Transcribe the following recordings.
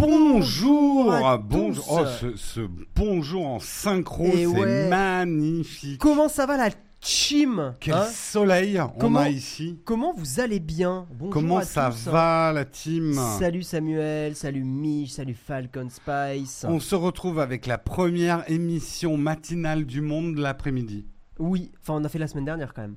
Bonjour, à bonjour. tous. Oh, ce, ce bonjour en synchro, Et c'est ouais. magnifique. Comment ça va la team Quel hein soleil on Comment- a ici. Comment vous allez bien Bonjour Comment à ça tous. va la team Salut Samuel, salut Mich, salut Falcon Spice. On se retrouve avec la première émission matinale du monde l'après-midi. Oui, enfin on a fait la semaine dernière quand même.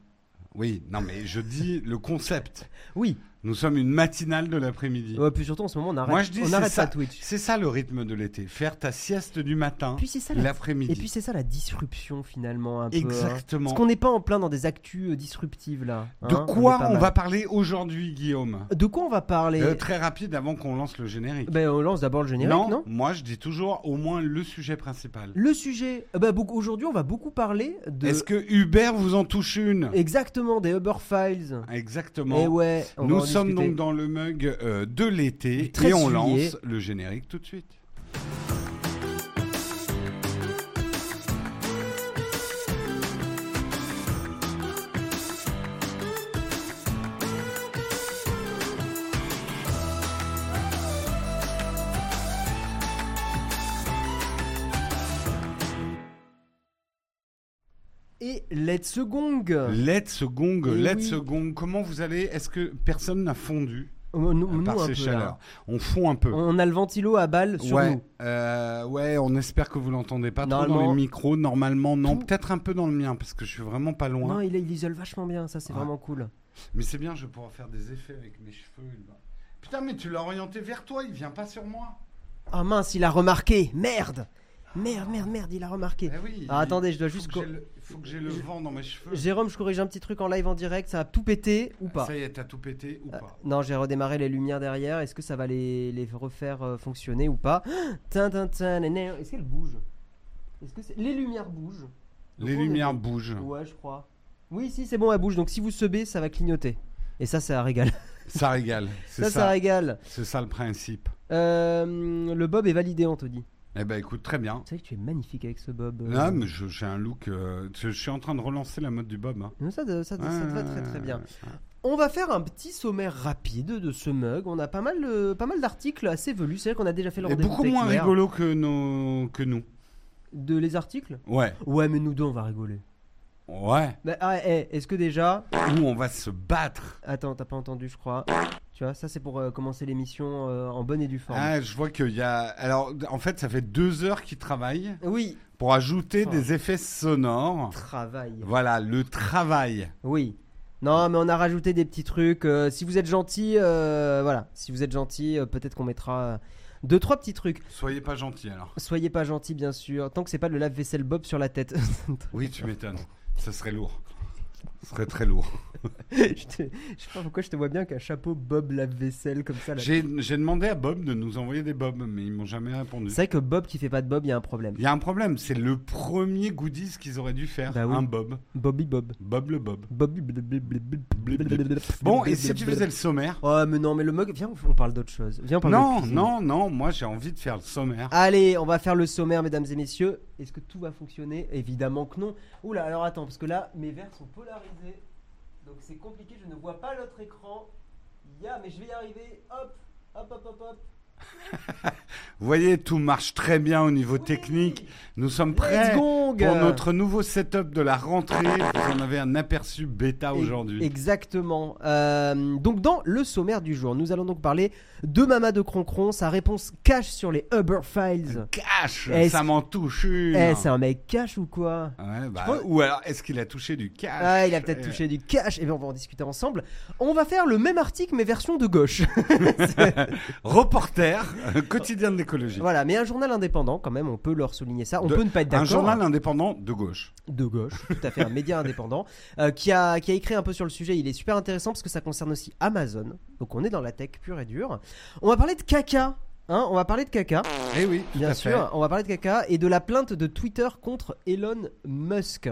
Oui, non mais je dis le concept. Oui, Nous sommes une matinale de l'après-midi. Ouais, puis surtout en ce moment on arrête, Moi je dis on arrête ça, pas Twitch. c'est ça le rythme de l'été, faire ta sieste du matin, Puis la... l'après-midi. Et puis c'est ça la disruption finalement un peu. hein. Exactement. Parce qu'on n'est pas en plein dans des actus euh, disruptives là. De hein, quoi est pas on va parler aujourd'hui, Guillaume? De quoi on va parler? Euh, Très rapide avant qu'on lance le générique. Ben on lance d'abord le générique, non, non, moi je dis toujours au moins le sujet principal. Le sujet, euh, beaucoup- aujourd'hui on va beaucoup parler de... Est-ce que Hubert vous en touche une? Exactement, des Uber Files. Exactement. Et ouais, on va Nous sommes discuter. donc dans le mug euh, de l'été Du 13 et on lance le générique tout de suite. Let's Gong Let's gong, Eh let's oui. gong. Comment vous allez? Est-ce que personne n'a fondu? Euh, nous, nous, par un ces peu, chaleurs là. On fond un peu. On a le ventilo à balle sur ouais, nous. euh, ouais, on espère que vous l'entendez pas trop dans les micros. Normalement, non. Peut-être un peu dans le mien parce que je suis vraiment pas loin. Non, il, il isole vachement bien, ça c'est Ouais. vraiment cool. Mais c'est bien, je vais pouvoir faire des effets avec mes cheveux. Putain, mais tu l'as orienté vers toi, il vient pas sur moi. Oh mince, il a remarqué Merde Merde, merde, merde, il a remarqué. Eh oui. Ah, attendez, je dois juste le- faut que j'ai le vent dans mes cheveux. Jérôme, je corrige un petit truc en live en direct, ça a tout pété ou pas Ça y est, t'as tout pété ou Euh, pas Non, j'ai redémarré les lumières derrière. Est-ce que ça va les, les refaire euh, fonctionner ou pas. Est-ce qu'elles bougent Est-ce que c'est- les lumières bougent Donc Les on est lumières bougent. Ouais, je crois. Oui, si, c'est bon, elles bougent. Donc si vous sebez, ça va clignoter. Et ça, ça régale. Ça régale. C'est Ça, ça, ça régale. c'est ça le principe. Euh, le bob est validé, on te dit. Eh ben écoute, très bien. Tu sais que tu es magnifique avec ce bob. euh. Là, mais j'ai un look. euh, je, suis en train de relancer la mode du bob. hein. Ça, ça, te- ça te va très très bien. Ouais. On va faire un petit sommaire rapide de ce mug. On a pas mal, euh, pas mal d'articles assez velus. C'est vrai qu'on a déjà fait le rendez-vous beaucoup moins rigolo que, nos, que nous. De les articles? Ouais. Ouais, mais nous deux, on va rigoler. Ouais. Mais, ah, eh, est-ce que déjà. Où on va se battre? Attends, t'as pas entendu, je crois. Tu vois, ça c'est pour euh, commencer l'émission euh, en bonne et due forme. Ah, je vois qu'il y a. Alors, en fait, ça fait deux heures qu'ils travaillent Oui, pour ajouter des effets sonores. travail. Voilà, le travail. Oui. Non, mais on a rajouté des petits trucs. euh, si vous êtes gentil, voilà. Si vous êtes gentil, peut-être qu'on mettra deux, trois petits trucs. Soyez pas gentil alors. Soyez pas gentil, bien sûr. Tant que c'est pas le lave-vaisselle Bob sur la tête. Oui, tu m'étonnes. Ça serait lourd. Ce serait très lourd. je, te- je sais pas pourquoi je te vois bien avec un chapeau Bob lave-vaisselle comme ça. J'ai demandé à Bob de nous envoyer des Bob, mais ils m'ont jamais répondu. C'est vrai que Bob qui fait pas de Bob, il y a un problème. Il y a un problème, c'est le premier goodies qu'ils auraient dû faire, Bah oui. un Bob. Bobby Bob. Bob le Bob. Bobby. Bon, et si tu faisais le sommaire Oh, mais non, mais le mug. Viens, on parle d'autre chose. Viens, on parle Non, non, non, moi j'ai envie de faire le sommaire. Allez, on va faire le sommaire, mesdames et messieurs. Est-ce que tout va fonctionner? Évidemment que non. Oula, alors attends, parce que là, mes verres sont polarisés. Donc c'est compliqué, je ne vois pas l'autre écran. Ya, mais je vais y arriver. Hop, hop, hop, hop, hop. Vous voyez, tout marche très bien au niveau Oui. technique. Nous sommes prêts pour notre nouveau setup de la rentrée. Vous en avez un aperçu bêta aujourd'hui. Exactement. Euh, donc dans le sommaire du jour, nous allons donc parler de Mama de Croncron, sa réponse cash sur les Uber Files. Cash, ça m'en touche une. Eh, c'est un mec cash ou quoi Ouais, bah, crois- Ou alors, est-ce qu'il a touché du cash Ah, il a peut-être Eh, touché du cash. Et bien, on va en discuter ensemble. On va faire le même article, mais version de gauche. Reporter, quotidien de l'écologie. voilà, mais un journal indépendant, quand même, on peut leur souligner ça. On De- peut ne pas être d'accord. Un journal indépendant de gauche. de gauche, tout à fait, un média indépendant, euh, qui, a, qui a écrit un peu sur le sujet. Il est super intéressant parce que ça concerne aussi Amazon. Donc on est dans la tech pure et dure. On va parler de caca. Hein, on va parler de caca, Eh oui, bien sûr. fait. On va parler de caca et de la plainte de Twitter contre Elon Musk.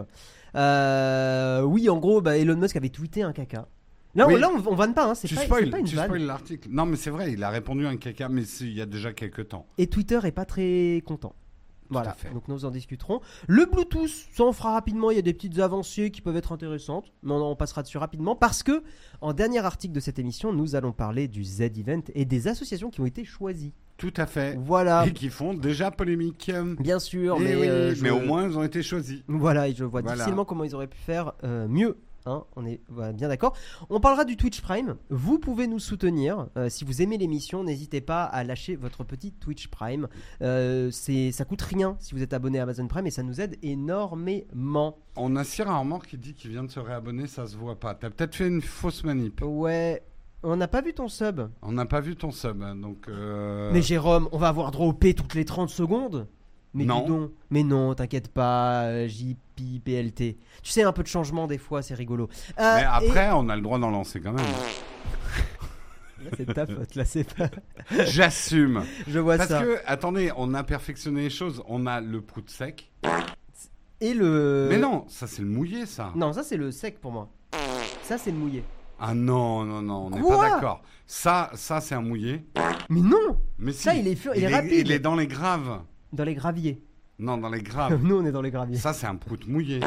Euh, oui, en gros, bah, Elon Musk avait tweeté un caca. Là, Oui. on, là on, on vanne pas, hein, c'est pas, c'est spoil, pas une tu vanne. spoil l'article. Non, mais c'est vrai, il a répondu à un caca, mais il y a déjà quelques temps. Et Twitter est pas très content. Voilà, à fait. donc nous en discuterons. Le Bluetooth, ça on fera rapidement, il y a des petites avancées qui peuvent être intéressantes, mais on, on passera dessus rapidement parce que en dernier article de cette émission, nous allons parler du Z-Event et des associations qui ont été choisies. Tout à fait. Voilà, Et qui font déjà polémique. bien sûr, Eh mais, oui, euh, je- mais au moins, ils ont été choisis. Voilà, et je vois Voilà. difficilement comment ils auraient pu faire euh, mieux. Hein, on est voilà, bien d'accord. On parlera du Twitch Prime. Vous pouvez nous soutenir. Euh, si vous aimez l'émission, n'hésitez pas à lâcher votre petit Twitch Prime. Euh, c'est, ça coûte rien si vous êtes abonné à Amazon Prime et ça nous aide énormément. On a Sierra Armor qui dit qu'il vient de se réabonner, ça se voit pas. T'as peut-être fait une fausse manip. Ouais, on n'a pas vu ton sub. On n'a pas vu ton sub, hein, donc. euh, Mais Jérôme, on va avoir droit au P toutes les 30 secondes mais Non. Mais non, t'inquiète pas, euh, JP, PLT. Tu sais, un peu de changement des fois, c'est rigolo. Euh, Mais et- après, on a le droit d'en lancer quand même. C'est de ta faute, là, c'est pas. J'assume. Je vois Parce ça. que, attendez, on a perfectionné les choses. On a le prout sec. Et le. Mais non, ça c'est le mouillé, ça. Non, ça c'est le sec pour moi. Ça c'est le mouillé. Ah non, non, non, on n'est pas d'accord. Ça, ça c'est un mouillé. Mais non Mais si. Ça, il est fur- il est rapide. Il est dans les graves. Dans les graviers. Non, dans les graves. Nous on est dans les graviers. ça c'est un prout mouillé.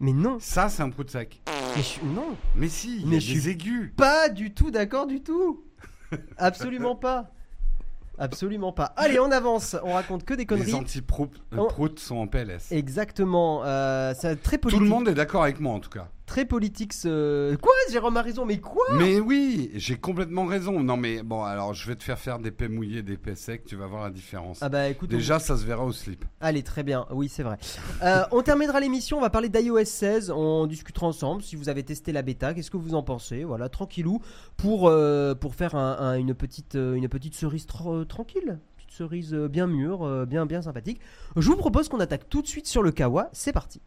Mais non Ça c'est un prout sec. Mais je... Non Mais si, il y Mais a je des suis- aigus. Pas du tout d'accord du tout Absolument pas Absolument pas. Allez, on avance. On raconte que des Les conneries. anti-prout Oh. prout sont en PLS. Exactement. Euh, c'est très politique. Tout le monde est d'accord avec moi en tout cas. Très politique. Ce... Quoi Jérôme a raison. Mais quoi Mais oui, j'ai complètement raison. Non mais bon, alors je vais te faire faire des paix mouillés, des paix secs, tu vas voir la différence. Ah bah écoute. on- Déjà, ça se verra au slip. Allez, très bien. Oui, c'est vrai. Euh, on terminera l'émission. On va parler d'iOS 16. On discutera ensemble. Si vous avez testé la bêta, qu'est-ce que vous en pensez Voilà, tranquillou. Pour, euh, pour faire un- un- une, petite, euh, une petite cerise tra- tranquille. Petite cerise bien mûre, bien, bien sympathique. Je vous propose qu'on attaque tout de suite sur le Kawa. C'est parti.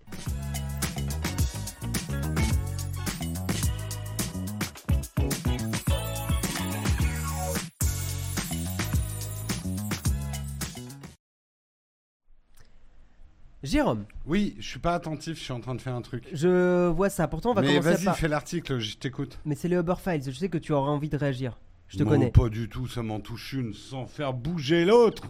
Jérôme, Oui, je suis pas attentif, je suis en train de faire un truc. je vois ça. Pourtant, on va mais commencer vas-y, par. fais l'article, je t'écoute. Mais c'est les Uber Files. Je sais que tu auras envie de réagir. Je te Non, connais. Pas du tout, ça m'en touche une sans faire bouger l'autre.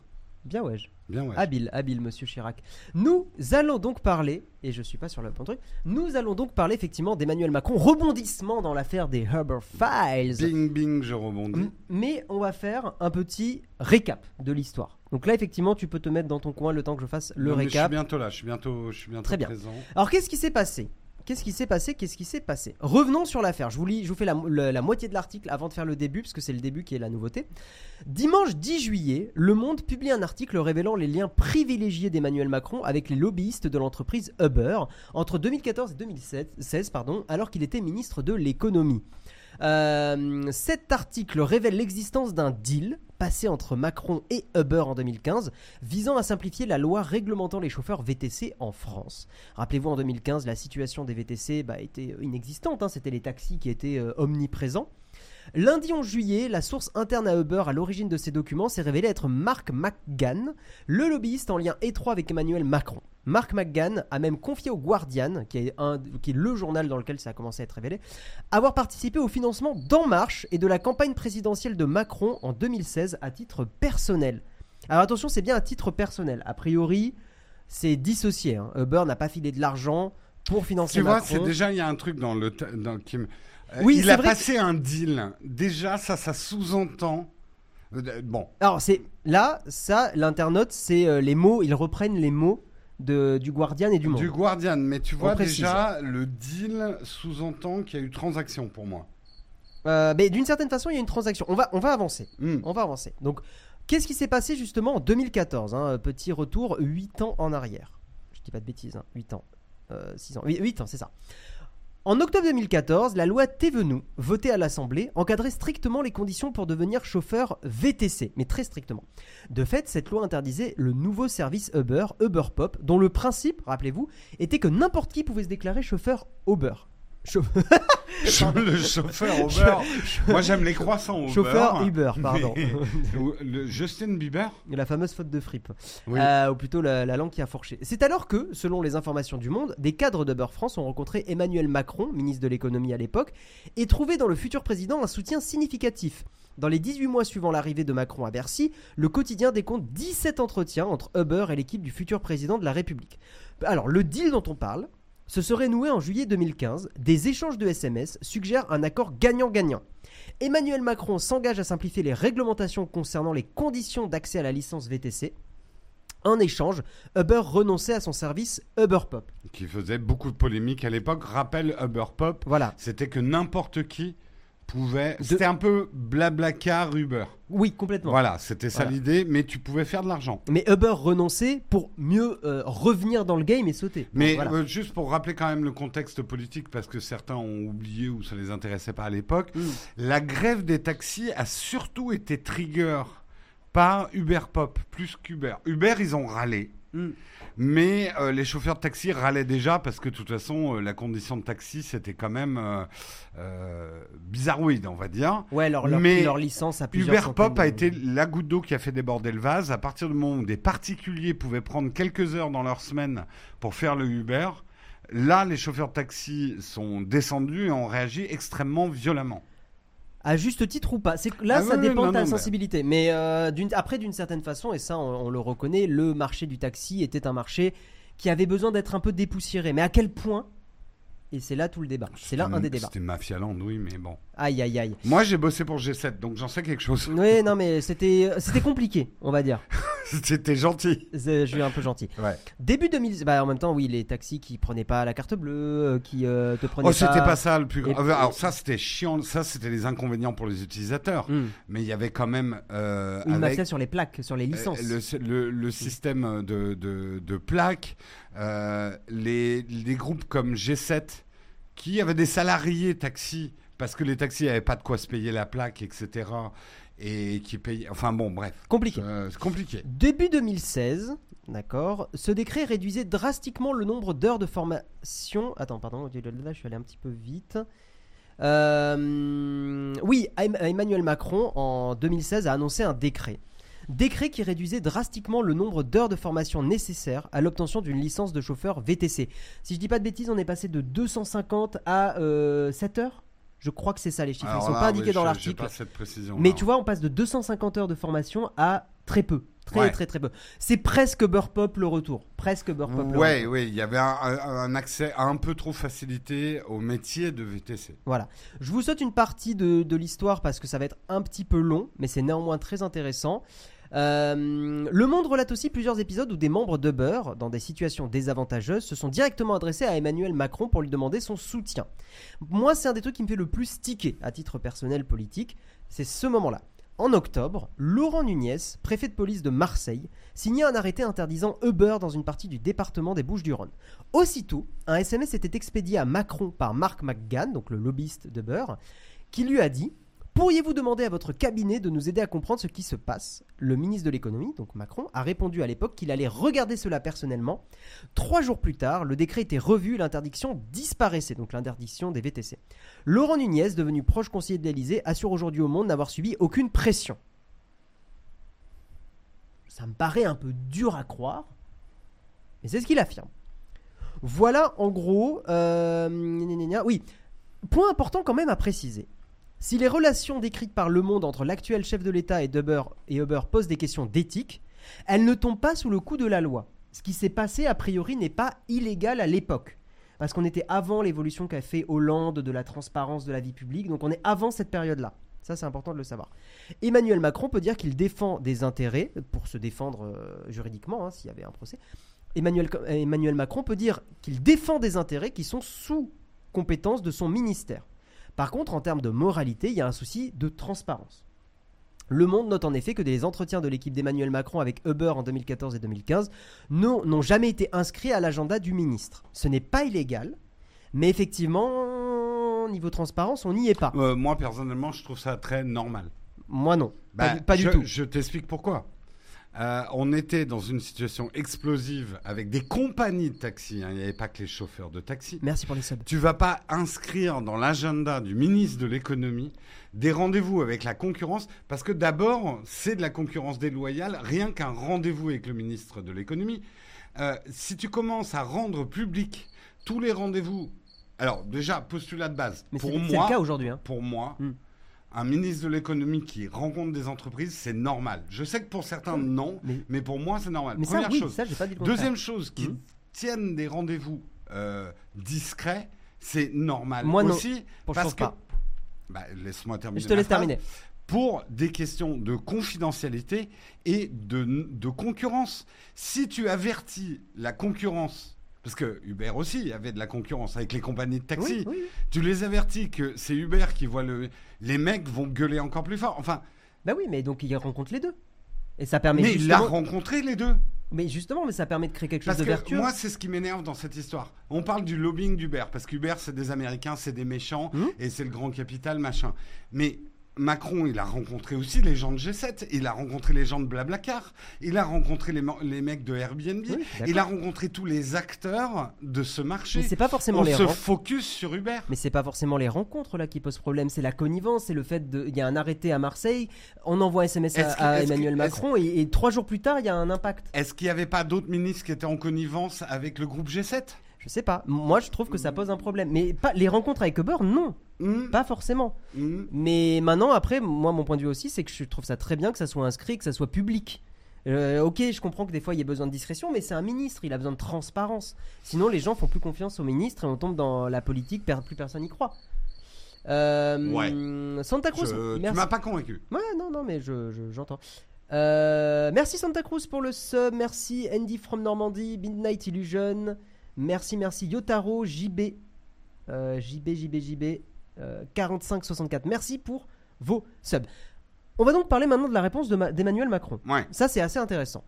Bien ouais. Bien ouais. Habile, habile, monsieur Chirac. Nous allons donc parler, et je suis pas sur le bon truc, nous allons donc parler effectivement d'Emmanuel Macron, rebondissement dans l'affaire des Uber Files. Bing bing, je rebondis. M- Mais on va faire un petit récap de l'histoire. Donc là, effectivement, tu peux te mettre dans ton coin le temps que je fasse le Non, mais Je suis récap. bientôt là, je suis bientôt, je suis bientôt Très bien. présent. Alors, qu'est-ce qui s'est passé? Qu'est-ce qui s'est passé? Qu'est-ce qui s'est passé? Revenons sur l'affaire. Je vous lis, je vous fais la, moitié de l'article avant de faire le début, parce que c'est le début qui est la nouveauté. Dimanche 10 juillet, Le Monde publie un article révélant les liens privilégiés d'Emmanuel Macron avec les lobbyistes de l'entreprise Uber entre 2014 et 2016, pardon, alors qu'il était ministre de l'économie. Euh, cet article révèle l'existence d'un deal passé entre Macron et Uber en 2015 visant à simplifier la loi réglementant les chauffeurs VTC en France. Rappelez-vous, en 2015, la situation des VTC bah, était inexistante, hein, c'était les taxis qui étaient euh, omniprésents. Lundi 11 juillet, la source interne à Uber à l'origine de ces documents s'est révélée être Mark McGann, le lobbyiste en lien étroit avec Emmanuel Macron. Mark McGann a même confié au Guardian, qui est, un, qui est le journal dans lequel ça a commencé à être révélé, avoir participé au financement d'En Marche et de la campagne présidentielle de Macron en 2016 à titre personnel. Alors attention, c'est bien à titre personnel. A priori, c'est dissocié. hein. Uber n'a pas filé de l'argent pour financer Tu vois, Macron. c'est déjà, il y a un truc dans le. Dans, qui me- Euh, Oui, il a vrai passé un deal. Déjà, ça, ça sous-entend. Euh, Bon, Alors c'est là, ça, l'internaute, c'est euh, les mots, ils reprennent les mots de, du Guardian et du Monde. du Guardian, mais tu vois déjà, le deal sous-entend qu'il y a eu transaction pour moi. Euh, mais d'une certaine façon, il y a une transaction. On va, on va avancer. Hmm. On va avancer. Donc, qu'est-ce qui s'est passé justement en 2014 hein, Petit retour 8 ans en arrière? Je dis pas de bêtises, hein, 8 ans. 6 ans. 8, ans, c'est ça. En octobre 2014, la loi Thévenoud, votée à l'Assemblée, encadrait strictement les conditions pour devenir chauffeur VTC, mais très strictement. De fait, cette loi interdisait le nouveau service Uber, Uber Pop, dont le principe, rappelez-vous, était que n'importe qui pouvait se déclarer chauffeur Uber. Chauff- le chauffeur Uber. Moi, j'aime les croissants Uber. Chauffeur Uber, pardon. Le Justin Bieber La fameuse faute de fripe. Oui. Euh, ou plutôt la, la langue qui a fourché. C'est alors que, selon les informations du Monde, des cadres d'Uber France ont rencontré Emmanuel Macron, ministre de l'économie à l'époque, et trouvé dans le futur président un soutien significatif. Dans les 18 mois suivant l'arrivée de Macron à Bercy, le quotidien décompte 17 entretiens entre Uber et l'équipe du futur président de la République. Alors, le deal dont on parle, ce serait noué en juillet 2015. Des échanges de SMS suggèrent un accord gagnant-gagnant. Emmanuel Macron s'engage à simplifier les réglementations concernant les conditions d'accès à la licence VTC. En échange, Uber renonçait à son service Uber Pop. Qui faisait beaucoup de polémiques à l'époque. Rappel Uber Pop, Voilà. c'était que n'importe qui C'était un peu blablacar Uber. Oui, complètement. Voilà, c'était ça Voilà. l'idée, mais tu pouvais faire de l'argent. Mais Uber renonçait pour mieux euh, revenir dans le game et sauter. Mais Voilà. euh, juste pour rappeler quand même le contexte politique, parce que certains ont oublié ou ça les intéressait pas à l'époque, Mm. la grève des taxis a surtout été trigger par Uber Pop, plus qu'Uber. Uber, ils ont râlé. Mm. Mais euh, les chauffeurs de taxi râlaient déjà parce que de toute façon, euh, la condition de taxi, c'était quand même euh, euh, bizarroïde, on va dire. Ouais, leur, leur, Mais leur licence à plusieurs Uber Pop a été la goutte d'eau qui a fait déborder le vase. À partir du moment où des particuliers pouvaient prendre quelques heures dans leur semaine pour faire le Uber, là, les chauffeurs de taxi sont descendus et ont réagi extrêmement violemment. À juste titre ou pas. C'est là, Ah ça oui, dépend oui, de ta non, non, mais- sensibilité. Mais euh, après, d'une certaine façon, et ça, on, on le reconnaît, le marché du taxi était un marché qui avait besoin d'être un peu dépoussiéré. Mais à quel point Et c'est là tout le débat. C'est là un des débats. C'était Mafia Land, oui, mais bon. Aïe, aïe, aïe. Moi, j'ai bossé pour G7, donc j'en sais quelque chose. Oui, non, mais c'était c'était compliqué, on va dire. C'était gentil. Je suis un peu gentil. Ouais. Début 2000, bah en même temps, oui, les taxis qui prenaient pas la carte bleue, euh, qui euh, te prenaient Oh, c'était pas ça le plus Et puis- Alors ça, c'était chiant. Ça, c'était les inconvénients pour les utilisateurs. Hmm. Mais il y avait quand même euh, Une avec mafia sur les plaques, sur les licences. euh, le, le- le système de, de, de plaques, euh, les, les groupes comme G7 qui avaient des salariés taxis parce que les taxis n'avaient pas de quoi se payer la plaque, etc. Et qui payaient. Enfin bon, bref. Compliqué. Euh, c'est compliqué. Début 2016, d'accord, ce décret réduisait drastiquement le nombre d'heures de formation. Attends, pardon, là je suis allé un petit peu vite. Euh, oui, Em- Emmanuel Macron en 2016 a annoncé un décret. Décret qui réduisait drastiquement le nombre d'heures de formation nécessaires à l'obtention d'une licence de chauffeur VTC. Si je dis pas de bêtises, on est passé de 250 à euh, 7 heures Je crois que c'est ça les chiffres. Alors Ils sont là, pas indiqués oui, dans l'article. Mais tu vois, on passe de 250 heures de formation à très peu. Très, Ouais. très, très peu. C'est presque Beurre Pop le retour. Presque Beurre Pop le Ouais, retour. ouais, il y avait un, accès un peu trop facilité au métier de VTC. Voilà. Je vous saute une partie de, de l'histoire parce que ça va être un petit peu long, mais c'est néanmoins très intéressant. Euh, le Monde relate aussi plusieurs épisodes où des membres de Beurre, dans des situations désavantageuses, se sont directement adressés à Emmanuel Macron pour lui demander son soutien. Moi, c'est un des trucs qui me fait le plus tiquer à titre personnel politique, c'est ce moment-là. En octobre, Laurent Nunez, préfet de police de Marseille, signait un arrêté interdisant Uber dans une partie du département des Bouches-du-Rhône. Aussitôt, un SMS était expédié à Macron par Marc McGann, donc le lobbyiste de Beurre, qui lui a dit Pourriez-vous demander à votre cabinet de nous aider à comprendre ce qui se passe? Le ministre de l'économie, donc Macron, a répondu à l'époque qu'il allait regarder cela personnellement. Trois jours plus tard, le décret était revu, l'interdiction disparaissait, donc l'interdiction des VTC. Laurent Nunez, devenu proche conseiller de l'Elysée, assure aujourd'hui au monde n'avoir subi aucune pression. Ça me paraît un peu dur à croire, mais c'est ce qu'il affirme. Voilà en gros. euh. Oui, point important quand même à préciser. Si les relations décrites par Le Monde entre l'actuel chef de l'État et Uber, et posent des questions d'éthique, elles ne tombent pas sous le coup de la loi. Ce qui s'est passé, a priori, n'est pas illégal à l'époque. Parce qu'on était avant l'évolution qu'a fait Hollande de la transparence de la vie publique, donc on est avant cette période-là. Ça, c'est important de le savoir. Emmanuel Macron peut dire qu'il défend des intérêts, pour se défendre euh, juridiquement, hein, s'il y avait un procès. Emmanuel Macron peut dire qu'il défend des intérêts qui sont sous compétence de son ministère. Par contre, en termes de moralité, il y a un souci de transparence. Le Monde note en effet que des entretiens de l'équipe d'Emmanuel Macron avec Uber en 2014 et 2015 n'ont jamais été inscrits à l'agenda du ministre. Ce n'est pas illégal, mais effectivement, niveau transparence, on n'y est pas. Euh, moi, personnellement, je trouve ça très normal. Moi non, pas, Bah, du- pas du je- tout. Je t'explique pourquoi. Euh, on était dans une situation explosive avec des compagnies de taxi. hein. Il n'y avait pas que les chauffeurs de taxi. Merci pour les subs. Tu vas pas inscrire dans l'agenda du ministre de l'économie des rendez-vous avec la concurrence parce que d'abord c'est de la concurrence déloyale rien qu'un rendez-vous avec le ministre de l'économie. Euh, si tu commences à rendre public tous les rendez-vous, alors déjà postulat de base Mais c'est pour c'est moi, le cas aujourd'hui. hein. pour moi. Un ministre de l'économie qui rencontre des entreprises, c'est normal. Je sais que pour certains, non, mais, Mais- pour moi, c'est normal. Mais ça, Première oui, chose. ça, pas dit. Deuxième chose, qui Mhm. tiennent des rendez-vous euh, discrets, c'est normal. Moi, non. aussi, Pour parce que. pas. Bah, laisse-moi terminer. Je te laisse terminer. Pour des questions de confidentialité et de, de concurrence. Si tu avertis la concurrence, parce que Uber aussi avait de la concurrence avec les compagnies de taxi, Oui, oui, oui. tu les avertis que c'est Uber qui voit le. Les mecs vont gueuler encore plus fort. Enfin, Bah oui, mais donc il rencontre les deux. Et ça permet mais il a justement... rencontré les deux. Mais justement, mais ça permet de créer quelque chose de que vertueux. moi, c'est ce qui m'énerve dans cette histoire. On parle du lobbying d'Uber, parce qu'Uber, c'est des Américains, c'est des méchants, Mhm. et c'est le grand capital, machin. Mais Macron, il a rencontré aussi les gens de G7, il a rencontré les gens de Blablacar, il a rencontré les, mecs de Airbnb, Oui, il a rencontré tous les acteurs de ce marché. Mais c'est pas forcément On les se focus sur Uber. Mais c'est pas forcément les rencontres là qui posent problème, c'est la connivence, c'est le fait de. Il y a un arrêté à Marseille, on envoie un SMS à, Est-ce que- à est-ce que- Emmanuel Macron et, et trois jours plus tard, il y a un impact. Est-ce qu'il n'y avait pas d'autres ministres qui étaient en connivence avec le groupe G7 Je sais pas. Moi, je trouve que ça pose un problème. Mais pas les rencontres avec Uber, non, Hmm, pas forcément. hmm. Mais maintenant, après, moi, mon point de vue aussi, c'est que je trouve ça très bien que ça soit inscrit, que ça soit public. Euh, ok, je comprends que des fois il y a besoin de discrétion, mais c'est un ministre, il a besoin de transparence. Sinon, les gens font plus confiance au ministre et on tombe dans la politique, plus personne n'y croit. Euh, Santa Cruz, Je- Tu m'as pas convaincu. Ouais, non, non, mais je, je- j'entends. Euh, merci Santa Cruz pour le sub, merci Andy from Normandie, Midnight Illusion, merci, merci Yotaro, JB, euh, JB, JB, JB, 4564, merci pour vos subs. On va donc parler maintenant de la réponse de Ma- d'Emmanuel Macron. Ouais. Ça, c'est assez intéressant.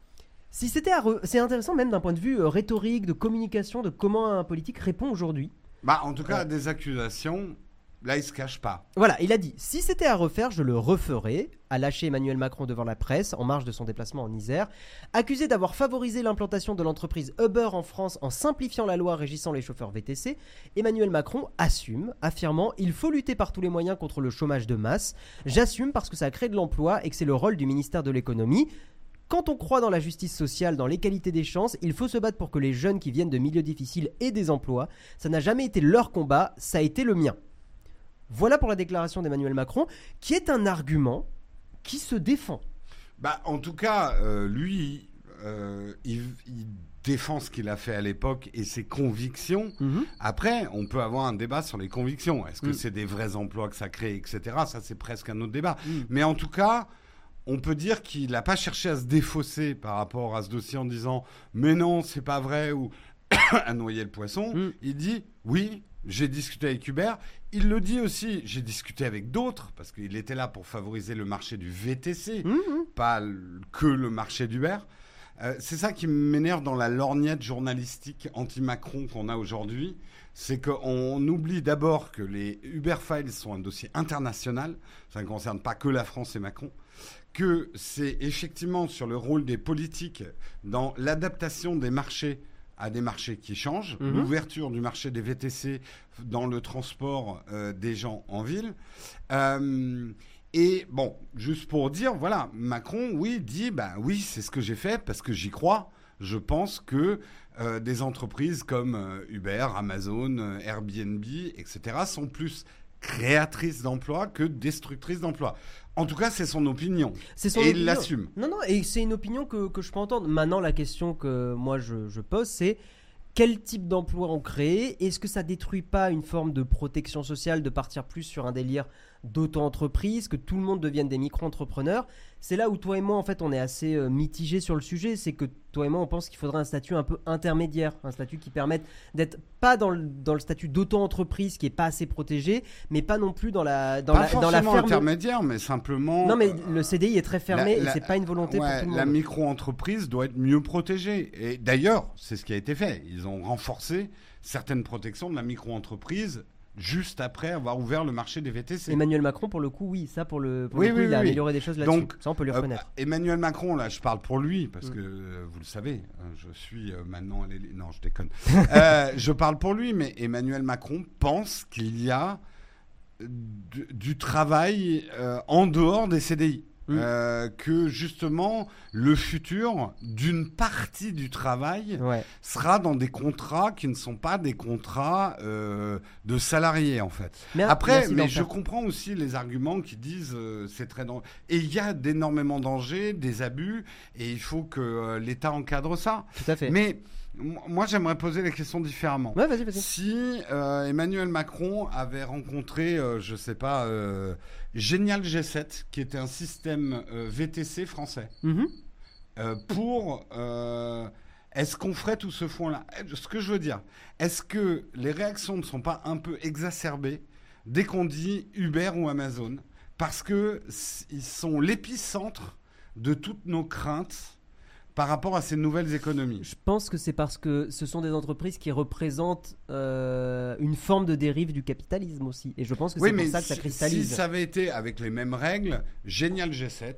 Si c'était re- c'est intéressant même d'un point de vue euh, rhétorique, de communication, de comment un politique répond aujourd'hui. Bah, en tout cas, Ouais. des accusations, là, il se cache pas. Voilà, il a dit si c'était à refaire, je le referais, a lâché Emmanuel Macron devant la presse en marge de son déplacement en Isère. Accusé d'avoir favorisé l'implantation de l'entreprise Uber en France en simplifiant la loi régissant les chauffeurs VTC, Emmanuel Macron assume, affirmant Il faut lutter par tous les moyens contre le chômage de masse. J'assume parce que ça crée de l'emploi et que c'est le rôle du ministère de l'économie. Quand on croit dans la justice sociale, dans l'égalité des chances, il faut se battre pour que les jeunes qui viennent de milieux difficiles aient des emplois. Ça n'a jamais été leur combat, ça a été le mien. Voilà pour la déclaration d'Emmanuel Macron, qui est un argument qui se défend. Bah, en tout cas, euh, lui, euh, il, il défend ce qu'il a fait à l'époque et ses convictions. Après, on peut avoir un débat sur les convictions. Est-ce que Mm. c'est des vrais emplois que ça crée, etc. Ça, c'est presque un autre débat. Mm. Mais en tout cas, on peut dire qu'il n'a pas cherché à se défausser par rapport à ce dossier en disant mais non, c'est pas vrai ou à noyer le poisson. Mm. Il dit oui, j'ai discuté avec Hubert. Il le dit aussi, j'ai discuté avec d'autres parce qu'il était là pour favoriser le marché du VTC Mhm. pas que le marché d'Uber. Euh, c'est ça qui m'énerve dans la lorgnette journalistique anti-Macron qu'on a aujourd'hui. C'est qu'on oublie d'abord que les Uber Files sont un dossier international. Ça ne concerne pas que la France et Macron. Que c'est effectivement sur le rôle des politiques dans l'adaptation des marchés à des marchés qui changent, Mhm. l'ouverture du marché des VTC dans le transport euh, des gens en ville. Euh, et bon, juste pour dire, voilà, Macron, oui, dit, bah oui, c'est ce que j'ai fait parce que j'y crois. Je pense que euh, des entreprises comme Uber, Amazon, Airbnb, etc., sont plus créatrices d'emplois que destructrices d'emplois. En tout cas, c'est son opinion. C'est son et il l'assume. Non, non, et c'est une opinion que, que je peux entendre. Maintenant, la question que moi je, je pose, c'est quel type d'emploi on crée? Est-ce que ça détruit pas une forme de protection sociale de partir plus sur un délire d'auto-entreprise, que tout le monde devienne des micro-entrepreneurs C'est là où toi et moi, en fait, on est assez euh, mitigés sur le sujet. C'est que toi et moi, on pense qu'il faudrait un statut un peu intermédiaire, un statut qui permette d'être pas dans le, dans le statut d'auto-entreprise qui est pas assez protégé, mais pas non plus dans la, dans pas la, dans la ferme. intermédiaire, mais simplement. Non, mais euh, le CDI est très fermé la- la- et c'est pas une volonté ouais, pour tout le La monde. micro-entreprise doit être mieux protégée. Et d'ailleurs, c'est ce qui a été fait. Ils ont renforcé certaines protections de la micro-entreprise juste après avoir ouvert le marché des VTC. Emmanuel Macron, pour le coup, oui, ça, pour le, pour Oui, le coup, oui, il a oui. amélioré des choses là-dessus. Donc, Ça, on peut lui Euh, reconnaître. Emmanuel Macron, là, je parle pour lui, parce Mm. que euh, vous le savez, hein, je suis euh, maintenant Non, je déconne. Euh, je parle pour lui, mais Emmanuel Macron pense qu'il y a du, du travail en dehors des CDI. Euh, que justement le futur d'une partie du travail Ouais. sera dans des contrats qui ne sont pas des contrats euh, de salariés en fait. Mais Après, merci mais je comprends aussi les arguments qui disent euh, c'est très dangereux. Et il y a d'énormément dangers, des abus, et il faut que euh, l'État encadre ça. Tout à fait. Mais moi, j'aimerais poser la question différemment. Ouais, vas-y, vas-y. Si euh, Emmanuel Macron avait rencontré, euh, je sais pas, euh, Génial G7, qui était un système euh, VTC français, Mhm. pour. est-ce qu'on ferait tout ce fond-là Ce que je veux dire, est-ce que les réactions ne sont pas un peu exacerbées dès qu'on dit Uber ou Amazon? Parce que s- ils sont l'épicentre de toutes nos craintes par rapport à ces nouvelles économies. Je pense que c'est parce que ce sont des entreprises qui représentent euh, une forme de dérive du capitalisme aussi. Et je pense que Oui, c'est pour mais ça que ça si, cristallise. si ça avait été avec les mêmes règles, génial G7,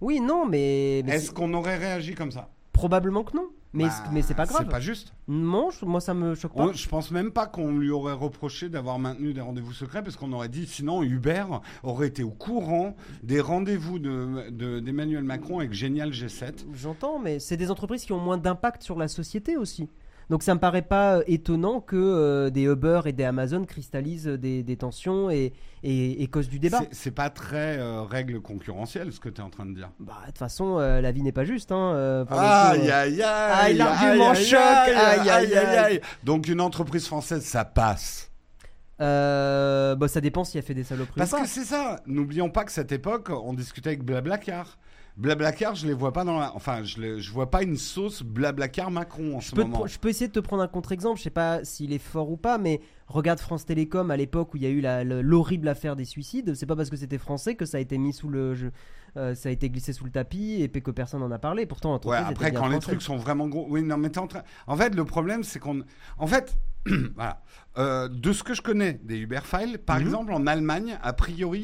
Oui, non, mais, mais est-ce qu'on aurait réagi comme ça? Probablement que non. Mais, Bah, mais c'est pas grave. C'est pas juste. Non, je- moi ça me choque pas. On- je pense même pas qu'on lui aurait reproché d'avoir maintenu des rendez-vous secrets parce qu'on aurait dit sinon Uber aurait été au courant des rendez-vous de- de- d'Emmanuel Macron avec Génial G7. J'entends, mais c'est des entreprises qui ont moins d'impact sur la société aussi. Donc ça me paraît pas euh, étonnant que euh, des Uber et des Amazon cristallisent des, des tensions et, et, et causent du débat. C'est- pas très euh, règle concurrentielle ce que tu es en train de dire. Bah, de toute façon, euh, la vie n'est pas juste. Hein, euh, Aïe, euh. aïe, aïe, Aïe, l'argument aïe, aïe, choc, aïe, aïe, aïe, aïe, aïe. Donc une entreprise française, ça passe. Euh, bah, ça dépend s'il a fait des saloperies Parce ou pas. que c'est ça. N'oublions pas que cette époque, on discutait avec Blablacar. Blablacar, je les vois pas dans la. Enfin, je, les- je vois pas une sauce Blablacar Macron en Je ce peux, moment. pr- je peux essayer de te prendre un contre-exemple, je sais pas s'il est fort ou pas, mais regarde France Télécom à l'époque où il y a eu la- l'horrible affaire des suicides. C'est pas parce que c'était français que ça a été mis sous le, je- euh, ça a été glissé sous le tapis et que personne n'en a parlé. Pourtant, Ouais, après, quand les trucs sont vraiment gros. Oui, non, mais t'es en train. En fait, le problème, c'est qu'on. En fait, voilà. Euh, de ce que je connais des Uber Files, par Mhm. exemple, en Allemagne, a priori,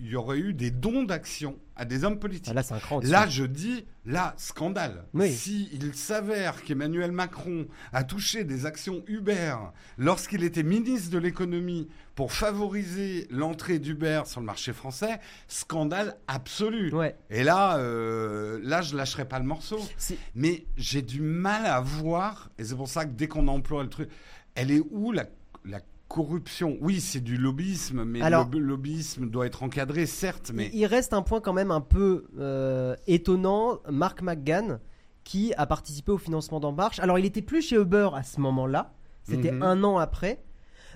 il y, aurait eu des dons d'actions à des hommes politiques. Ah, là, c'est. Là, je dis, là, scandale. Oui. Si il s'avère qu'Emmanuel Macron a touché des actions Uber lorsqu'il était ministre de l'économie pour favoriser l'entrée d'Uber sur le marché français, scandale absolu. Ouais. Et là, euh, là, je lâcherai pas le morceau. Mais j'ai du mal à voir, et c'est pour ça que dès qu'on emploie le truc, elle est où la, la corruption? Oui, c'est du lobbyisme, mais Alors- le lobbyisme doit être encadré, certes, mais Il reste un point quand même un peu euh, étonnant. Mark McGann, qui a participé au financement d'En Marche. Alors, il était plus chez Uber à ce moment-là. C'était Mhm. un an après.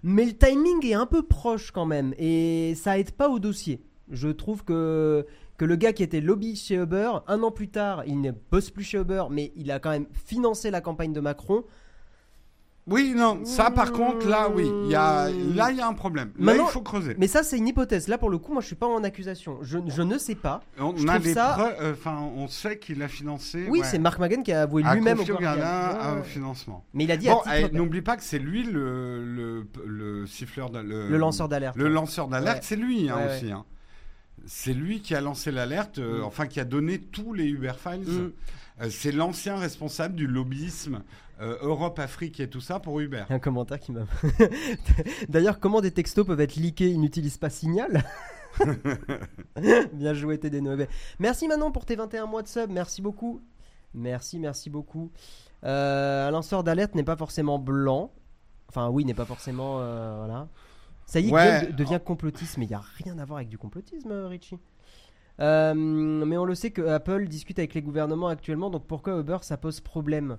Mais le timing est un peu proche quand même. Et ça aide pas au dossier. Je trouve que, que le gars qui était lobby chez Uber, un an plus tard, il ne bosse plus chez Uber, mais il a quand même financé la campagne de Macron. Oui, non, ça par contre, là, oui, il y a, là, il y a un problème. Là, Maintenant- il faut creuser. Mais ça, c'est une hypothèse. Là, pour le coup, moi, je suis pas en accusation. Je, je ne sais pas. On je a trouve des ça- preuves, euh, enfin, on sait qu'il a financé. Oui, ouais, c'est Mark McGann qui a avoué a lui-même au confié au Guardian. Ghana Ouais, au ouais. financement. Mais il a dit Bon, à titre n'oublie pas que c'est lui le, le, le siffleur, le, le lanceur d'alerte. Le lanceur d'alerte, Ouais. c'est lui hein, Ouais, aussi. hein. C'est lui qui a lancé l'alerte, euh, Mm. enfin qui a donné tous les Uber Files. Mm. Euh, c'est l'ancien responsable du lobbyisme euh, Europe, Afrique et tout ça pour Uber. Un commentaire qui m'a. D'ailleurs, comment des textos peuvent être leakés? Ils n'utilisent pas Signal? Bien joué, TD Noé. Merci Manon pour tes 21 mois de sub. Merci beaucoup. Merci, merci beaucoup. Euh, un lanceur d'alerte n'est pas forcément blanc. Enfin, oui, n'est pas forcément. euh, voilà. Ça y est, Ouais. Guillaume devient complotiste, mais il n'y a rien à voir avec du complotisme, Richie. Euh, mais on le sait que Apple discute avec les gouvernements actuellement, donc pourquoi Uber ça pose problème?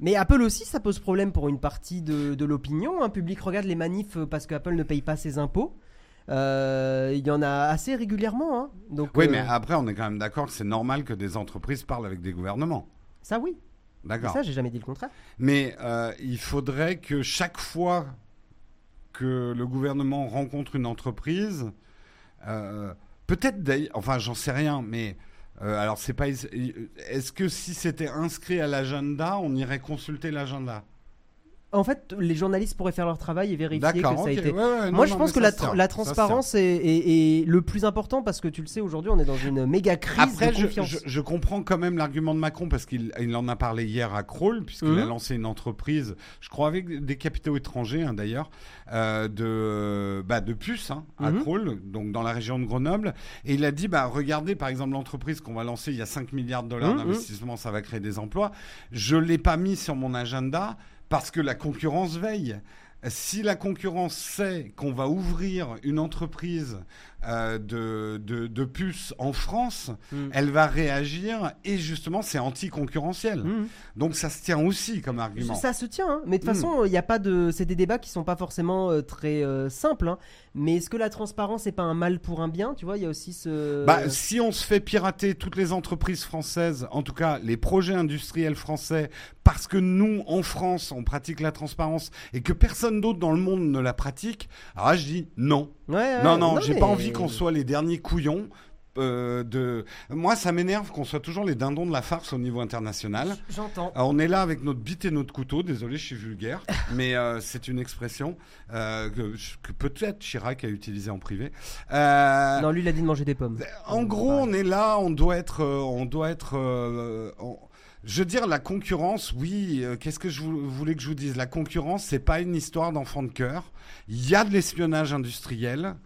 Mais Apple aussi ça pose problème pour une partie de, de l'opinion. Un public regarde les manifs euh, parce que Apple ne paye pas ses impôts. Euh, Il y en a assez régulièrement. hein. Donc, Oui, euh, mais après, on est quand même d'accord que c'est normal que des entreprises parlent avec des gouvernements. ça oui. D'accord. Ça j'ai jamais dit le contraire. Mais euh, il faudrait que chaque fois que le gouvernement rencontre une entreprise, peut-être d'ailleurs, enfin j'en sais rien, mais alors c'est pas, est-ce que si c'était inscrit à l'agenda, on irait consulter l'agenda? En fait, les journalistes pourraient faire leur travail et vérifier que ça a été. Ouais, ouais, non, Moi, je pense que la, tra- transparence est, est- est le plus important parce que tu le sais, aujourd'hui, on est dans une méga crise Après, de je, confiance. je- je comprends quand même l'argument de Macron parce qu'il il en a parlé hier à Kroll, puisqu'il Mhm. a lancé une entreprise, je crois avec des capitaux étrangers hein, d'ailleurs, euh, de, bah, de puces hein, à Mhm. Kroll, donc dans la région de Grenoble. Et il a dit bah, regardez par exemple l'entreprise qu'on va lancer, il y a 5 milliards de dollars Mhm, d'investissement, ça va créer des emplois. Je ne l'ai pas mis sur mon agenda parce que la concurrence veille. Si la concurrence sait qu'on va ouvrir une entreprise euh, de, de, de puces en France, Mhm. elle va réagir et justement c'est anticoncurrentiel. Mhm. Donc ça se tient aussi comme argument. Ça se tient, hein. mais de toute Mm. façon, il y a pas de. C'est des débats qui sont pas forcément euh, très euh, simples. hein. Mais est-ce que la transparence est pas un mal pour un bien Tu vois, il y a aussi ce. Bah, si on se fait pirater toutes les entreprises françaises, en tout cas les projets industriels français, parce que nous, en France, on pratique la transparence et que personne d'autre dans le monde ne la pratique, alors là, je dis non. Ouais, ouais, non, non, j'ai mais- pas envie qu'on soit les derniers couillons. euh, de... Moi, ça m'énerve qu'on soit toujours les dindons de la farce au niveau international. J'entends. Alors, on est là avec notre bite et notre couteau. Désolé, je suis vulgaire, mais euh, c'est une expression euh, que, que peut-être Chirac a utilisée en privé. Euh, Non, lui, il a dit de manger des pommes. en gros, on est là, on doit être, euh, on doit être. euh, on- Je veux dire, la concurrence, oui. euh, Qu'est-ce que je vou- voulais que je vous dise? La concurrence, c'est pas une histoire d'enfant de cœur. Il y a de l'espionnage industriel.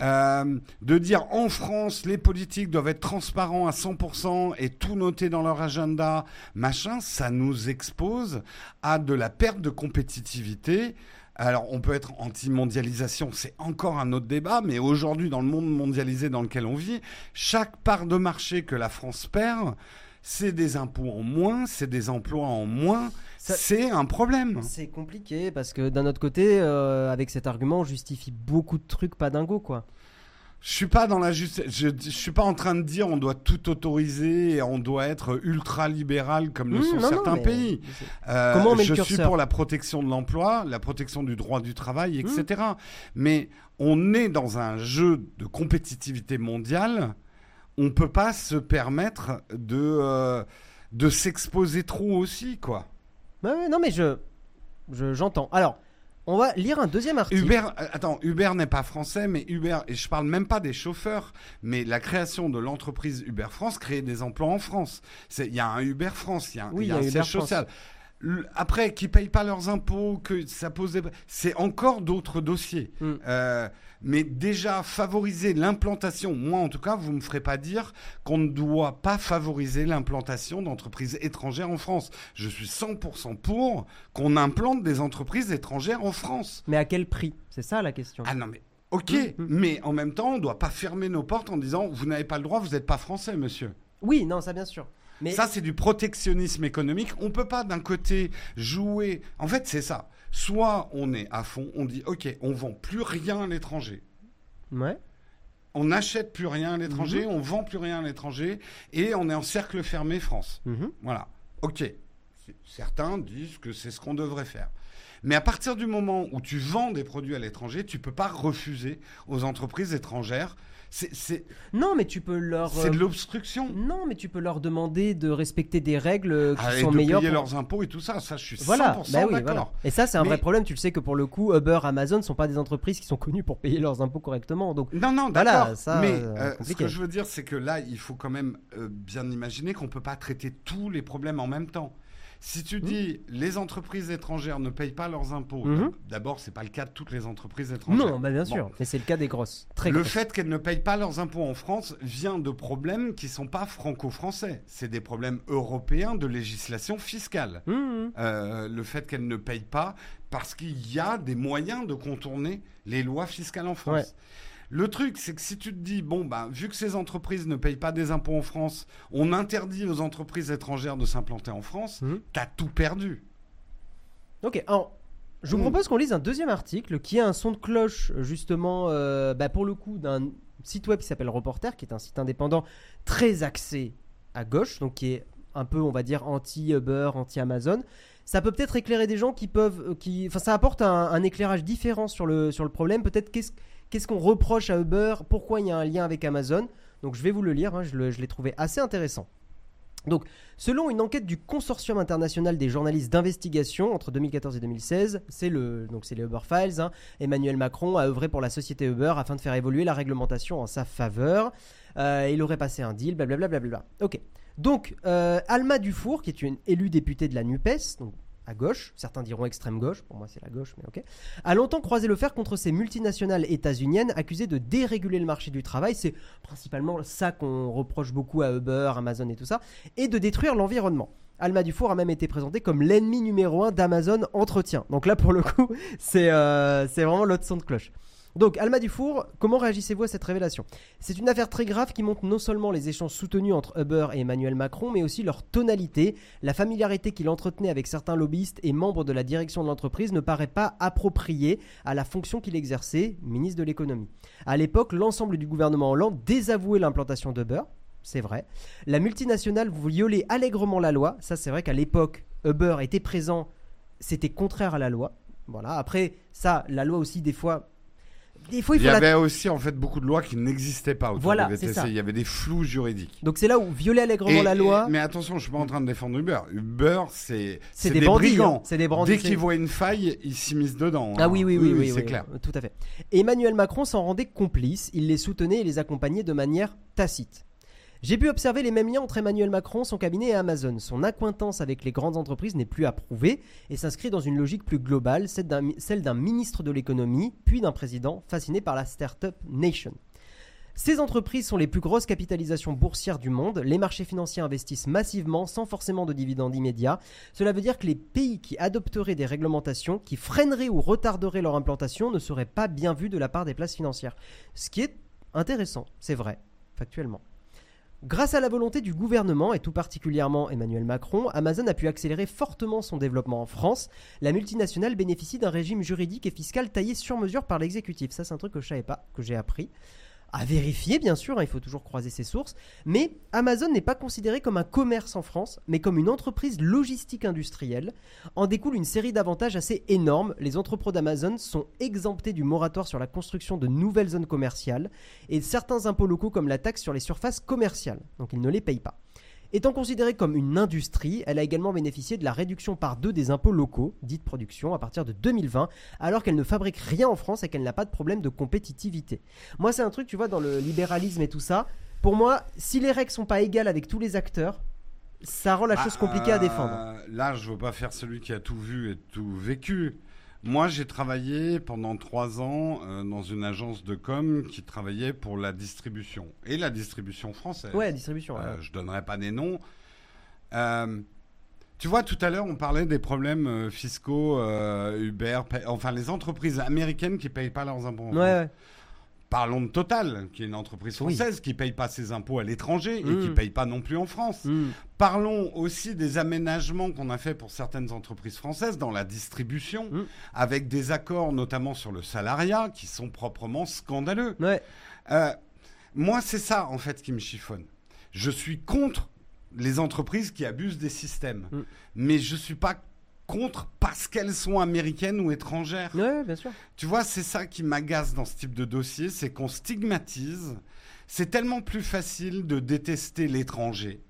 Euh, de dire en France, les politiques doivent être transparents à 100% et tout noter dans leur agenda, machin, ça nous expose à de la perte de compétitivité. Alors, on peut être anti-mondialisation, c'est encore un autre débat, mais aujourd'hui, dans le monde mondialisé dans lequel on vit, chaque part de marché que la France perd, c'est des impôts en moins, c'est des emplois en moins, c'est un problème. C'est compliqué parce que d'un autre côté, euh, avec cet argument, on justifie beaucoup de trucs pas dingos, quoi. Je suis pas dans la juste, je, je suis pas en train de dire on doit tout autoriser et on doit être ultra libéral comme le Mmh, sont non, certains pays. Euh, Comment on met le je suis pour la protection de l'emploi, la protection du droit du travail, Mmh. etc. Mais on est dans un jeu de compétitivité mondiale. On peut pas se permettre de euh, de s'exposer trop aussi, quoi. Ouais, ouais, non, mais je, je- j'entends. Alors, on va lire un deuxième article. Uber, euh, attends, Uber n'est pas français, mais Uber, et je parle même pas des chauffeurs, mais la création de l'entreprise Uber France crée des emplois en France. Il y a un Uber France, il y a un, Oui, il y a il y un a Uber siège social. Après, qui payent pas leurs impôts, que ça pose des... C'est encore d'autres dossiers. Mm. Euh, mais déjà, favoriser l'implantation, moi en tout cas, vous me ferez pas dire qu'on ne doit pas favoriser l'implantation d'entreprises étrangères en France. Je suis 100% pour qu'on implante des entreprises étrangères en France. Mais à quel prix? C'est ça la question. Ah non, mais ok, Mm, mm. mais en même temps, on ne doit pas fermer nos portes en disant vous n'avez pas le droit, vous n'êtes pas français, monsieur. Oui, non, ça bien sûr. Mais Ça, c'est du protectionnisme économique. On peut pas d'un côté jouer. En fait, c'est ça. Soit on est à fond, on dit ok, on vend plus rien à l'étranger. ouais. On n'achète plus rien à l'étranger, on vend plus rien à l'étranger, et on est en cercle fermé France. Mhm. Voilà. Ok. Certains disent que c'est ce qu'on devrait faire. Mais à partir du moment où tu vends des produits à l'étranger, tu peux pas refuser aux entreprises étrangères. C'est c'est- Non, mais tu peux leur. c'est de euh, l'obstruction. Non, mais tu peux leur demander de respecter des règles euh, qui Ah, et sont de meilleures. payer pour- leurs impôts et tout ça. Ça, je suis 100% Voilà, bah oui, d'accord. voilà. Et ça, c'est un Mais- vrai problème. Tu le sais que pour le coup, Uber, Amazon sont pas des entreprises qui sont connues pour payer leurs impôts correctement. Donc, Non, non, d'accord. ça, Mais euh, euh, ce que je veux dire, c'est que là, il faut quand même euh, bien imaginer qu'on peut pas traiter tous les problèmes en même temps. Si tu dis les entreprises étrangères ne payent pas leurs impôts, Mhm. d'abord, c'est pas le cas de toutes les entreprises étrangères. non, bah bien Bon. sûr. Mais c'est le cas des grosses. Très le grosses. fait qu'elles ne payent pas leurs impôts en France vient de problèmes qui sont pas franco-français. C'est des problèmes européens de législation fiscale. Mhm. Euh, le fait qu'elles ne payent pas parce qu'il y a des moyens de contourner les lois fiscales en France. Ouais. Le truc, c'est que si tu te dis, bon, bah, vu que ces entreprises ne payent pas des impôts en France, on interdit aux entreprises étrangères de s'implanter en France, Mhm. t'as tout perdu. Ok, alors, je vous Mm. propose qu'on lise un deuxième article qui est un son de cloche, justement, euh, bah, pour le coup, d'un site web qui s'appelle Reporter, qui est un site indépendant très axé à gauche, donc qui est un peu, on va dire, anti-Uber, anti-Amazon. Ça peut peut-être éclairer des gens qui peuvent. euh, Qui, enfin, ça apporte un, un éclairage différent sur le, sur le problème. Peut-être qu'est-ce qu'est-ce qu'on reproche à Uber, pourquoi il y a un lien avec Amazon? Donc je vais vous le lire, hein, je l'ai trouvé assez intéressant. Donc, selon une enquête du Consortium international des journalistes d'investigation entre 2014 et 2016, c'est le donc les Uber Files. hein, Emmanuel Macron a œuvré pour la société Uber afin de faire évoluer la réglementation en sa faveur. Euh, il aurait passé un deal, blablabla. Ok. Donc, euh, Alma Dufour, qui est une élue députée de la NUPES, donc à gauche, certains diront extrême gauche, pour moi c'est la gauche, mais ok, a longtemps croisé le fer contre ces multinationales états-uniennes accusées de déréguler le marché du travail. C'est principalement ça qu'on reproche beaucoup à Uber, Amazon et tout ça, et de détruire l'environnement. Alma Dufour a même été présentée comme l'ennemi numéro un d'Amazon Entretien. Donc là, pour le coup, c'est euh, vraiment l'autre son de cloche. Donc, Alma Dufour, comment réagissez-vous à cette révélation? C'est une affaire très grave qui montre non seulement les échanges soutenus entre Uber et Emmanuel Macron, mais aussi leur tonalité. La familiarité qu'il entretenait avec certains lobbyistes et membres de la direction de l'entreprise ne paraît pas appropriée à la fonction qu'il exerçait, ministre de l'économie. À l'époque, l'ensemble du gouvernement Hollande désavouait l'implantation d'Uber, c'est vrai. La multinationale violait allègrement la loi, ça c'est vrai qu'à l'époque, Uber était présent, c'était contraire à la loi. Voilà. Après, ça, la loi aussi, des fois, des fois, il y la avait aussi en fait beaucoup de lois qui n'existaient pas autour Voilà, VTC. ça. Il y avait des flous juridiques. Donc c'est là où violer allègrement Et- la loi, et- mais attention, je suis pas en train de défendre Uber. Uber, c'est c'est des, bandits. hein. C'est des bandits. Dès qu'ils voient une faille, ils s'immiscent dedans. Ah hein. oui, oui, oui, oui, c'est oui, clair. Tout à fait. Emmanuel Macron s'en rendait complice. Il les soutenait et les accompagnait de manière tacite. J'ai pu observer les mêmes liens entre Emmanuel Macron, son cabinet et Amazon. Son accointance avec les grandes entreprises n'est plus à prouver et s'inscrit dans une logique plus globale, celle d'un ministre de l'économie, puis d'un président fasciné par la Startup Nation. Ces entreprises sont les plus grosses capitalisations boursières du monde. Les marchés financiers investissent massivement sans forcément de dividendes immédiats. Cela veut dire que les pays qui adopteraient des réglementations qui freineraient ou retarderaient leur implantation ne seraient pas bien vus de la part des places financières. Ce qui est intéressant, c'est vrai, factuellement. Grâce à la volonté du gouvernement, et tout particulièrement Emmanuel Macron, Amazon a pu accélérer fortement son développement en France. La multinationale bénéficie d'un régime juridique et fiscal taillé sur mesure par l'exécutif. Ça, c'est un truc que je savais pas, que j'ai appris. À vérifier, bien sûr, hein, il faut toujours croiser ses sources. Mais Amazon n'est pas considéré comme un commerce en France, mais comme une entreprise logistique industrielle. En découle une série d'avantages assez énormes. Les entrepôts d'Amazon sont exemptés du moratoire sur la construction de nouvelles zones commerciales et certains impôts locaux comme la taxe sur les surfaces commerciales. Donc ils ne les payent pas. Étant considérée comme une industrie, elle a également bénéficié de la réduction par deux des impôts locaux, dite production, à partir de 2020, alors qu'elle ne fabrique rien en France et qu'elle n'a pas de problème de compétitivité. Moi, c'est un truc, tu vois, dans le libéralisme et tout ça. Pour moi, si les règles sont pas égales avec tous les acteurs, ça rend la chose Ah, compliquée à défendre. Là, je veux pas faire celui qui a tout vu et tout vécu. Moi, j'ai travaillé pendant trois ans euh, dans une agence de com qui travaillait pour la distribution et la distribution française. Ouais, distribution. Euh, ouais. je donnerai pas des noms. Euh, tu vois, tout à l'heure, on parlait des problèmes euh, fiscaux, Uber, enfin les entreprises américaines qui payent pas leurs impôts. en Ouais, ouais. Parlons de Total, qui est une entreprise Oui. française qui paye pas ses impôts à l'étranger et Mm. qui paye pas non plus en France. Hmm. Parlons aussi des aménagements qu'on a fait pour certaines entreprises françaises dans la distribution, Mm. avec des accords notamment sur le salariat qui sont proprement scandaleux. Ouais. Euh, moi, c'est ça en fait qui me chiffonne. Je suis contre les entreprises qui abusent des systèmes, Mm. mais je suis pas contre parce qu'elles sont américaines ou étrangères. Ouais, bien sûr. Tu vois, c'est ça qui m'agace dans ce type de dossier, c'est qu'on stigmatise. C'est tellement plus facile de détester l'étranger.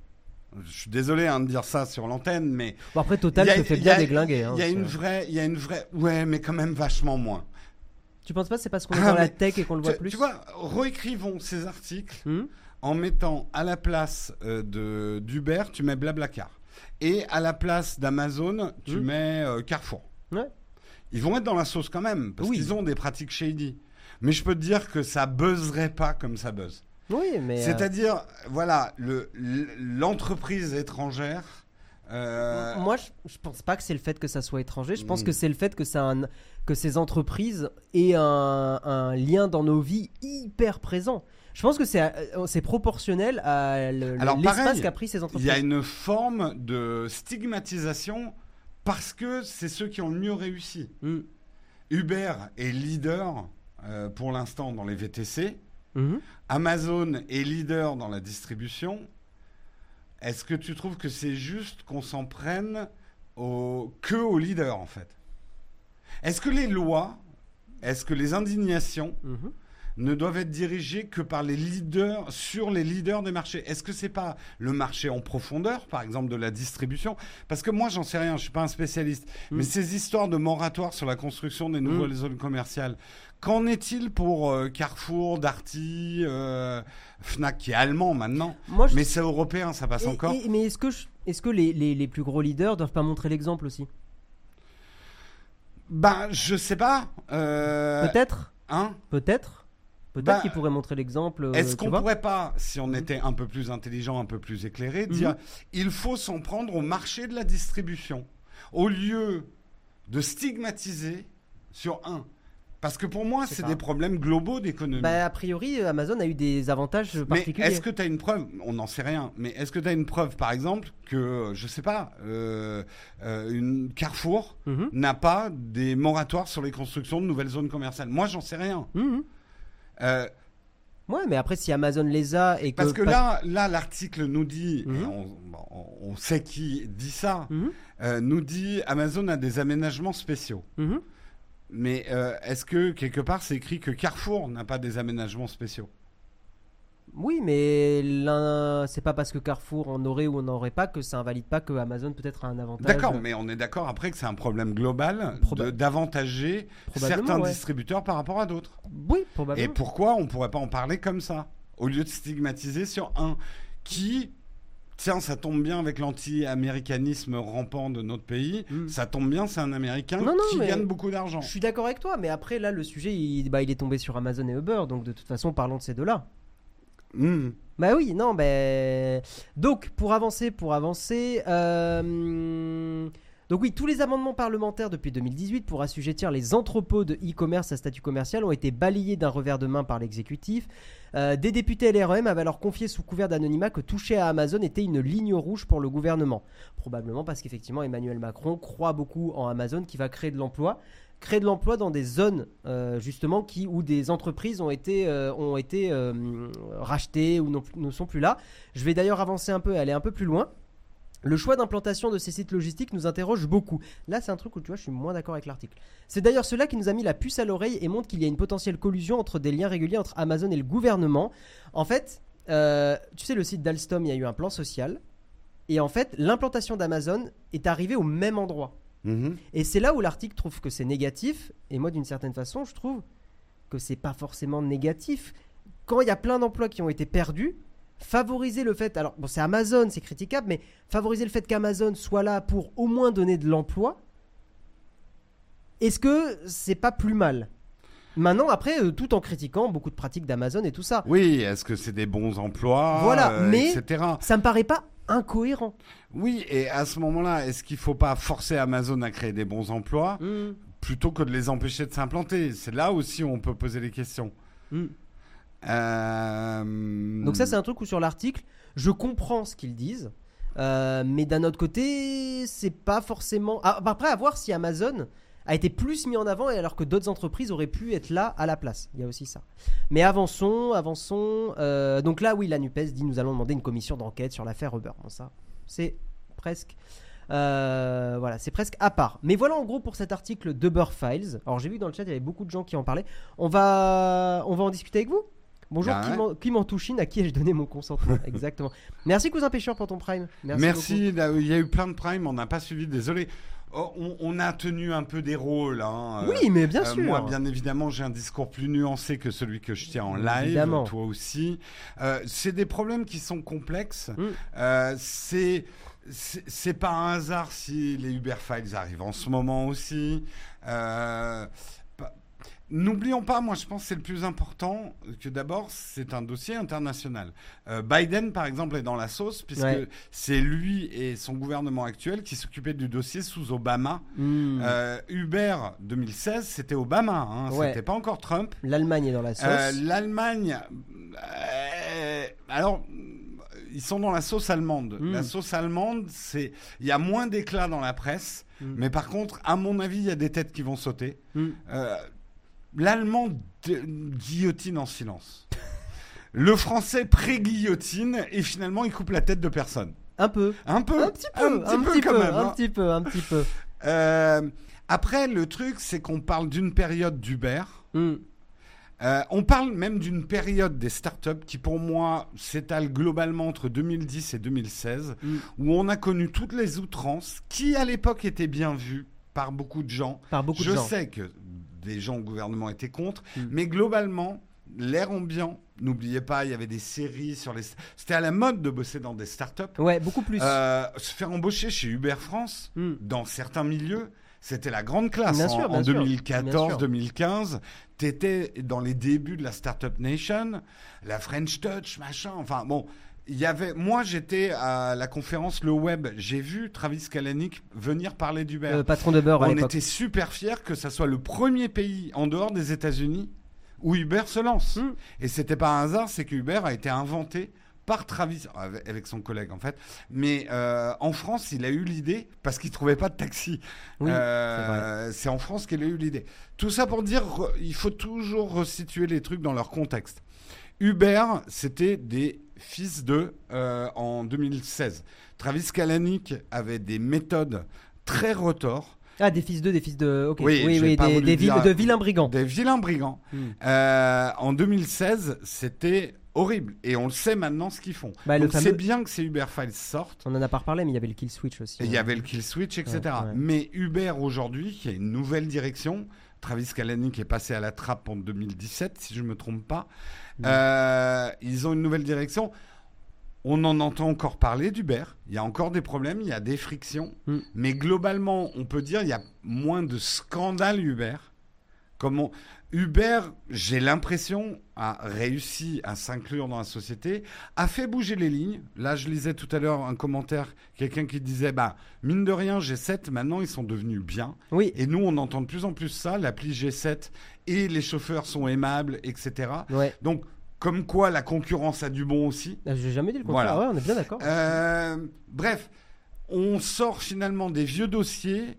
Je suis désolé hein, de dire ça sur l'antenne, mais Bon, après, Total a- se fait bien déglinguer. hein, Il y a une vraie, il y a une vraie, ouais, mais quand même vachement moins. Tu penses pas que c'est parce qu'on est Ah, dans la tech et qu'on le voit Tu, plus tu vois, réécrivons ces articles Hmm en mettant à la place euh, de d'Uber, tu mets Blablacar, et à la place d'Amazon, tu Mm. mets euh, Carrefour. Ouais. Ils vont être dans la sauce quand même, parce Oui. qu'ils ont des pratiques shady. Mais je peux te dire que ça buzzerait pas comme ça buzz. Oui, mais. euh, C'est-à-dire, voilà, le- l'entreprise étrangère. euh, Moi, je, je pense pas que c'est le fait que ça soit étranger. Je pense Mm. que c'est le fait que, ça a un- que ces entreprises aient un, un lien dans nos vies hyper présent. Je pense que c'est euh, proportionnel à l'espace qu'a pris ces Il entreprises. y a une forme de stigmatisation parce que c'est ceux qui ont le mieux réussi. Mm. Uber est leader euh, pour l'instant dans les VTC. Mhm. Amazon est leader dans la distribution. Est-ce que tu trouves que c'est juste qu'on s'en prenne au, que aux leaders en fait? Est-ce que les lois, est-ce que les indignations Mhm. Ne doivent être dirigées que par les leaders sur les leaders des marchés. Est-ce que c'est pas le marché en profondeur, par exemple de la distribution? Parce que moi, j'en sais rien, je suis pas un spécialiste. Mm. Mais ces histoires de moratoire sur la construction des nouvelles zones commerciales, qu'en est-il pour euh, Carrefour, Darty, euh, Fnac qui est allemand maintenant? Moi, je- Mais c'est européen, ça passe Et- encore. et- mais est-ce que, je- est-ce que les, les- les plus gros leaders doivent pas montrer l'exemple aussi? Ben, je sais pas. Euh, Peut-être? hein? Peut-être? Peut-être Bah, qu'ils pourraient montrer l'exemple. euh, Est-ce qu'on pourrait pas, si on était un peu plus intelligent, un peu plus éclairé, Mhm. dire il faut s'en prendre au marché de la distribution au lieu de stigmatiser sur un Parce que pour moi, c'est des problèmes globaux d'économie. Bah, a priori, euh, Amazon a eu des avantages mais particuliers. est-ce que tu as une preuve On n'en sait rien. Mais est-ce que tu as une preuve, par exemple, que, je sais pas, euh, euh, une Carrefour Mhm. n'a pas des moratoires sur les constructions de nouvelles zones commerciales? Moi, j'en sais rien. Mhm. Euh, Ouais, mais après, si Amazon les a et que. Parce que là, là l'article nous dit, Mhm. et on, on- on sait qui dit ça, Mhm. euh, nous dit Amazon a des aménagements spéciaux. Mhm. Mais euh, est-ce que quelque part c'est écrit que Carrefour n'a pas des aménagements spéciaux? Oui, mais c'est pas parce que Carrefour en aurait ou en aurait pas que ça invalide pas que Amazon peut-être a un avantage. D'accord, mais on est d'accord après que c'est un problème global d'avantager certains ouais. distributeurs par rapport à d'autres. Oui, Et probablement. pourquoi on pourrait pas en parler comme ça au lieu de stigmatiser sur un qui Tiens, ça tombe bien avec l'anti-américanisme rampant de notre pays. Mm. Ça tombe bien, c'est un Américain Non, non, qui gagne beaucoup d'argent. Je suis d'accord avec toi, mais après là, le sujet, il, bah, il est tombé sur Amazon et Uber, donc de toute façon, parlons de ces deux-là. Mm. Bah oui, non, ben. Donc, pour avancer, pour avancer. euh, Donc, oui, tous les amendements parlementaires depuis 2018 pour assujettir les entrepôts de e-commerce à statut commercial ont été balayés d'un revers de main par l'exécutif. Euh, des députés LREM avaient alors confié sous couvert d'anonymat que toucher à Amazon était une ligne rouge pour le gouvernement. Probablement parce qu'effectivement, Emmanuel Macron croit beaucoup en Amazon qui va créer de l'emploi. Créer de l'emploi dans des zones euh, justement qui, où des entreprises ont été, euh, ont été euh, rachetées ou ne sont plus là. Je vais d'ailleurs avancer un peu et aller un peu plus loin. Le choix d'implantation de ces sites logistiques nous interroge beaucoup. Là, c'est un truc où tu vois, je suis moins d'accord avec l'article. C'est d'ailleurs cela qui nous a mis la puce à l'oreille et montre qu'il y a une potentielle collusion entre des liens réguliers entre Amazon et le gouvernement. En fait, tu sais, le site d'Alstom, il y a eu un plan social. Et en fait, l'implantation d'Amazon est arrivée au même endroit. Mhm. Et c'est là où l'article trouve que c'est négatif. Et moi, d'une certaine façon, je trouve que c'est pas forcément négatif. Quand il y a plein d'emplois qui ont été perdus, favoriser le fait. Alors, bon, c'est Amazon, c'est critiquable, mais favoriser le fait qu'Amazon soit là pour au moins donner de l'emploi, est-ce que c'est pas plus mal? Maintenant, après, euh, tout en critiquant beaucoup de pratiques d'Amazon et tout ça, Oui, est-ce que c'est des bons emplois Voilà, euh, mais- etc. ça me paraît pas incohérent. Oui, et à ce moment-là, est-ce qu'il ne faut pas forcer Amazon à créer des bons emplois Hmm, plutôt que de les empêcher de s'implanter? C'est là aussi où on peut poser les questions. hmm. Euh, Donc ça c'est un truc où sur l'article, je comprends ce qu'ils disent, euh, mais d'un autre côté, c'est pas forcément... Ah, bah après, à voir si Amazon a été plus mis en avant et alors que d'autres entreprises auraient pu être là à la place. Il y a aussi ça. Mais avançons, avançons. Euh, donc là, oui, la NUPES dit nous allons demander une commission d'enquête sur l'affaire Uber. Bon, ça, c'est presque... euh, voilà, c'est presque à part. Mais voilà en gros pour cet article d'Uber Files. Alors j'ai vu dans le chat, il y avait beaucoup de gens qui en parlaient. On va, on va en discuter avec vous? Bonjour, Bah ouais. Clément- Clément Touchine, à qui ai-je donné mon consentement? Exactement. Merci, cousin pêcheur, pour ton prime. Merci. Merci, là, il y a eu plein de primes, on n'a pas suivi, désolé. Oh, on, on a tenu un peu des rôles. hein, euh, Oui, mais bien Euh, sûr. moi, bien évidemment, j'ai un discours plus nuancé que celui que je tiens en live. Évidemment. Toi aussi. Euh, c'est des problèmes qui sont complexes. Mm. Euh, c'est c'est pas un hasard si les Uber Files arrivent en ce moment aussi. Euh, N'oublions pas, moi je pense que c'est le plus important, que d'abord c'est un dossier international. Euh, Biden par exemple est dans la sauce puisque Ouais. c'est lui et son gouvernement actuel qui s'occupaient du dossier sous Obama. Hmm. Euh, Uber 2016, c'était Obama, hein, Ouais. c'était pas encore Trump. L'Allemagne est dans la sauce. Euh, L'Allemagne, euh, alors ils sont dans la sauce allemande. Mm. La sauce allemande, c'est il y a moins d'éclat dans la presse, Mm. mais par contre, à mon avis, il y a des têtes qui vont sauter. Hmm. Euh, L'allemand guillotine en silence. Le français pré-guillotine et finalement il coupe la tête de personne. Un peu. Un peu, Un petit peu, un, petit quand peu, même, un hein. petit peu, un petit peu. Euh, après, le truc, c'est qu'on parle d'une période d'Uber. Hmm. Euh, on parle même d'une période des startups qui, pour moi, s'étale globalement entre 2010 et 2016, Mm. où on a connu toutes les outrances qui, à l'époque, étaient bien vues par beaucoup de gens. Par beaucoup Je de gens. sais que des gens au gouvernement étaient contre, Mm. mais globalement, l'air ambiant, n'oubliez pas, il y avait des séries sur les. C'était à la mode de bosser dans des startups. Ouais, beaucoup plus. Euh, se faire embaucher chez Uber France, Mm. dans certains milieux, c'était la grande classe. Bien en sûr, bien en sûr. 2014, Bien sûr. 2015, tu étais dans les débuts de la Startup Nation, la French Touch, machin. Enfin, bon. Il y avait, moi, j'étais à la conférence Le Web. J'ai vu Travis Kalanick venir parler d'Uber. Euh, patron à On était super fiers que ça soit le premier pays en dehors des États-Unis où Uber se lance. Mm. Et c'était pas un hasard, c'est que Uber a été inventé par Travis, avec son collègue en fait. Mais euh, en France, il a eu l'idée parce qu'il trouvait pas de taxi. Oui, Euh, c'est en France qu'il a eu l'idée. Tout ça pour dire, re- il faut toujours resituer les trucs dans leur contexte. Uber, c'était des fils de euh, en 2016. Travis Kalanick avait des méthodes très retors, Ah, des fils de, des fils de. Ok. Oui, Oui, des, de vilains brigands. des vilains brigands. Mm. Euh, en 2016, c'était horrible. Et on le sait maintenant ce qu'ils font. Bah, Donc c'est bien que ces Uber Files sortent. On en a pas reparlé, mais il y avait le kill switch aussi. Il y avait le kill switch, etc. Ouais, ouais. Mais Uber aujourd'hui, qui a une nouvelle direction, Travis Kalanick est passé à la trappe en 2017, si je ne me trompe pas. Euh, ils ont une nouvelle direction. On en entend encore parler d'Uber. Il y a encore des problèmes, il y a des frictions. Mm. Mais globalement, on peut dire il y a moins de scandales Uber. Comme on- Uber, j'ai l'impression, a réussi à s'inclure dans la société, a fait bouger les lignes. Là, je lisais tout à l'heure un commentaire, quelqu'un qui disait, bah, mine de rien, G7, maintenant, ils sont devenus bien. Oui. Et nous, on entend de plus en plus ça, l'appli G7, et les chauffeurs sont aimables, etc. Ouais. Donc, comme quoi la concurrence a du bon aussi. Ah, J'ai jamais dit le contraire. Voilà. Ouais, on est bien d'accord. Euh, bref, on sort finalement des vieux dossiers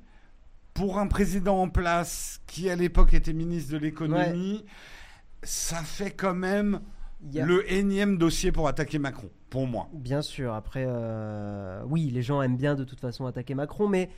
pour un président en place qui à l'époque était ministre de l'économie. Ça fait quand même a- le énième dossier pour attaquer Macron, pour moi. Bien sûr, après, euh, oui, les gens aiment bien de toute façon attaquer Macron, mais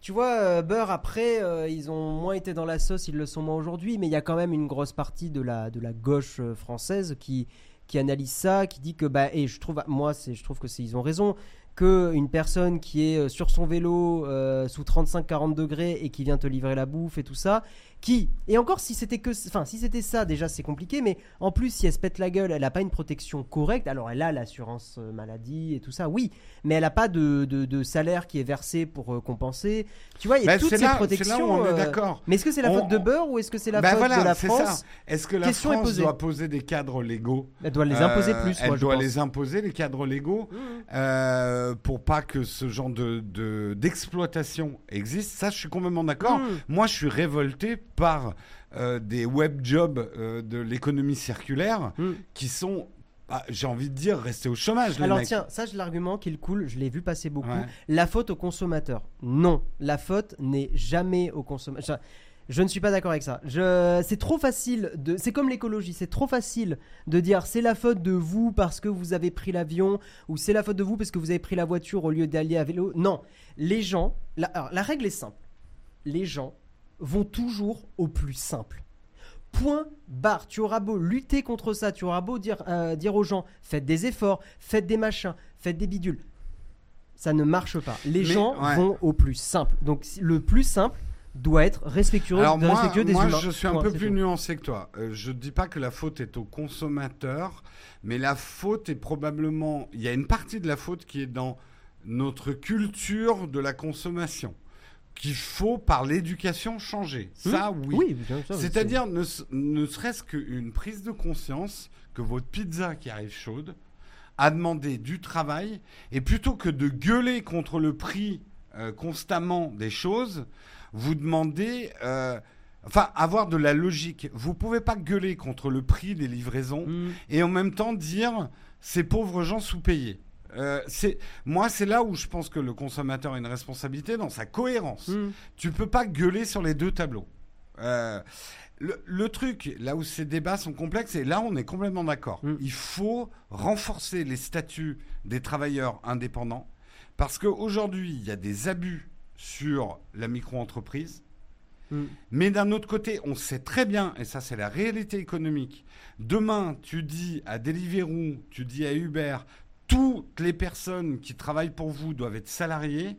tu vois, euh, Beurre, après, euh, ils ont moins été dans la sauce, ils le sont moins aujourd'hui, mais il y a quand même une grosse partie de la, de la gauche française qui, qui analyse ça, qui dit que, bah, et je trouve, moi, je trouve que ils ont raison, que une personne qui est euh, sur son vélo euh, sous 35-40 degrés et qui vient te livrer la bouffe et tout ça, qui, et encore si c'était que, enfin, si c'était ça, déjà c'est compliqué, mais en plus, si elle se pète la gueule, elle n'a pas une protection correcte. Alors, elle a l'assurance euh, maladie et tout ça, oui, mais elle n'a pas de, de- de salaire qui est versé pour euh, compenser. Tu vois, il y a Bah, toutes ces là, protections. là où on est euh, d'accord. Mais est-ce que c'est la On- faute de Beurre ou est-ce que c'est la Bah faute voilà, de la c'est France? Est-ce que la Question est France doit poser des cadres légaux Elle doit les imposer Euh, plus, Elle moi, je doit pense. les imposer, les cadres légaux, Mmh. pour pas que ce genre de de- d'exploitation existe. Ça, je suis complètement d'accord. Mmh. Moi, je suis révolté par euh, des web jobs euh, de l'économie circulaire Mm. qui sont, bah, j'ai envie de dire, restés au chômage. les Alors mecs. tiens, ça, je l'argument qui est cool, je l'ai vu passer beaucoup. Ouais. La faute au consommateur. Non, la faute n'est jamais au consommateur. Je, je ne suis pas d'accord avec ça. Je, c'est trop facile de. C'est comme l'écologie. C'est trop facile de dire c'est la faute de vous parce que vous avez pris l'avion ou c'est la faute de vous parce que vous avez pris la voiture au lieu d'aller à vélo. Non, les gens. La, alors, la règle est simple. Les gens vont toujours au plus simple. Point barre. Tu auras beau lutter contre ça, tu auras beau dire, euh, dire aux gens faites des efforts, faites des machins, faites des bidules. Ça ne marche pas. Les Mais, gens ouais. vont au plus simple. Donc le plus simple doit être respectueux, Alors moi, respectueux des moi, humains. je suis un Point, peu plus tout. nuancé que toi. Euh, je dis pas que la faute est au consommateur, mais la faute est probablement... Il y a une partie de la faute qui est dans notre culture de la consommation, qu'il faut, par l'éducation, changer. Ça, oui. C'est-à-dire, ne, ne serait-ce qu'une prise de conscience que votre pizza qui arrive chaude a demandé du travail, et plutôt que de gueuler contre le prix euh, constamment des choses, vous demandez... euh, Enfin, avoir de la logique. Vous pouvez pas gueuler contre le prix des livraisons c'est- Mm. et en même temps dire ces pauvres gens sous-payés. Euh, c'est moi, c'est là où je pense que le consommateur a une responsabilité dans sa cohérence. Mm. Tu peux pas gueuler sur les deux tableaux. Euh, le, le truc, là où ces débats sont complexes, et là on est complètement d'accord. Mm. Il faut renforcer les statuts des travailleurs indépendants parce qu'aujourd'hui il y a des abus sur la micro-entreprise Mm. Mais d'un autre côté, on sait très bien, et ça c'est la réalité économique, demain tu dis à Deliveroo, tu dis à Uber, toutes les personnes qui travaillent pour vous doivent être salariées,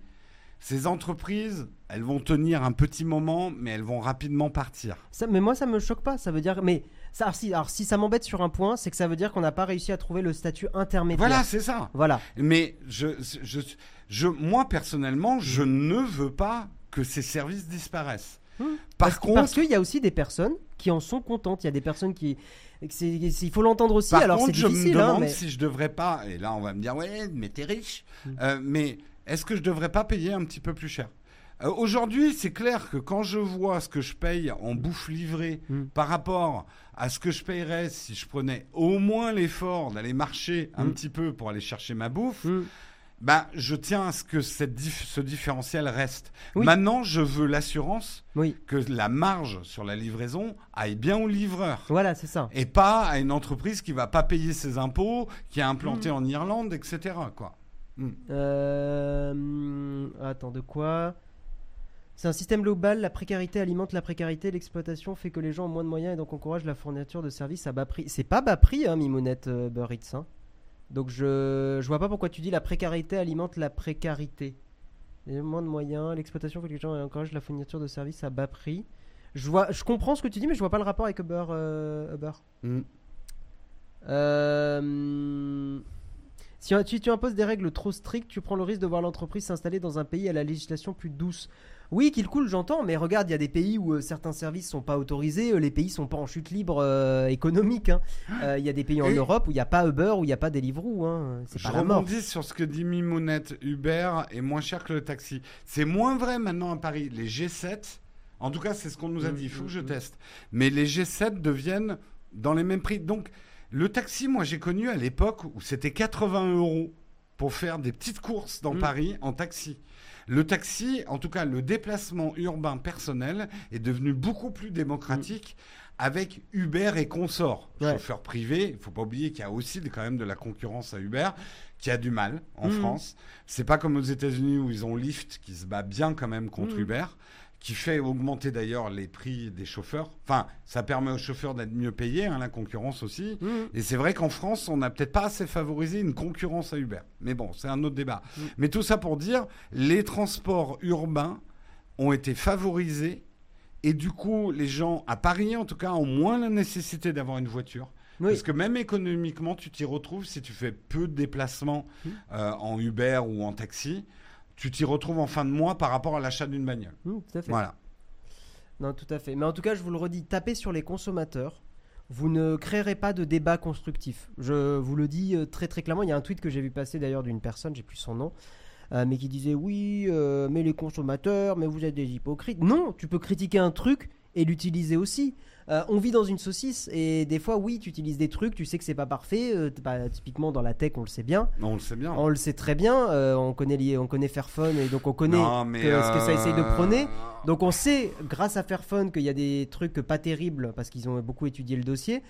ces entreprises, elles vont tenir un petit moment, mais elles vont rapidement partir. Ça, mais moi, ça me choque pas. Ça veut dire. Mais ça, alors, si, alors, si ça m'embête sur un point, c'est que ça veut dire qu'on n'a pas réussi à trouver le statut intermédiaire. Voilà, c'est ça. Voilà. Mais je, je, je, moi, personnellement, je ne veux pas que ces services disparaissent. Hum. Par parce, contre- parce qu'il y a aussi des personnes qui en sont contentes. Il y a des personnes qui. Il faut l'entendre aussi. Par alors c'est contre, je me hein, demande mais- si je devrais pas, et là on va me dire, ouais, mais t'es riche, Mm. Euh, mais est-ce que je devrais pas payer un petit peu plus cher? Euh, Aujourd'hui, c'est clair que quand je vois ce que je paye en bouffe livrée Mm. par rapport à ce que je payerais si je prenais au moins l'effort d'aller marcher un petit peu pour aller chercher ma bouffe. Bah, je tiens à ce que cette dif- ce différentiel reste. Oui. Maintenant, je veux l'assurance Oui. que la marge sur la livraison aille bien au livreur. Voilà, c'est ça. Et pas à une entreprise qui va pas payer ses impôts, qui est implantée Mm. en Irlande, etc. Quoi. Mm. Euh, attends, de quoi? C'est un système global, la précarité alimente la précarité, l'exploitation fait que les gens ont moins de moyens et donc encourage la fourniture de services à bas prix. C'est pas bas prix, hein, Mimounette euh, Eats, hein. Donc je, je vois pas pourquoi tu dis la précarité alimente la précarité. Il y a moins de moyens, l'exploitation fait que les gens encouragent la fourniture de services à bas prix. Je, vois, je comprends ce que tu dis, mais je vois pas le rapport avec Uber. euh, Uber. Mm. Euh, si tu, tu imposes des règles trop strictes, tu prends le risque de voir l'entreprise s'installer dans un pays à la législation plus douce. Oui, qu'il coule, j'entends, mais regarde, il y a des pays où euh, certains services sont pas autorisés, euh, les pays sont pas en chute libre euh, économique. hein. Euh, Il y a des pays en Et- Europe où il n'y a pas Uber, où il n'y a pas Deliveroo. Hein. C'est Je pas la mort. rebondis sur ce que dit Mimounette. Uber est moins cher que le taxi. C'est moins vrai maintenant à Paris. Les G7, en tout cas, c'est ce qu'on nous a Mm, dit. Il faut mm, que je mm. teste. Mais les G7 deviennent dans les mêmes prix. Donc, le taxi, moi, j'ai connu à l'époque où c'était 80 euros pour faire des petites courses dans Mm. Paris en taxi. Le taxi, en tout cas le déplacement urbain personnel, est devenu beaucoup plus démocratique avec Uber et consorts. Ouais. Chauffeurs privés, il faut pas oublier qu'il y a aussi quand même de la concurrence à Uber, qui a du mal en Mhm. France. C'est pas comme aux États-Unis où ils ont Lyft qui se bat bien quand même contre Mhm. Uber, qui fait augmenter d'ailleurs les prix des chauffeurs. Enfin, ça permet aux chauffeurs d'être mieux payés, hein, la concurrence aussi. Mmh. Et c'est vrai qu'en France, on n'a peut-être pas assez favorisé une concurrence à Uber. Mais bon, c'est un autre débat. Mm. Mais tout ça pour dire, les transports urbains ont été favorisés. Et du coup, les gens, à Paris en tout cas, ont moins la nécessité d'avoir une voiture. Oui. Parce que même économiquement, tu t'y retrouves si tu fais peu de déplacements Mm. euh, en Uber ou en taxi. Tu t'y retrouves en fin de mois par rapport à l'achat d'une bagnole. Mmh, tout à fait. Voilà. Non, tout à fait. Mais en tout cas, je vous le redis, tapez sur les consommateurs. Vous ne créerez pas de débat constructif. Je vous le dis euh, très très clairement. Il y a un tweet que j'ai vu passer d'ailleurs d'une personne, j'ai plus son nom, euh, mais qui disait oui, euh, mais les consommateurs, mais vous êtes des hypocrites. Non, tu peux critiquer un truc et l'utiliser aussi. Euh, on vit dans une saucisse et des fois, oui, tu utilises des trucs, tu sais que c'est pas parfait. euh, typiquement dans la tech, on le sait bien. On le sait bien. On le sait très bien. euh, on connaît les- on connaît Fairphone et donc on connaît Non, mais, que- ce que ça essaye de prôner. Donc on sait, grâce à Fairphone, qu'il y a des trucs pas terribles parce qu'ils ont beaucoup étudié le dossier.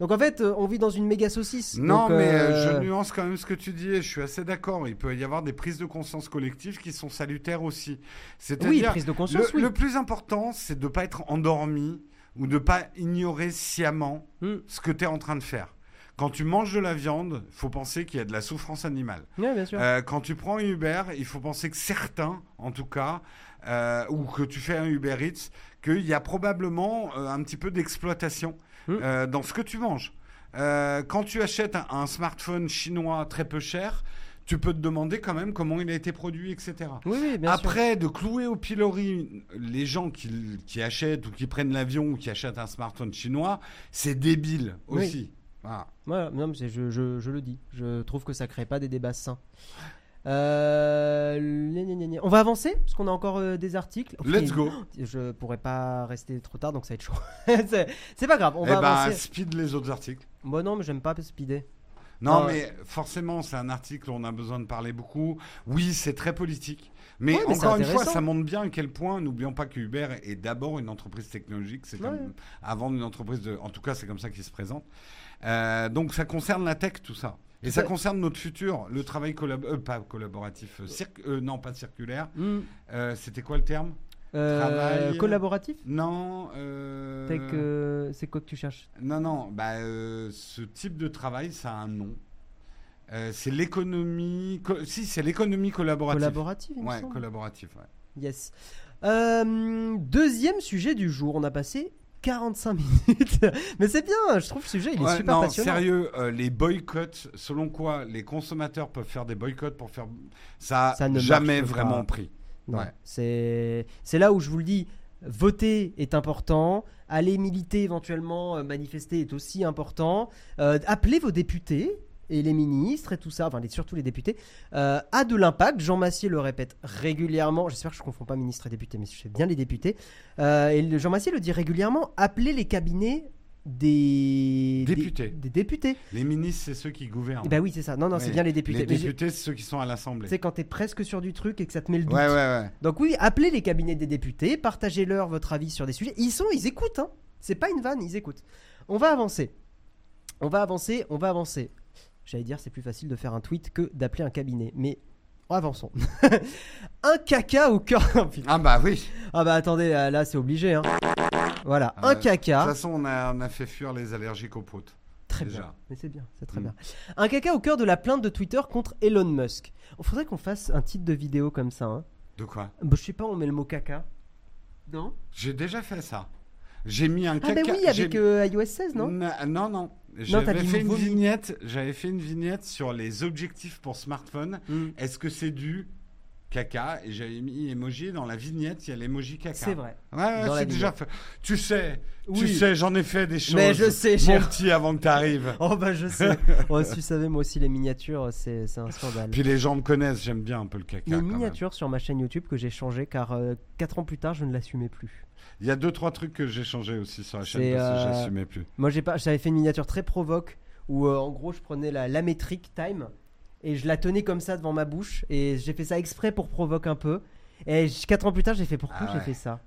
Donc en fait, euh, on vit dans une méga saucisse. Non, Donc, mais euh, euh, je nuance quand même ce que tu dis et je suis assez d'accord. Il peut y avoir des prises de conscience collectives qui sont salutaires aussi. Oui, C'est-à-dire, prise de conscience, le, oui. le plus important, c'est de ne pas être endormi ou de ne pas ignorer sciemment Hmm. ce que tu es en train de faire. Quand tu manges de la viande, il faut penser qu'il y a de la souffrance animale. Ouais, bien sûr. Euh, quand tu prends un Uber, il faut penser que certains, en tout cas, euh, ou que tu fais un Uber Eats, qu'il y a probablement euh, un petit peu d'exploitation Mm. euh, dans ce que tu manges. Euh, quand tu achètes un, un smartphone chinois très peu cher, tu peux te demander quand même comment il a été produit, etc. oui, oui, bien sûr. Après, de clouer au pilori les gens qui, qui achètent ou qui prennent l'avion ou qui achètent un smartphone chinois, c'est débile Oui. aussi. Voilà. Voilà, non, mais c'est- je, je- je le dis. Je trouve que ça crée pas des débats sains. Euh. On va avancer parce qu'on a encore euh, des articles. Let's Et- go. Je pourrais pas rester trop tard donc ça va être chaud. c'est pas grave, on Eh va ben, avancer. speed les autres articles. Moi non, mais j'aime pas speeder. Non, mais forcément, c'est un article où on a besoin de parler beaucoup. Oui, c'est très politique. Mais, Ouais, mais c'est encore une fois, ça montre bien à quel point, n'oublions pas que Uber est d'abord une entreprise technologique. C'est Ouais. avant une entreprise de. En tout cas, c'est comme ça qu'il se présente. Euh, donc, ça concerne la tech, tout ça. Et ça concerne notre futur, le travail collab euh, pas collaboratif, euh, euh, non pas circulaire. Euh, C'était quoi le terme? Travail. Collaboratif? Non. c'est quoi que tu cherches? Non, non. Bah, ce type de travail, ça a un nom. C'est l'économie. co- Si, c'est l'économie collaborative. Collaboratif, il Ouais, semble. collaboratif. Ouais. Yes. Deuxième sujet du jour. On a passé 45 minutes. Mais c'est bien, je trouve le sujet, il est Ouais, super non, passionnant. sérieux, euh, les boycotts, selon quoi les consommateurs peuvent faire des boycotts pour faire. Ça, n'a jamais pas. vraiment pris. Non, Ouais. c'est c'est là où je vous le dis. Voter est important. Aller militer éventuellement, euh, manifester est aussi important. Euh, appelez vos députés et les ministres et tout ça, enfin les- surtout les députés, euh, a de l'impact. Jean Massier le répète régulièrement. J'espère que je ne confonds pas ministre et député, mais je fais bien les députés. Euh, et Jean Massier le dit régulièrement. Appelez les cabinets des Députés. Des, des députés. Les ministres, c'est ceux qui gouvernent. Eh ben oui, c'est ça. Non, non, c'est bien les députés. Les Mais députés, c'est ceux qui sont à l'Assemblée. Sais, quand t'es presque sur du truc et que ça te met le doute. Ouais, ouais, ouais. Donc oui, appelez les cabinets des députés, partagez-leur votre avis sur des sujets. Ils sont, ils écoutent, hein. C'est pas une vanne, ils écoutent. On va avancer. On va avancer, on va avancer. J'allais dire, c'est plus facile de faire un tweet que d'appeler un cabinet. Mais avançons. un caca au cœur. Ah bah oui. ah bah attendez, là, là, c'est obligé. Hein. Voilà, Ah un ouais. De toute caca. façon, on a, on a fait fuir les allergiques aux proutes. Très déjà. bien. Mais c'est bien, c'est très Mm. bien. Un caca au cœur de la plainte de Twitter contre Elon Musk. Il faudrait qu'on fasse un titre de vidéo comme ça. Hein. De quoi? Bah, je sais pas, on met le mot caca. Non? J'ai déjà fait ça. J'ai mis un Ah caca. bah oui, avec euh, iOS 16, non? Non, non. J'avais fait une vignette. J'avais fait une vignette sur les objectifs pour smartphone. Mm. Est-ce que c'est du caca? Et j'avais mis emoji dans la vignette. Il y a l'emoji caca. C'est vrai. Ouais, c'est déjà fait. Tu sais, tu sais, j'en ai fait des choses. Mais je sais, mon petit, avant que t'arrives. Oh bah je sais. oh, si tu savais, moi aussi les miniatures, c'est un scandale. Puis les gens me connaissent. J'aime bien un peu le caca. Il y a une quand même. miniature sur ma chaîne YouTube que j'ai changée car 4 ans plus tard, je ne l'assumais plus. Il y a deux trois trucs que j'ai changé aussi sur la chaîne parce que euh, j'assumais plus. Moi, j'ai pas, j'avais fait une miniature très provoque où euh, en gros, je prenais la, la métrique time et je la tenais comme ça devant ma bouche et j'ai fait ça exprès pour provoquer un peu. Et 4 ans plus tard, j'ai fait pourquoi Ah j'ai fait ça?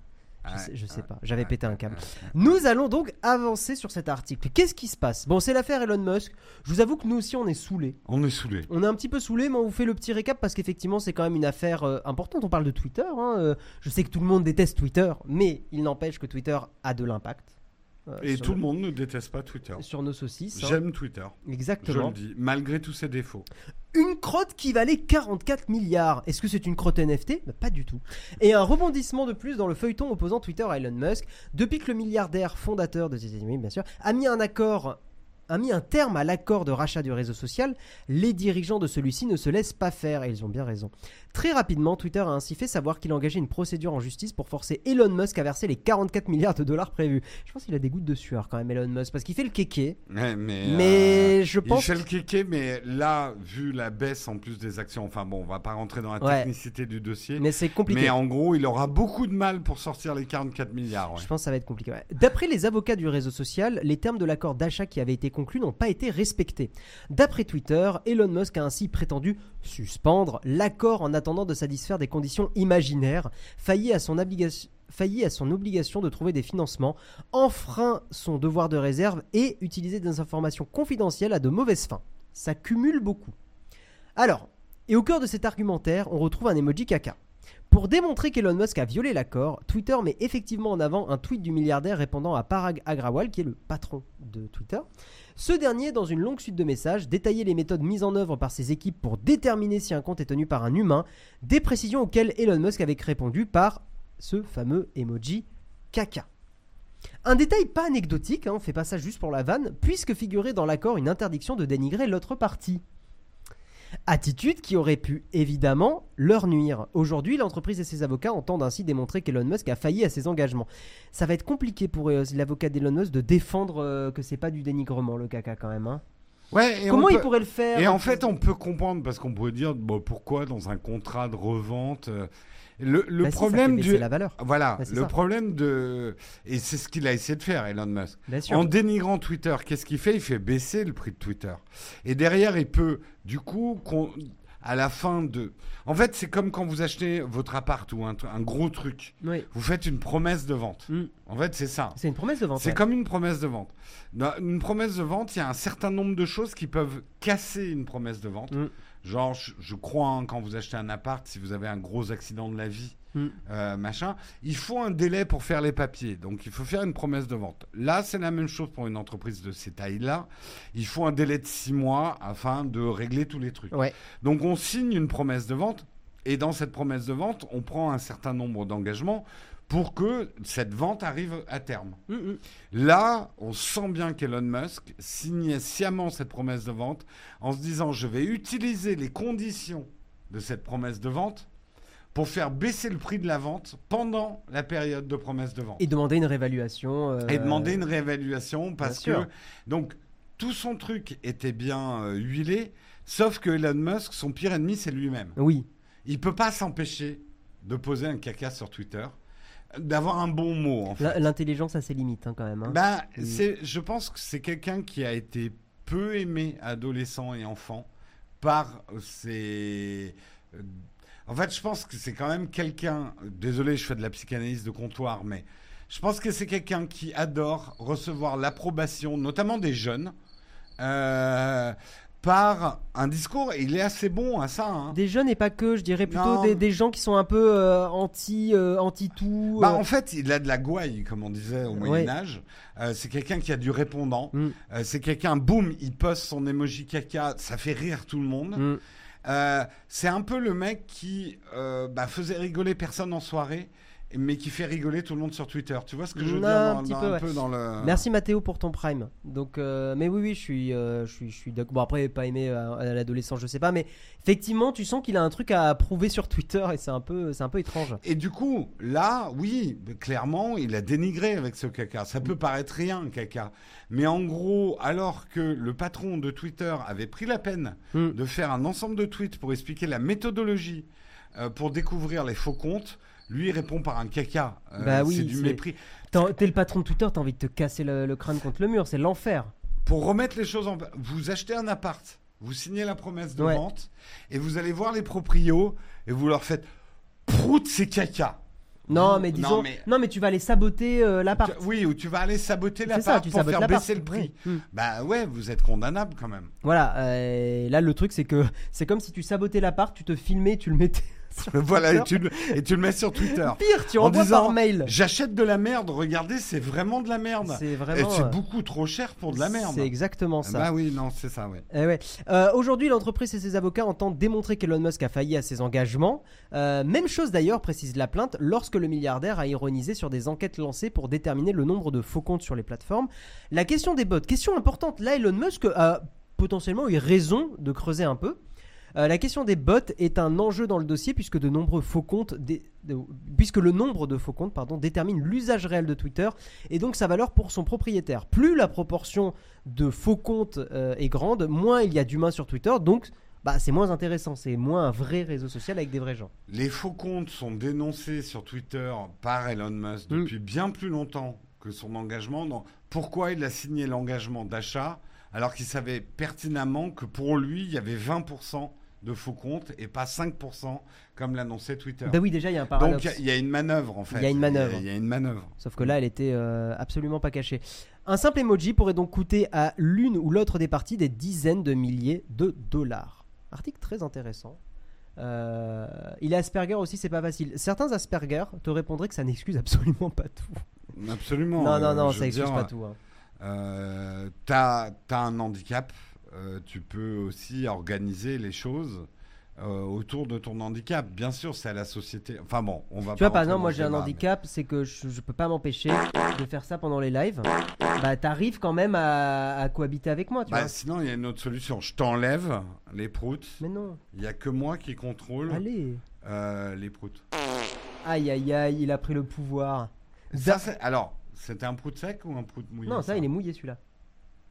Je sais, je sais ouais, pas, j'avais pété un câble. Nous allons donc avancer sur cet article. Qu'est-ce qui se passe? Bon, c'est l'affaire Elon Musk. Je vous avoue que nous aussi, on est saoulés. On est saoulés. On est un petit peu saoulé, mais on vous fait le petit récap parce qu'effectivement, c'est quand même une affaire euh, importante. On parle de Twitter. hein, euh, je sais que tout le monde déteste Twitter, mais il n'empêche que Twitter a de l'impact. Euh, Et tout le- monde ne déteste pas Twitter. Sur nos saucisses. hein. J'aime Twitter. Je Exactement. le dis, malgré tous ses défauts. Une crotte qui valait 44 milliards. Est-ce que c'est une crotte NFT Bah, Pas du tout. Et un rebondissement de plus dans le feuilleton opposant Twitter à Elon Musk. Depuis que le milliardaire fondateur de ces États-Unis, bien sûr, a mis un accord a mis un terme à l'accord de rachat du réseau social, les dirigeants de celui-ci ne se laissent pas faire, et ils ont bien raison. Très rapidement, Twitter a ainsi fait savoir qu'il engageait une procédure en justice pour forcer Elon Musk à verser les 44 milliards de dollars prévus. Je pense qu'il a des gouttes de sueur quand même, Elon Musk, parce qu'il fait le kéké. Ouais, mais Mais euh, je il pense fait le kéké, mais là, vu la baisse en plus des actions, enfin bon, on va pas rentrer dans la Ouais. technicité du dossier, mais c'est compliqué. mais en gros, il aura beaucoup de mal pour sortir les 44 milliards. ouais. Je pense que ça va être compliqué. D'après les avocats du réseau social, les termes de l'accord d'achat qui avait été conclu n'ont pas été respectés. D'après Twitter, Elon Musk a ainsi prétendu suspendre l'accord en attendant de satisfaire des conditions imaginaires, failli à son obligation failli à son obligation de trouver des financements, enfreint son devoir de réserve et utilisé des informations confidentielles à de mauvaises fins. Ça cumule beaucoup. Alors, et au cœur de cet argumentaire, on retrouve un emoji caca. Pour démontrer qu'Elon Musk a violé l'accord, Twitter met effectivement en avant un tweet du milliardaire répondant à Parag Agrawal, qui est le patron de Twitter. Ce dernier, dans une longue suite de messages, détaillait les méthodes mises en œuvre par ses équipes pour déterminer si un compte est tenu par un humain, des précisions auxquelles Elon Musk avait répondu par ce fameux emoji caca. Un détail pas anecdotique, hein, on fait pas ça juste pour la vanne, puisque figurait dans l'accord une interdiction de dénigrer l'autre partie. Attitude qui aurait pu évidemment leur nuire. Aujourd'hui, l'entreprise et ses avocats entendent ainsi démontrer qu'Elon Musk a failli à ses engagements. Ça va être compliqué pour euh, l'avocat d'Elon Musk de défendre euh, que c'est pas du dénigrement le caca quand même. hein. Ouais, et Comment il pourrait le faire Et en fait, on peut comprendre parce qu'on pourrait dire bon, pourquoi dans un contrat de revente. Le le Bah si, problème baisser du la valeur, voilà, Bah, le ça. problème de et c'est ce qu'il a essayé de faire, Elon Musk. bien sûr. En dénigrant Twitter, qu'est-ce qu'il fait? Il fait baisser le prix de Twitter. Et derrière, il peut, du coup, qu'on- à la fin de... En fait, c'est comme quand vous achetez votre appart ou un, gros truc. Oui. Vous faites une promesse de vente. Mm. En fait, c'est ça. C'est une promesse de vente. C'est ouais. comme une promesse de vente. Dans une promesse de vente, il y a un certain nombre de choses qui peuvent casser une promesse de vente. Mm. Genre, je, je crois, hein, quand vous achetez un appart, si vous avez un gros accident de la vie, Mm. euh, machin, il faut un délai pour faire les papiers. Donc, il faut faire une promesse de vente. Là, c'est la même chose pour une entreprise de ces tailles-là. Il faut un délai de six mois afin de régler tous les trucs. Ouais. Donc, on signe une promesse de vente. Et dans cette promesse de vente, on prend un certain nombre d'engagements pour que cette vente arrive à terme. Mm, mm. Là, on sent bien qu'Elon Musk signait sciemment cette promesse de vente en se disant je vais utiliser les conditions de cette promesse de vente pour faire baisser le prix de la vente pendant la période de promesse de vente. Et demander une réévaluation. euh, Et demander une réévaluation parce que donc tout son truc était bien euh, huilé, sauf que Elon Musk, son pire ennemi, c'est lui-même. Oui. Il peut pas s'empêcher de poser un caca sur Twitter, d'avoir un bon mot en fait. L- L'intelligence a ses limites hein, quand même. hein. Bah, Mm. c'est, je pense que c'est quelqu'un qui a été peu aimé adolescent et enfant par ses. euh, En fait, je pense que c'est quand même quelqu'un. Désolé, je fais de la psychanalyse de comptoir, mais je pense que c'est quelqu'un qui adore recevoir l'approbation, notamment des jeunes, euh, par un discours. Et il est assez bon à ça. hein. Des jeunes et pas que, je dirais plutôt des, des gens qui sont un peu euh, anti, euh, anti tout. Bah, en fait, il a de la gouaille, comme on disait au Ouais. Moyen Âge. Euh, c'est quelqu'un qui a du répondant. Mm. Euh, c'est quelqu'un, boum, il poste son emoji caca, ça fait rire tout le monde. Mm. Euh, c'est un peu le mec qui euh, bah, faisait rigoler personne en soirée, mais qui fait rigoler tout le monde sur Twitter. Tu vois ce que je veux Non, dire un petit dans peu, un ouais. peu dans le. Merci Mathéo pour ton prime. Donc, euh, mais oui, oui, je suis, euh, je suis, je suis d'accord. Bon après, pas aimé euh, à, l'adolescence, je sais pas, mais effectivement, tu sens qu'il a un truc à prouver sur Twitter et c'est un peu, c'est un peu étrange. Et du coup, là, oui, clairement, il a dénigré avec ce caca. Ça peut paraître rien, caca. Mais en gros, alors que le patron de Twitter avait pris la peine Mm. de faire un ensemble de tweets pour expliquer la méthodologie euh, pour découvrir les faux comptes, lui il répond par un caca. Euh, Bah oui, c'est du mépris. T'es le patron de Twitter, t'as envie de te casser le, le crâne contre le mur, c'est l'enfer. Pour remettre les choses en... Vous achetez un appart, vous signez la promesse de Ouais. vente, et vous allez voir les proprios, et vous leur faites prout, c'est caca. Non, mais disons, non, mais- mais... tu vas aller saboter euh, l'appart. Oui, ou tu vas aller saboter l'appart pour sabotes faire baisser le prix. Oui. Mm. Bah ouais, vous êtes condamnable quand même. Voilà. euh, là, le truc, c'est que c'est comme si tu sabotais l'appart, tu te filmais, tu le mettais. voilà, et tu, le, et tu le mets sur Twitter. Pire, tu En envoies disant, par mail. J'achète de la merde, regardez, c'est vraiment de la merde. C'est Et vraiment. c'est euh, beaucoup trop cher pour de la merde. C'est exactement Ah ça. Bah oui, non, c'est ça, ouais. Eh ouais. Euh, Aujourd'hui, l'entreprise et ses avocats entendent démontrer qu'Elon Musk a failli à ses engagements. Euh, même chose d'ailleurs, précise la plainte, lorsque le milliardaire a ironisé sur des enquêtes lancées pour déterminer le nombre de faux comptes sur les plateformes. La question des bots, question importante. Là, Elon Musk a potentiellement eu raison de creuser un peu. Euh, la question des bots est un enjeu dans le dossier puisque de nombreux faux comptes, dé- puisque le nombre de faux comptes pardon, détermine l'usage réel de Twitter et donc sa valeur pour son propriétaire. Plus la proportion de faux comptes euh, est grande, moins il y a d'humains sur Twitter, donc bah, c'est moins intéressant, c'est moins un vrai réseau social avec des vrais gens. Les faux comptes sont dénoncés sur Twitter par Elon Musk Mm. depuis bien plus longtemps que son engagement. dans- Pourquoi il a signé l'engagement d'achat alors qu'il savait pertinemment que pour lui, il y avait 20% de faux comptes et pas 5% comme l'annonçait Twitter. Bah oui, déjà il y a un Donc paradoxe. il y a- il y, a une manœuvre en fait. Il y a une manœuvre. Il y a, y a une manœuvre. Sauf que là, elle était euh, absolument pas cachée. Un simple emoji pourrait donc coûter à l'une ou l'autre des parties des dizaines de milliers de dollars. Article très intéressant. Euh, il est Asperger aussi, c'est pas facile. Certains Asperger te répondraient que ça n'excuse absolument pas tout. Absolument. non, non, euh, non, ça veux excuse dire, pas tout. hein. Euh, t'as as un handicap, euh, tu peux aussi organiser les choses euh, autour de ton handicap. Bien sûr, c'est à la société. Enfin bon, on va. Tu vois, pas par exemple, moi j'ai un handicap, c'est que je, je peux pas m'empêcher de faire ça pendant les lives. Bah, t'arrives quand même à, à cohabiter avec moi, tu Bah, vois. sinon, il y a une autre solution. Je t'enlève les proutes. Mais non, Il y a que moi qui contrôle allez. euh, les proutes. Aïe, aïe, aïe, il a pris le pouvoir. Ça, c'est- alors, c'était un prout sec ou un prout mouillé Non, ça, il est mouillé celui-là.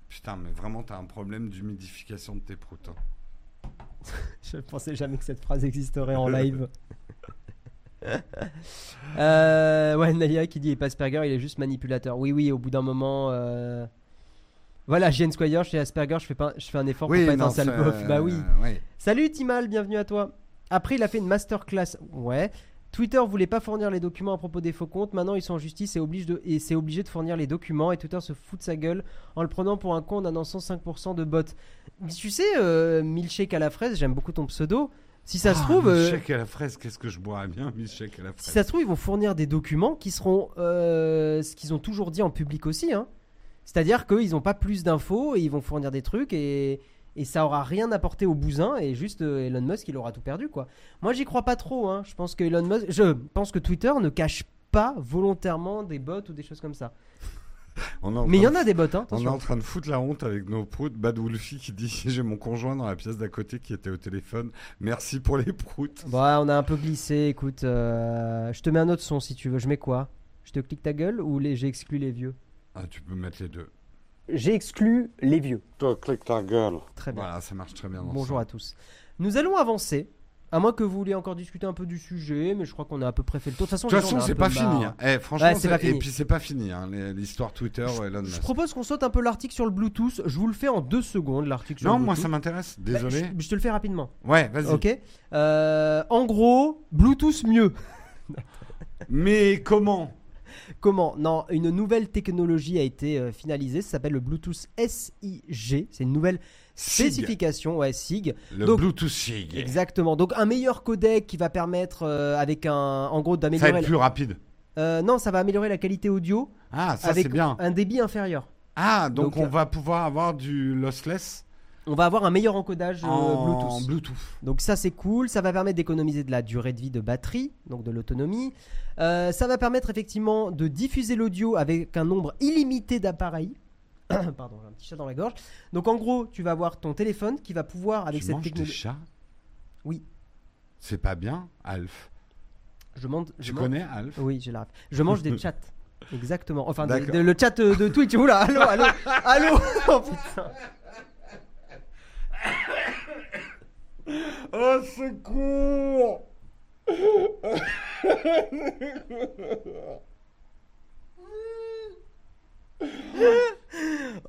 Putain, mais vraiment, t'as un problème d'humidification de tes proutes. hein. Je pensais jamais que cette phrase existerait en live. Euh, ouais, Naya qui dit et pas Asperger, il est juste manipulateur. Oui, oui, au bout d'un moment. euh, Voilà, Jane Squire, chez Asperger, je fais, pas, je fais un effort pour pas être un sale. Bah oui. ouais. Salut Timal, bienvenue à toi. Après, il a fait une masterclass. Ouais. Twitter voulait pas fournir les documents à propos des faux comptes. Maintenant, ils sont en justice et, obligent de, et c'est obligé de fournir les documents. Et Twitter se fout de sa gueule en le prenant pour un con en annonçant 5% de bots. Tu sais, euh, Milkshake à la fraise, j'aime beaucoup ton pseudo. Si ça se Ah, trouve, euh, Milkshake à la fraise, qu'est-ce que je boirais bien, milkshake à la si fraise. ça se trouve, ils vont fournir des documents qui seront euh, ce qu'ils ont toujours dit en public aussi. Hein. C'est-à-dire qu'ils n'ont pas plus d'infos et ils vont fournir des trucs et, et ça aura rien apporté au bousin et juste euh, Elon Musk il aura tout perdu quoi. Moi j'y crois pas trop. Hein. Je pense que Elon Musk, je pense que Twitter ne cache pas volontairement des bots ou des choses comme ça. Mais il y en a des bots. Hein, On est en train de foutre la honte avec nos proutes. Bad Wolfie qui dit J'ai mon conjoint dans la pièce d'à côté qui était au téléphone. Merci pour les proutes. Ouais, on a un peu glissé. Écoute, euh, je te mets un autre son si tu veux. Je mets quoi? Je te clique ta gueule ou les... j'ai exclu les vieux? Ah, tu peux mettre les deux. J'ai exclu les vieux. Toi, clique ta gueule. Très bien. Voilà, ça marche très bien. Bonjour à tous. Nous allons avancer. À moins que vous vouliez encore discuter un peu du sujet, mais je crois qu'on a à peu près fait le tour. De toute façon, façon, c'est pas fini. hein. Eh, franchement, Ouais, c'est pas et fini. puis c'est pas fini, hein, l'histoire Twitter Elon Je propose qu'on saute un peu l'article sur le Bluetooth. Je vous le fais en deux secondes, l'article sur Non, le moi ça m'intéresse. Bah, Désolé. je, je te le fais rapidement. Ouais, vas-y. Ok. Euh, en gros, Bluetooth mieux. Mais comment? Comment Non, une nouvelle technologie a été euh, finalisée. Ça s'appelle le Bluetooth SIG. C'est une nouvelle SIG. spécification. Ouais, SIG. Le Donc- Bluetooth SIG. Exactement. Donc un meilleur codec qui va permettre, euh, avec un, en gros, Ça va d'améliorer. être plus rapide. Euh, non, ça va améliorer la qualité audio Ah, ça avec c'est bien. un débit inférieur. Ah, donc, Donc, on va pouvoir avoir du lossless On va avoir un meilleur encodage euh, en Bluetooth. Bluetooth. Donc ça c'est cool, ça va permettre d'économiser de la durée de vie de batterie, donc de l'autonomie. Euh, ça va permettre effectivement de diffuser l'audio avec un nombre illimité d'appareils. Pardon, j'ai un petit chat dans la gorge. Donc en gros, tu vas avoir ton téléphone qui va pouvoir avec tu cette manges des technologie. chats? Oui. C'est pas bien, Alf. Je je Tu connais Alf? Oui, j'ai la ref. Je mange des chats. Exactement. Enfin, de- D'accord. de- le chat euh, de Twitch. Oula, allô, allô, allô. Oh putain. Oh, con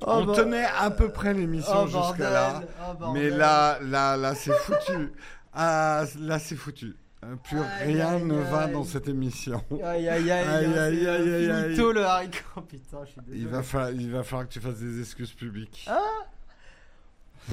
Oh, On tenait à peu près l'émission oh, jusqu'à là. Oh, Mais là, là, là, c'est foutu. Ah, là, c'est foutu. Euh, Plus Aïe, rien aïe, ne va dans cette émission. Aïe aïe aïe Aïe, aïe aïe, c'est aïe, aïe, aïe. finito le haricot putain je suis désolé. Il va, falloir, il va falloir que tu fasses des excuses publiques. Ah.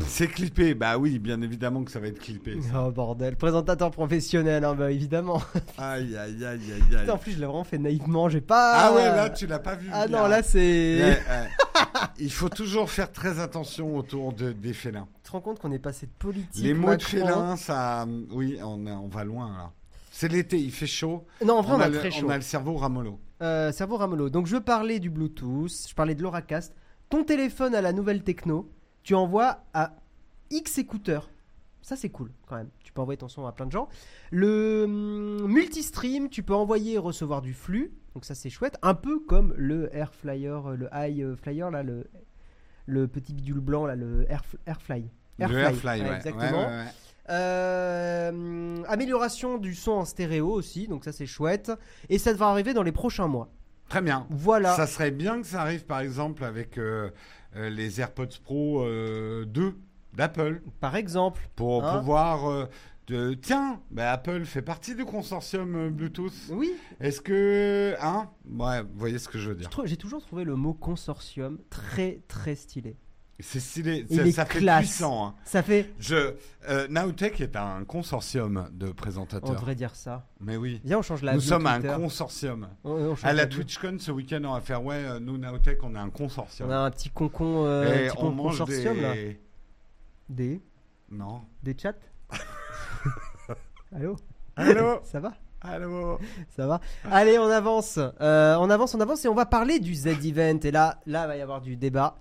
C'est clippé. Bah oui, bien évidemment que ça va être clippé. ça. Oh bordel, présentateur professionnel, hein, bah évidemment. Aïe, aïe, aïe, aïe, aïe. En plus, je l'ai vraiment fait naïvement, j'ai pas. Ah ouais, là, tu l'as pas vu. Ah non, là, c'est. Il faut toujours faire très attention autour de, des félins. Tu te rends compte qu'on est passé de politique. Les mots de Macron- félins, ça. Oui, on, va loin là. C'est l'été, il fait chaud. Non, en vrai, on, a, le, très chaud. on a le cerveau ramollo. Euh, cerveau ramolo. Donc, je parlais du Bluetooth, je parlais de l'Auracast. Ton téléphone à la nouvelle techno, tu envoies à X écouteurs. Ça, c'est cool quand même. Tu peux envoyer ton son à plein de gens. Le hum, multistream, tu peux envoyer et recevoir du flux. Donc, ça, c'est chouette. Un peu comme le Air Flyer, euh, le High euh, Flyer, là, le, le petit bidule blanc, là, le Air, Airfly. le Airfly, ouais. Exactement. Ouais, ouais, ouais. Euh, amélioration du son en stéréo aussi, donc ça c'est chouette. Et ça va arriver dans les prochains mois. Très bien. Voilà. Ça serait bien que ça arrive par exemple avec euh, les AirPods Pro euh, 2 d'Apple Par exemple, pour Hein pouvoir. euh, de- Tiens, bah, Apple fait partie du consortium euh, Bluetooth. oui, Est-ce que. Hein? Ouais, vous voyez ce que je veux dire. j'ai toujours trouvé le mot consortium très très stylé. C'est stylé, ça, ça fait puissant. hein. Ça fait. Je, euh, Nowtech est un consortium de On présentateurs. devrait dire ça. Mais oui. Viens, on change la Nous sommes un Twitter. consortium. On- on À la bio. TwitchCon ce week-end, on va faire ouais, euh, nous Nowtech, on est un consortium. On a un petit concon, euh, un petit on mange consortium des. là. Des, Non. des chats. Allô Allô Ça va Allô Ça va Allez, on avance. Euh, on avance, on avance et on va parler du Z-Event. Et là, là, il va y avoir du débat.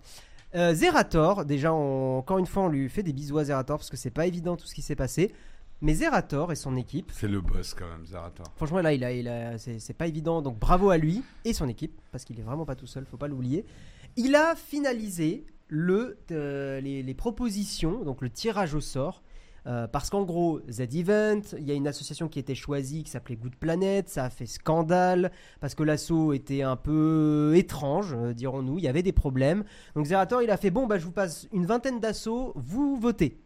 Euh, Zerator, déjà, on- encore une fois, on lui fait des bisous à Zerator parce que c'est pas évident tout ce qui s'est passé. Mais Zerator et son équipe, C'est le boss quand même, Zerator. franchement, là, il a, il a- c'est c'est pas évident. Donc, bravo à lui et son équipe parce qu'il est vraiment pas tout seul, faut pas l'oublier. Il a finalisé le, euh, les, les propositions, donc le tirage au sort. Euh, parce qu'en gros, Z-Event, il y a une association qui était choisie qui s'appelait Good Planet, ça a fait scandale, parce que l'assaut était un peu étrange, euh, dirons-nous, il y avait des problèmes. Donc Zerator, il a fait, bon, bah, je vous passe une vingtaine d'assauts, vous votez.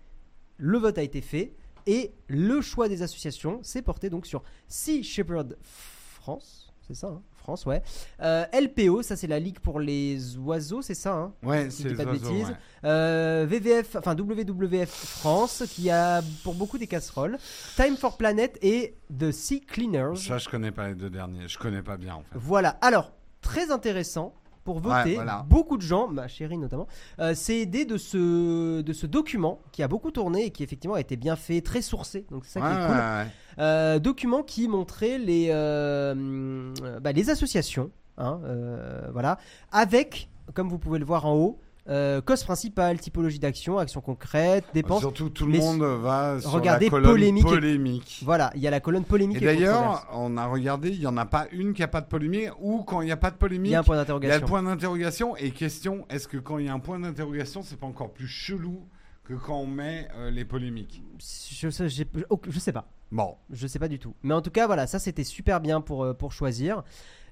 Le vote a été fait, Et le choix des associations s'est porté donc sur Sea Shepherd France, c'est ça, hein? France, ouais. Euh, LPO, ça c'est la ligue pour les oiseaux, c'est ça, hein Ouais, si c'est pas de oiseaux, bêtises. ouais. Euh, VVF, enfin WWF France, qui a pour beaucoup des casseroles. Time for Planet et The Sea Cleaners. Ça, je connais pas les deux derniers. Je connais pas bien en fait. Voilà. Alors, très intéressant pour voter. Ouais, voilà. Beaucoup de gens, ma chérie notamment, euh, s'est aidé de ce, de ce document qui a beaucoup tourné et qui effectivement a été bien fait, très sourcé. Donc c'est ça qui Ouais, est cool. ouais. Euh, document qui montrait les, euh, hum, bah, les associations, hein, euh, voilà, avec, comme vous pouvez le voir en haut, euh, cause principale, typologie d'action, action concrète, dépenses. Surtout, tout le Mais monde va sur regardez, la colonne polémique et- polémique. Voilà, il y a la colonne polémique Et et, d'ailleurs, on a regardé, il n'y en a pas une qui a pas de polémique, ou quand il n'y a pas de il polémique, y a un point il y a d'interrogation. le point d'interrogation. Et question, est-ce que quand il y a un point d'interrogation, c'est pas encore plus chelou que quand on met euh, les polémiques? Je sais, je sais pas. Bon, Je sais pas du tout. Mais en tout cas, voilà, ça c'était super bien pour, euh, pour choisir.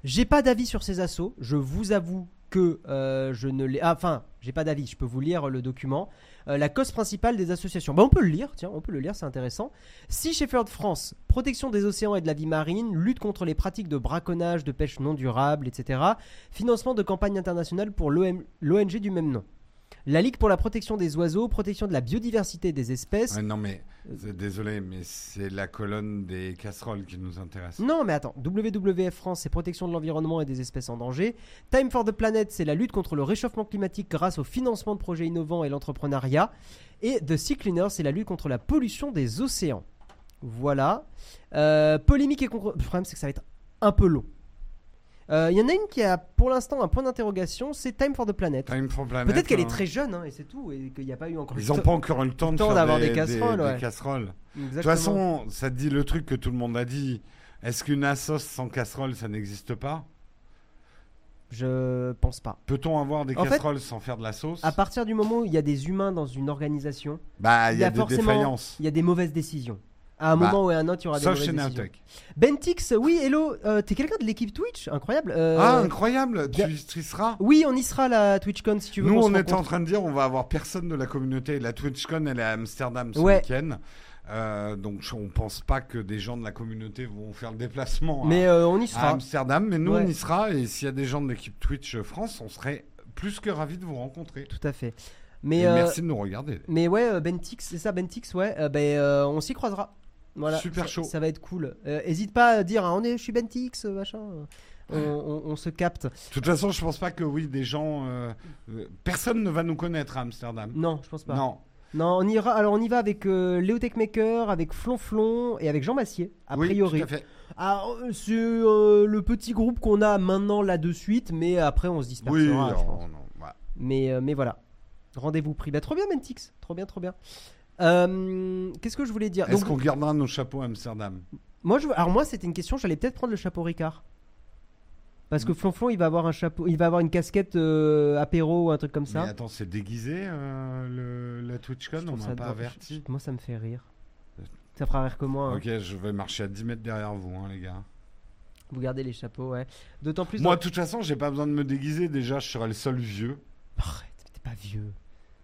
J'ai pas d'avis sur ces assauts. Je vous avoue que euh, je ne l'ai. ah, Enfin, j'ai pas d'avis. Je peux vous lire le document. Euh, la cause principale des associations. Bah, on peut le lire. Tiens, on peut le lire. C'est intéressant. Sea Shepherd France, protection des océans et de la vie marine, lutte contre les pratiques de braconnage, de pêche non durable, etc. Financement de campagne internationale pour l'ONG du même nom. La Ligue pour la protection des oiseaux, protection de la biodiversité des espèces, Ouais, non mais, c'est- désolé, mais c'est la colonne des casseroles qui nous intéresse. Non, mais attends. WWF France, c'est protection de l'environnement et des espèces en danger. Time for the Planet, c'est la lutte contre le réchauffement climatique grâce au financement de projets innovants et l'entrepreneuriat. Et The Sea Cleaner, c'est la lutte contre la pollution des océans. Voilà. Euh, polémique et contre. Le problème, c'est que ça va être un peu long. Euh, Il y en a une qui a pour l'instant un point d'interrogation, c'est Time for the Planet. Time for Planet, Peut-être qu'elle est hein. très jeune, hein, et c'est tout, et qu'il n'y a pas eu encore Ils n'ont pas encore eu le temps de d'avoir des, des casseroles, des- ouais. des casseroles. De toute façon, ça te dit le truc que tout le monde a dit. Est-ce qu'une assos sans casserole, ça n'existe pas? Je pense pas. Peut-on avoir des En fait, casseroles sans faire de la sauce? À partir du moment où il y a des humains dans une organisation, Bah, il y, a, des forcément- défaillances. il y a des mauvaises décisions. À un Bah, moment ou à un autre, il y aura des Sauf chez. Naotech. Bentix, oui, hello, euh, t'es quelqu'un de l'équipe Twitch? Incroyable. Euh, Ah, incroyable Tu, tu y seras? Oui, on y sera la TwitchCon si tu veux. Nous, on se était en train de dire, on va avoir personne de la communauté. La TwitchCon, elle est à Amsterdam ce Ouais. week-end. Euh, donc, on pense pas que des gens de la communauté vont faire le déplacement à- Mais euh, on y à, sera. Amsterdam. Mais nous, Ouais. on y sera. Et s'il y a des gens de l'équipe Twitch France, on serait plus que ravis de vous rencontrer. Tout à fait. Mais, euh, merci de nous regarder. mais ouais, Bentix, c'est ça, Bentix, ouais. euh, ben, euh, on s'y croisera. Voilà. Super chaud. Ça va être cool. Euh, hésite pas à dire, ah, on est, je suis Bentix, euh, machin. On, on- on se capte. De toute façon, je pense pas que oui, des gens. euh, personne ne va nous connaître à Amsterdam. Non, je pense pas. Non. Non, on ira. Alors on y va avec euh, Léo Techmaker, avec Flonflon et avec Jean Massier, a Oui, priori. tout à fait. Ah, c'est euh, le petit groupe qu'on a maintenant là de suite, mais après on se dispersera. Oui, je non, pense. non. Mais, mais voilà. Rendez-vous pris. Bah, trop bien, Mentix. Trop bien, trop bien. Euh, Qu'est-ce que je voulais dire? Est-ce qu'on gardera nos chapeaux à Amsterdam? Moi, je, alors moi, c'était une question. J'allais peut-être prendre le chapeau Ricard. Parce Mm. que Flonflon, il va avoir un chapeau, il va avoir une casquette euh, apéro ou un truc comme ça. Mais attends, c'est déguisé euh, le, la TwitchCon? On m'a pas averti. Moi, ça me fait rire. Ça fera rire que moi. hein. Ok, je vais marcher à 10 mètres derrière vous, hein, les gars. Vous gardez les chapeaux, ouais. D'autant plus. Moi, de toute façon, j'ai pas besoin de me déguiser. Déjà, je serai le seul vieux. Arrête, t'es pas vieux.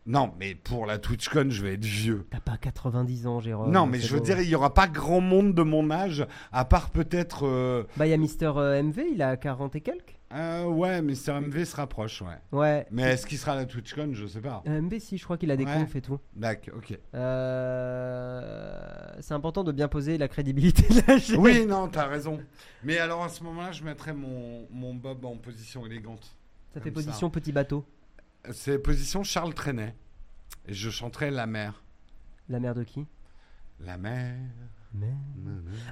Non, mais pour la TwitchCon, je vais être vieux. T'as pas 90 ans, Jérôme. non, mais c'est je veux dire, il y aura pas grand monde de mon âge, à part peut-être. euh, Bah, il y a Mister euh, MV, il a 40 et quelques. euh, ouais, Mr. MV se rapproche, ouais. Ouais. Mais est-ce qu'il sera à la TwitchCon Je sais pas. Euh, MV, si, je crois qu'il a des Ouais. confs et tout. D'accord, ok. Euh, C'est important de bien poser la crédibilité de la chaîne. Oui, non, t'as raison. Mais alors à ce moment-là, je mettrai mon, mon bob en position élégante. Ça fait Comme ça. position petit bateau. C'est position Charles Trenet. Et je chanterai La mer. La mère de qui? La mer.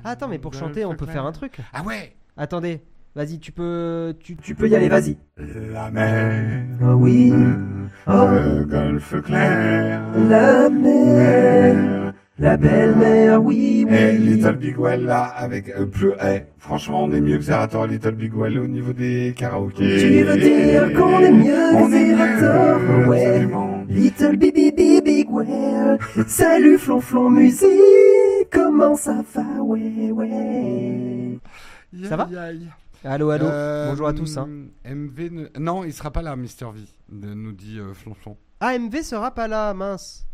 Ah, attends, mais pour chanter, on peut faire un truc. Ah ouais Attendez, vas-y, tu peux. Tu, peux y aller, vas-y. La mer. Oh oui, oh, Le golfe clair. la mer, la belle mer, oui, Et oui. Little Big Well là, avec euh, plus. eh, franchement, on est mieux que Zerator, Little Big Well au niveau des karaokés. Tu veux dire qu'on est mieux On que Zerator, mieux, ouais. absolument. Little baby big big well. Salut flonflon musique, comment ça va, ouais, ouais. Ça va? Allô, allô. Euh, Bonjour à tous. hein. MV ne- Non, il sera pas là, Mr. V, nous dit euh, Flonflon. Ah, MV sera pas là, mince.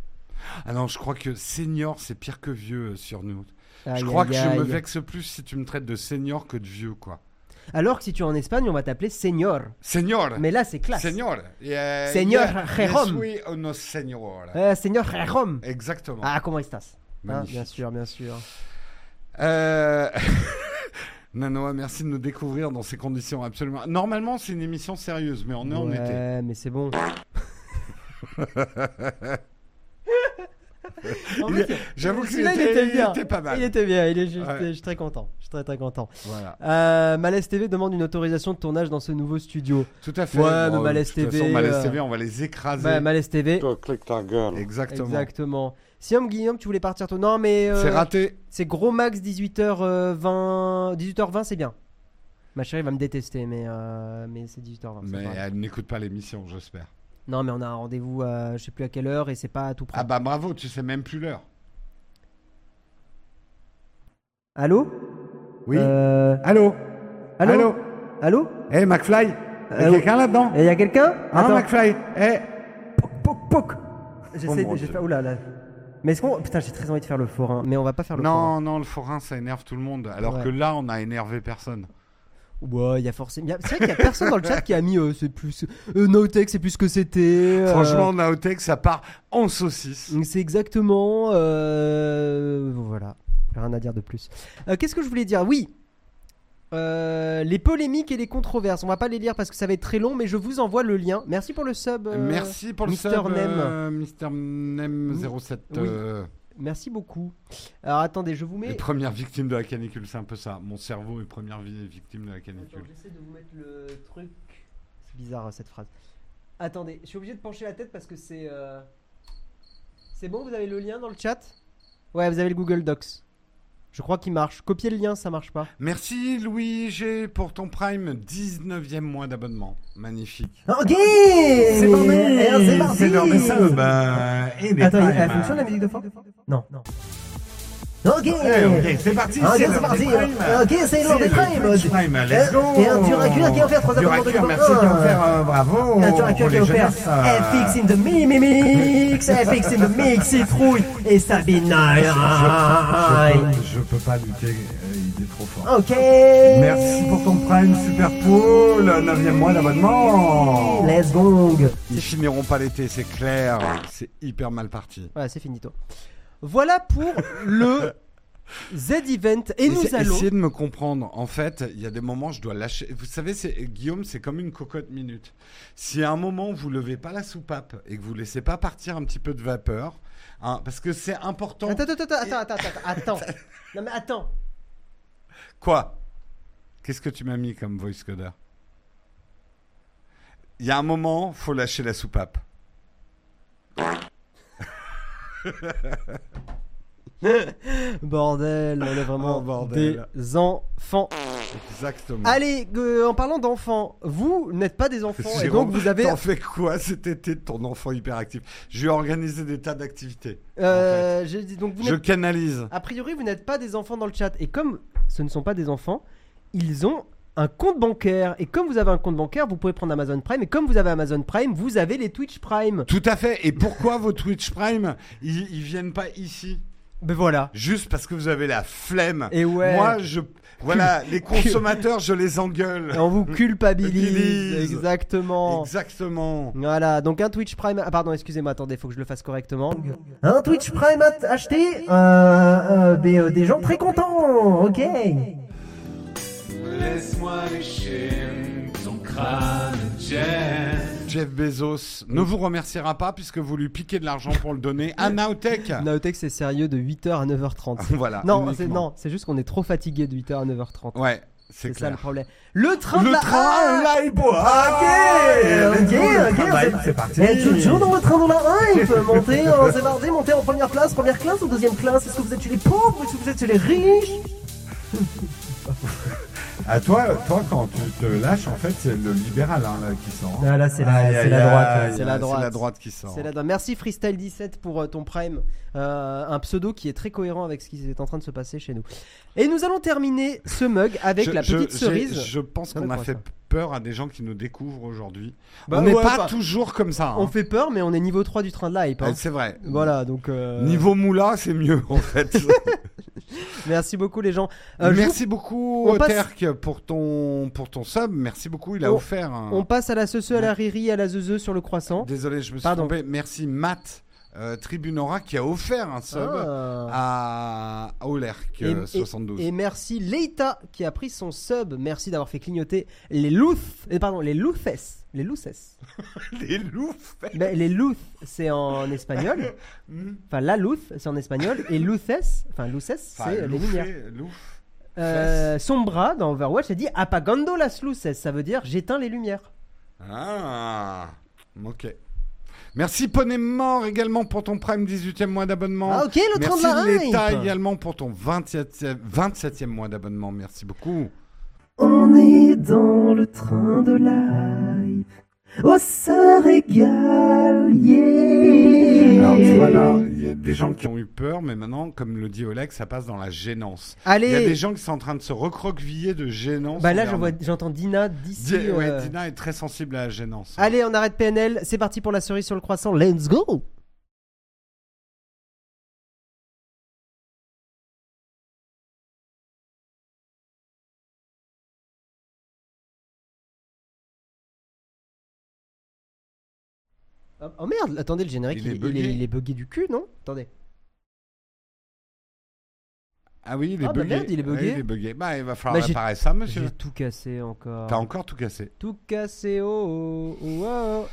Ah non, je crois que senior, c'est pire que vieux euh, sur nous. Aïe, je crois aïe, que je me vexe plus si tu me traites de senior que de vieux, quoi. Alors que si tu es en Espagne, on va t'appeler señor. Senior Mais là, c'est classe. Senior Eh, Señor yeah, Jérôme. Je suis uno señor. Euh, señor Jérôme. Exactement. Ah, comment estás Hein. Bien sûr, bien sûr. Euh... Nanoa, merci de nous découvrir dans ces conditions absolument. Normalement, c'est une émission sérieuse, mais on est en été. Ouais, mais c'est bon. Il- J'avoue que il était il bien. était pas mal. Il était bien, il est juste, Ouais. je suis très content. Je suis très très content. Voilà. Euh, Malaise TV demande une autorisation de tournage dans ce nouveau studio. Tout à fait. Ouais, mais Bon, Malaise de toute TV, façon, Malaise euh, TV, on va les écraser. Bah, Malaise TV. Toi, clique ta gueule. Exactement. Exactement. Siam Guillaume, tu voulais partir toi Non, mais euh, C'est raté. c'est gros max 18h20. 18h20, c'est bien. Ma chérie va me détester, mais, euh, mais c'est 18h20. c'est Mais elle n'écoute pas l'émission, j'espère. Non, mais on a un rendez-vous, à, je sais plus à quelle heure, et c'est pas à tout près. Ah bah bravo, tu sais même plus l'heure. Allô? Oui. Euh, Allô? Allô? Allô? Allô? Eh, McFly Allô? quelqu'un là-dedans? Il y a quelqu'un? Hein, Attends. McFly? Eh Poc, poc. J'essaie Oh de. j'ai Oula, là. Mais est-ce qu'on. Putain, j'ai très envie de faire le forain, mais on va pas faire le Non, non, le forain, ça énerve tout le monde. Alors Ouais. que là, on a énervé personne. Ouais, il y a forcément. C'est vrai qu'il y a personne dans le chat qui a mis. euh, c'est plus. Euh, Notech, c'est plus ce que c'était. euh, Franchement, Naotech, ça part en saucisse. C'est exactement. euh, Voilà. Rien à dire de plus. Euh, Qu'est-ce que je voulais dire? Oui. Les polémiques et les controverses. On va pas les lire parce que ça va être très long, mais je vous envoie le lien. Merci pour le sub. Merci pour le Mister sub, Nem. Mister Nem 07. Oui. Merci beaucoup. Alors attendez, je vous mets. Les premières victimes de la canicule, c'est un peu ça. Mon cerveau est première vi- victime de la canicule. J'essaie de vous mettre le truc. C'est bizarre cette phrase. Attendez, je suis obligé de pencher la tête parce que c'est. euh, C'est bon, vous avez le lien dans le chat? Ouais, vous avez le Google Docs. Je crois qu'il marche. Copier le lien, ça marche pas. Merci Louis G pour ton Prime 19e mois d'abonnement. Magnifique. Ok C'est parti Eh, C'est parti C'est subs euh, et des Attends, elle fonctionne la musique de fond Non. Non. Ok ok, c'est parti, Ok, c'est parti. des primes. Ok, c'est l'heure des le primes. Let's go Et un Duracure qui a offert trois abonnements de merci 1. qui a offert, euh, bravo Un Duracure qui a offert euh, FX in the mi- mi- mix, FX in the mix, citrouille et Sabine je, peux, je peux pas lutter, euh, il est trop fort. Ok Merci pour ton Prime, Super Pool, 9e mois d'abonnement Let's go Ils finiront pas l'été, c'est clair. C'est hyper mal parti. Voilà, c'est finito. Voilà pour le Z-Event. Et nous allons. Essayez de me comprendre. En fait, il y a des moments, je dois lâcher. Vous savez, c'est Guillaume, c'est comme une cocotte minute. Si à un moment vous levez pas la soupape et que vous laissez pas partir un petit peu de vapeur, hein, parce que c'est important. Attends, attends, attends, attends, attends, attends, attends. Non mais attends. Quoi? Qu'est-ce que tu m'as mis comme voice coder? Il y a un moment, faut lâcher la soupape. Bordel, on est vraiment Oh, bordel. des enfants. Exactement. Allez, euh, en parlant d'enfants, vous n'êtes pas des enfants et donc vous avez. T'en fais quoi cet été de ton enfant hyperactif? Je lui ai organisé des tas d'activités. Euh, j'ai dit- donc vous Je canalise. A priori, vous n'êtes pas des enfants dans le chat. Et comme ce ne sont pas des enfants, ils ont un compte bancaire. Et comme vous avez un compte bancaire, vous pouvez prendre Amazon Prime. Et comme vous avez Amazon Prime, vous avez les Twitch Prime. Tout à fait. Et pourquoi vos Twitch Prime, ils, ils viennent pas ici? Ben voilà. Juste parce que vous avez la flemme. Et ouais. Moi, je. Voilà, les consommateurs, je les engueule. Et on vous culpabilise. Exactement. Exactement. Voilà, donc un Twitch Prime. Ah, pardon, excusez-moi, attendez, faut que je le fasse correctement. Un Twitch Prime à acheter euh, euh, des, euh, des gens très contents Ok Laisse-moi lécher ton crâne, Jeff. Jeff Bezos ne vous remerciera pas puisque vous lui piquez de l'argent pour le donner à Nowtech. Naotech, c'est sérieux de 8h à 9h30. voilà. non, c'est, non, c'est juste qu'on est trop fatigué de 8h à 9h30. Ouais, c'est c'est ça le problème. Le train de Le la train, hype Ok, ok, ok, Travail, c'est- c'est parti Et toujours dans le train de la hype Montez, en c'est parti, montez en première classe, première classe ou deuxième classe Est-ce que vous êtes chez les pauvres Est-ce que vous êtes chez les riches? À toi, toi, quand tu te lâches, en fait, c'est le libéral hein, là, qui sort. Ah là, c'est la, c'est droite. C'est la droite. C'est la droite qui sort. Merci Freestyle17 pour euh, ton Prime. Euh, un pseudo qui est très cohérent avec ce qui est en train de se passer chez nous. Et nous allons terminer ce mug avec Je- la petite cerise. Je pense qu'on a fait ça. Peur à des gens qui nous découvrent aujourd'hui. Bah on n'est ouais, pas bah, toujours comme ça. hein. On fait peur, mais on est niveau 3 du train de la hype. hein. Euh, C'est vrai. Voilà, donc. euh, Niveau moula, c'est mieux en fait. Merci beaucoup, les gens. Euh, vous- Merci beaucoup, on passe- pour ton, pour ton sub. Merci beaucoup, il a On- offert un. On passe à la cece, à la riri, à la zeze sur le croissant. Désolé, je me suis Pardon. trompé. Merci, Matt euh, Tribunora, qui a offert un sub Ah. à, à Olerk Et- euh, et- 72. Et merci Leita qui a pris son sub. Merci d'avoir fait clignoter les Luth. eh, pardon, les Luthes. Les. Les loups Ben, les Luth, c'est en espagnol. Enfin, la Luth, c'est en espagnol. Et Luthes, enfin, Luces, c'est les lumières. Louf. Euh, Sombra, dans Overwatch, a dit apagando las luces. Ça veut dire j'éteins les lumières. Ah, ok. Merci Poney Mort également pour ton Prime 18e mois d'abonnement. Ah, ok, le train Merci de la l'État également pour ton 27e, 27e mois d'abonnement. Merci beaucoup. On est dans le train de life. Oh, ça régale, yeah. Alors, tu vois là, il y a des gens qui ont eu peur, mais maintenant, comme le dit Oleg, ça passe dans la gênance. Allez, Il y a des gens qui sont en train de se recroqueviller de gênance. bah là, j'entends Dina d'ici. Di- ouais, euh, Dina est très sensible à la gênance. Allez, on arrête PNL. C'est parti pour la cerise sur le croissant. Let's go. Oh, oh merde, attendez, le générique, Il il, est il buggé. est, il est buggé du cul, non? Attendez. Ah oui, il est Ah bah bugué. merde, il est bugué. Il est bugué. Bah, il va falloir Bah, réparer ça, monsieur. J'ai tout cassé encore. T'as encore tout cassé. Tout cassé, oh, oh, oh, oh.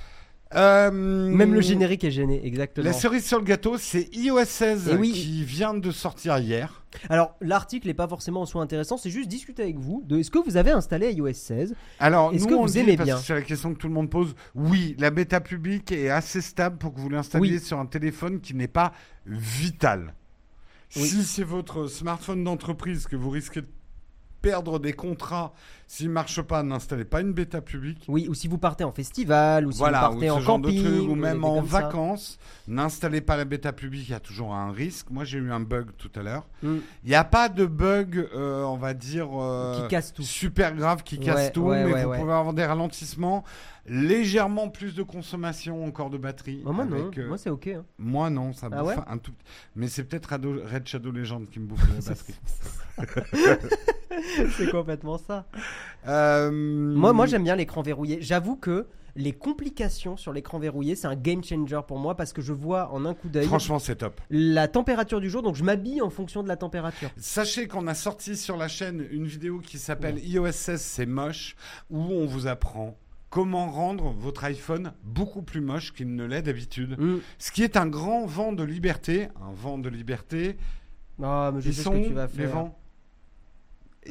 Euh, Même le générique est gêné, exactement. La cerise sur le gâteau, c'est iOS 16 Eh oui. qui vient de sortir hier. Alors, l'article n'est pas forcément en soi intéressant, c'est juste discuter avec vous de est-ce que vous avez installé iOS 16 Alors, Est-ce que on vous dit aimez parce bien C'est la question que tout le monde pose. Oui, la bêta publique est assez stable pour que vous l'installiez Oui. sur un téléphone qui n'est pas vital. Oui. Si c'est votre smartphone d'entreprise que vous risquez de perdre des contrats s'il ne marche pas, n'installez pas une bêta publique. Oui, ou si vous partez en festival, ou si voilà, vous ou partez en camping, truc, ou même en vacances, n'installez pas la bêta publique, il y a toujours un risque. Moi, j'ai eu un bug tout à l'heure. Mm. Il n'y a pas de bug, euh, on va dire, euh, Qui casse tout. super grave qui casse tout, ouais, mais ouais, vous pouvez avoir des ralentissements, légèrement plus de consommation encore de batterie. Ah, moi non, euh, moi c'est ok. hein. moi non, ça Ah bouffe un tout. Mais c'est peut-être Red Shadow Legend qui me bouffe la batterie. c'est complètement ça. Euh, Moi, moi j'aime bien l'écran verrouillé. J'avoue que les complications sur l'écran verrouillé, c'est un game changer pour moi parce que je vois en un coup d'œil Franchement, c'est top. la température du jour, donc je m'habille en fonction de la température. Sachez qu'on a sorti sur la chaîne une vidéo qui s'appelle iOS 16 c'est moche, où on vous apprend comment rendre votre iPhone beaucoup plus moche qu'il ne l'est d'habitude. Mm. Ce qui est un grand vent de liberté, un vent de liberté. Ah, mais je Ils sais sont ce que tu vas les faire. vents.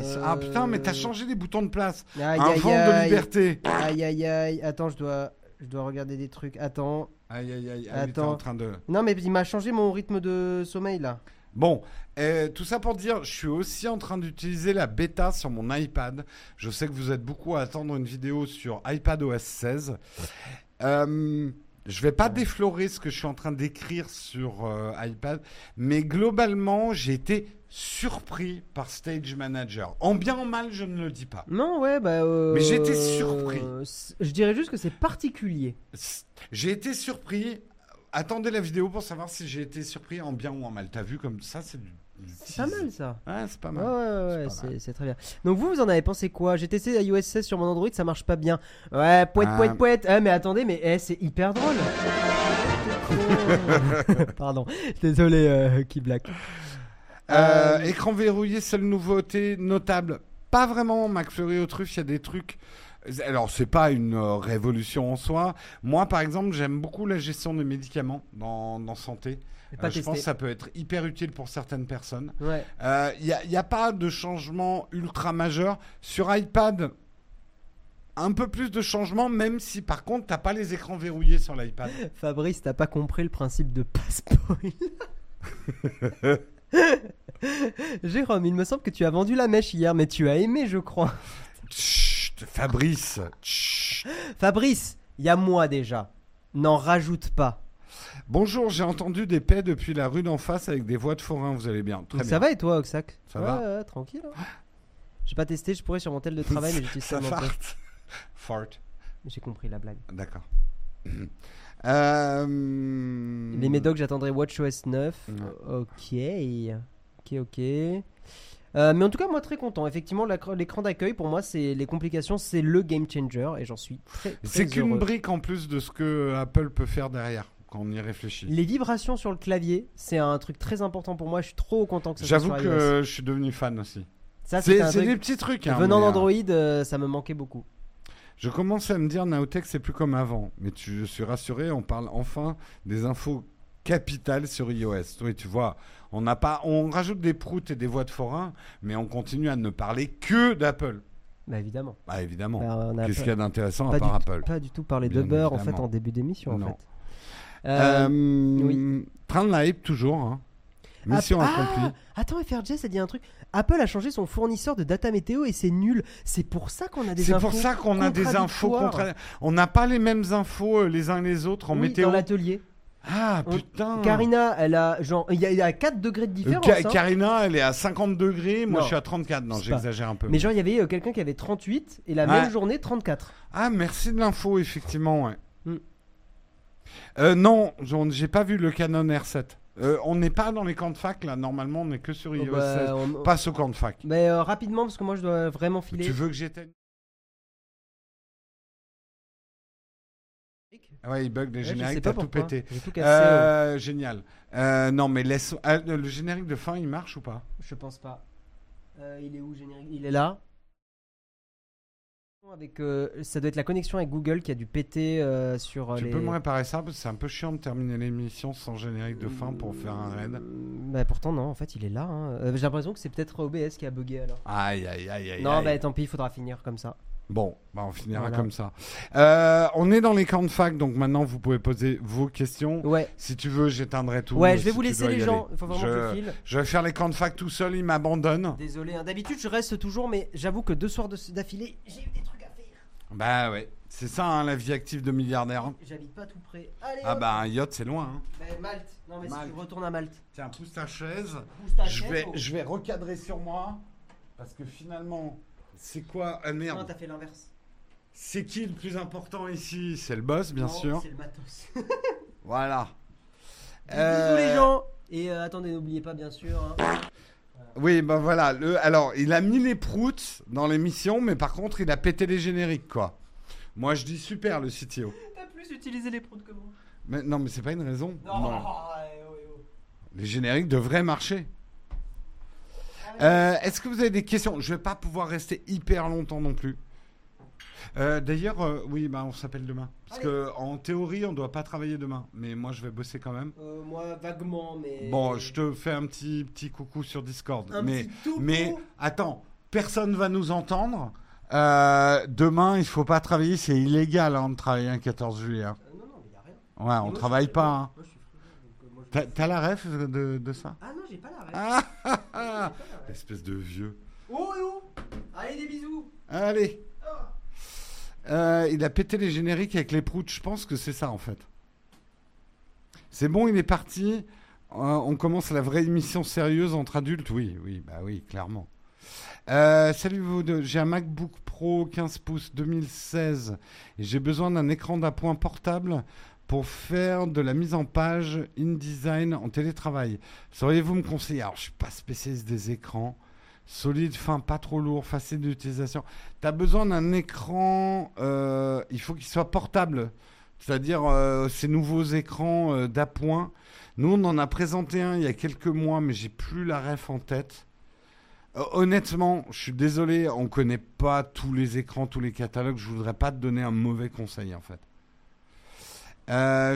Euh, Ah putain, mais t'as changé les boutons de place. Aïe, un aïe, vent de aïe. liberté. Aïe aïe aïe. Attends, je dois, je dois regarder des trucs. Attends. Aïe aïe aïe. Ah Attends. en train de. Non, mais il m'a changé mon rythme de sommeil là. Bon, euh, tout ça pour dire, je suis aussi en train d'utiliser la bêta sur mon iPad. Je sais que vous êtes beaucoup à attendre une vidéo sur iPad OS 16. Euh, je vais pas déflorer ce que je suis en train d'écrire sur euh, iPad, mais globalement, j'ai été surpris par Stage Manager. En bien en mal, je ne le dis pas. Non, ouais, bah. euh, Mais j'ai été surpris. c'est- Je dirais juste que c'est particulier. J'ai été surpris. Attendez la vidéo pour savoir si j'ai été surpris en bien ou en mal. T'as vu comme ça, c'est du. du C'est pas mal ça. Ouais, c'est pas Ouais, mal. ouais, ouais, C'est pas c'est- très bien. Donc vous, vous en avez pensé quoi? J'ai testé iOS 16 sur mon Android, ça marche pas bien. Ouais, poète, Ah. poète, poète. Ah, mais attendez, mais eh, c'est hyper drôle. Pardon, désolé, euh, qui blague. Euh, Euh, écran verrouillé, seule nouveauté notable. Pas vraiment McFlurry aux truffes, il y a des trucs. Alors, c'est pas une euh, révolution en soi. Moi, par exemple, j'aime beaucoup la gestion des médicaments dans, dans santé. J'ai pas Euh, je testé. pense que ça peut être hyper utile pour certaines personnes. Ouais. Il n'y a, y a pas de changement ultra majeur. Sur iPad, un peu plus de changements, même si par contre, t'as pas les écrans verrouillés sur l'iPad. Fabrice, t'as pas compris le principe de pas spoil. Jérôme, il me semble que tu as vendu la mèche hier, mais tu as aimé, je crois. Chut, Fabrice. chut. Fabrice, il y a moi déjà. N'en rajoute pas. Bonjour, j'ai entendu des paix depuis la rue d'en face avec des voix de forain. Vous allez bien Très ça bien. va et toi, Oxac? Ça Ouais, va tranquille. hein. J'ai pas testé, je pourrais sur mon tel de travail, mais j'utilise Ça farte. Fart. J'ai compris la blague. D'accord. Euh, Les médocs, j'attendrai WatchOS 9. Ouais. Ok. Ok, ok. Euh, mais en tout cas, moi très content. Effectivement, l'écran d'accueil, pour moi, c'est les complications, c'est le game changer et j'en suis très, très C'est qu'une brique en plus de ce que Apple peut faire derrière quand on y réfléchit. Les vibrations sur le clavier, c'est un truc très important pour moi. Je suis trop content que ça soit J'avoue que je suis devenu fan aussi. ça, C'est des petits trucs. hein, Venant euh, d'Android, euh, ça me manquait beaucoup. Je commence à me dire, Naotech, c'est plus comme avant. Mais tu, je suis rassuré, on parle enfin des infos capitales sur iOS. Oui, tu vois, on n'a pas, on rajoute des proutes et des voix de forain, mais on continue à ne parler que d'Apple. Bah évidemment. Bah évidemment. Bah, Qu'est-ce qu'il y a d'intéressant à part Apple pas du tout parler de beurre en fait en début d'émission en Non. fait. Euh, Euh, oui. Train de la hype toujours. hein. Mission Ah, accomplie. Attends, FRJ, ça dit un truc. Apple a changé son fournisseur de data météo et c'est nul. C'est pour ça qu'on a des C'est infos. pour ça qu'on a des infos. On n'a pas les mêmes infos euh, les uns les autres en Oui, météo. dans l'atelier. Ah putain. Karina, elle a genre il y a, il y a 4 degrés de différence. Ka- hein. Karina, elle est à 50 degrés, moi Non. je suis à 34. Non, C'est j'exagère un peu. Mais genre il y avait euh, quelqu'un qui avait 38 et la Ouais. même journée 34. Ah, merci de l'info, effectivement, ouais. Hmm. Euh, non, j'ai pas vu le Canon R7. Euh, on n'est pas dans les camps de fac, là. Normalement, on est que sur iOS Oh, bah, 16. on- Passe au camp de fac. Mais euh, rapidement parce que moi je dois vraiment filer. Tu veux que j'éteigne Ouais, il bug des Ouais, génériques, t'as tout pété. J'ai tout cassé. euh, génial. Non, mais laisse. ah, le générique de fin, il marche ou pas? Je pense pas. Il est où générique? Il est là. Avec, euh, ça doit être la connexion avec Google qui a dû péter euh, sur euh, Tu les. peux me réparer ça Parce que c'est un peu chiant de terminer l'émission sans générique de fin pour faire un raid. Bah pourtant non, en fait il est là. hein. Euh, J'ai l'impression que c'est peut-être OBS qui a bugué alors. Aïe, aïe, aïe, aïe. non, aïe. bah tant pis, il faudra finir comme ça. Bon, bah on finira Voilà. comme ça. Euh, on est dans les camps de fac, donc maintenant vous pouvez poser vos questions. Ouais, Si tu veux, j'éteindrai tout. ouais, je vais si vous tu laisser dois les gens. aller. Il faut vraiment je... que je file. je vais faire les camps de fac tout seul, ils m'abandonnent. Désolé, hein. d'habitude je reste toujours, mais j'avoue que deux soirs de- d'affilée, j'ai eu des. Bah ouais, c'est ça hein, la vie active de milliardaire. J'habite pas tout près. Allez, Ah hop. bah un yacht c'est loin. hein. Bah, Malte. Non, mais Malte. si tu retournes à Malte. Tiens, pousse ta chaise. Pousse ta Je chaise, vais, oh. je vais recadrer sur moi. Parce que finalement, c'est quoi Ah Non, merde. t'as fait l'inverse. C'est qui le plus important ici? C'est le boss, bien Non, sûr. C'est le matos. Voilà. Bisous Euh, les gens. Et euh, attendez, n'oubliez pas bien sûr. hein. Oui, ben voilà. Le, alors, il a mis les proutes dans l'émission, mais par contre, il a pété les génériques, quoi. Moi, je dis super, le CTO. T'as plus utilisé les proutes que moi. Mais, non, mais c'est pas une raison. Non, ouais. Les génériques devraient marcher. Ah. Euh, Est-ce que vous avez des questions? Je vais pas pouvoir rester hyper longtemps non plus. Euh, D'ailleurs, euh, oui, bah, on s'appelle demain. Parce Allez. que en théorie, on doit pas travailler demain. Mais moi, je vais bosser quand même. Euh, moi, vaguement, mais. Bon, je te fais un petit, petit coucou sur Discord. Un mais, petit toutou. mais attends, personne va nous entendre. Demain, il faut pas travailler. C'est illégal hein, de travailler un 14 juillet. hein. Non, non, mais y a rien. Ouais, Mais on moi, travaille pas. hein. Moi, T'as la ref de, de ça? Ah non, j'ai pas la ref. Ah, ah, ah. Espèce de vieux. Oh, et oh Allez, des bisous Allez. Euh, il a pété les génériques avec les proutes. Je pense que c'est ça en fait. C'est bon, il est parti. Euh, on commence la vraie émission sérieuse entre adultes. Oui, oui, bah oui, clairement. Euh, salut vous. J'ai un MacBook Pro 15 pouces 2016 et j'ai besoin d'un écran d'appoint portable pour faire de la mise en page InDesign en télétravail. Sauriez-vous me conseiller? Alors, je suis pas spécialiste des écrans. Solide, fin, pas trop lourd, facile d'utilisation. Tu as besoin d'un écran, euh, il faut qu'il soit portable. C'est-à-dire euh, ces nouveaux écrans euh, d'appoint. Nous, on en a présenté un il y a quelques mois, mais j'ai plus la ref en tête. Honnêtement, je suis désolé, on connaît pas tous les écrans, tous les catalogues. Je voudrais pas te donner un mauvais conseil en fait.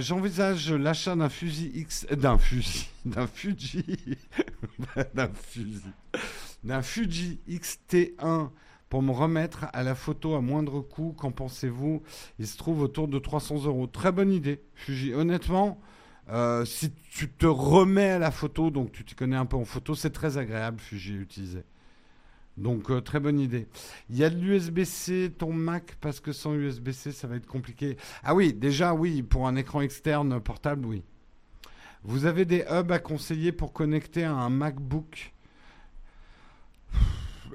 J'envisage l'achat d'un fusil X, d'un fusil, d'un Fuji, d'un fusil, d'un Fuji XT1 pour me remettre à la photo à moindre coût. Qu'en pensez-vous? Il se trouve autour de 300 euros. Très bonne idée, Fuji. Honnêtement, euh, si tu te remets à la photo, donc tu t'y connais un peu en photo, c'est très agréable, Fuji à utiliser. Donc, euh, très bonne idée. Il y a de l'USB-C, ton Mac, parce que sans USB-C, ça va être compliqué. Ah oui, déjà, oui, pour un écran externe portable, oui. Vous avez des hubs à conseiller pour connecter à un MacBook?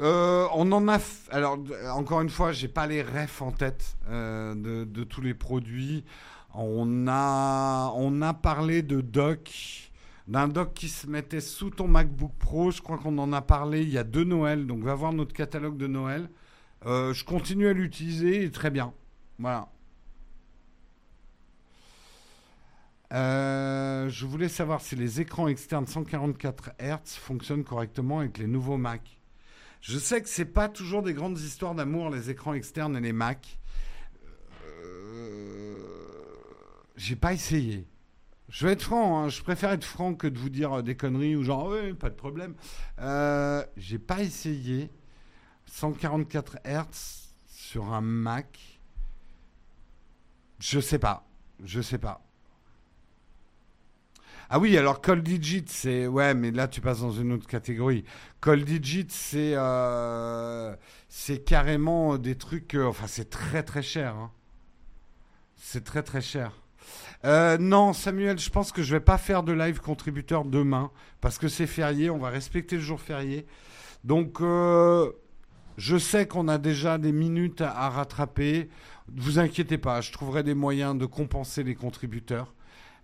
Euh, on en a. Alors, encore une fois, j'ai pas les refs en tête euh, de, tous les produits. On a, parlé de dock, d'un dock qui se mettait sous ton MacBook Pro. Je crois qu'on en a parlé il y a deux Noël. Donc, va voir notre catalogue de Noël. Euh, je continue à l'utiliser très bien. Voilà. Je voulais savoir si les écrans externes 144 Hz fonctionnent correctement avec les nouveaux Mac. Je sais que c'est pas toujours des grandes histoires d'amour les écrans externes et les Mac. Euh, J'ai pas essayé. Je vais être franc, hein, je préfère être franc que de vous dire euh, des conneries ou genre ouais, pas de problème. Euh, J'ai pas essayé 144 Hz sur un Mac. Je sais pas, je sais pas. Ah oui, alors Call Digit, c'est. Ouais, mais là, tu passes dans une autre catégorie. Call Digit, c'est. euh, C'est carrément des trucs. euh, Enfin, c'est très très cher. hein. C'est très très cher. Euh, non, Samuel, je pense que je vais pas faire de live contributeur demain parce que c'est férié. On va respecter le jour férié. Donc, je sais qu'on a déjà des minutes à, à rattraper. Vous inquiétez pas, je trouverai des moyens de compenser les contributeurs.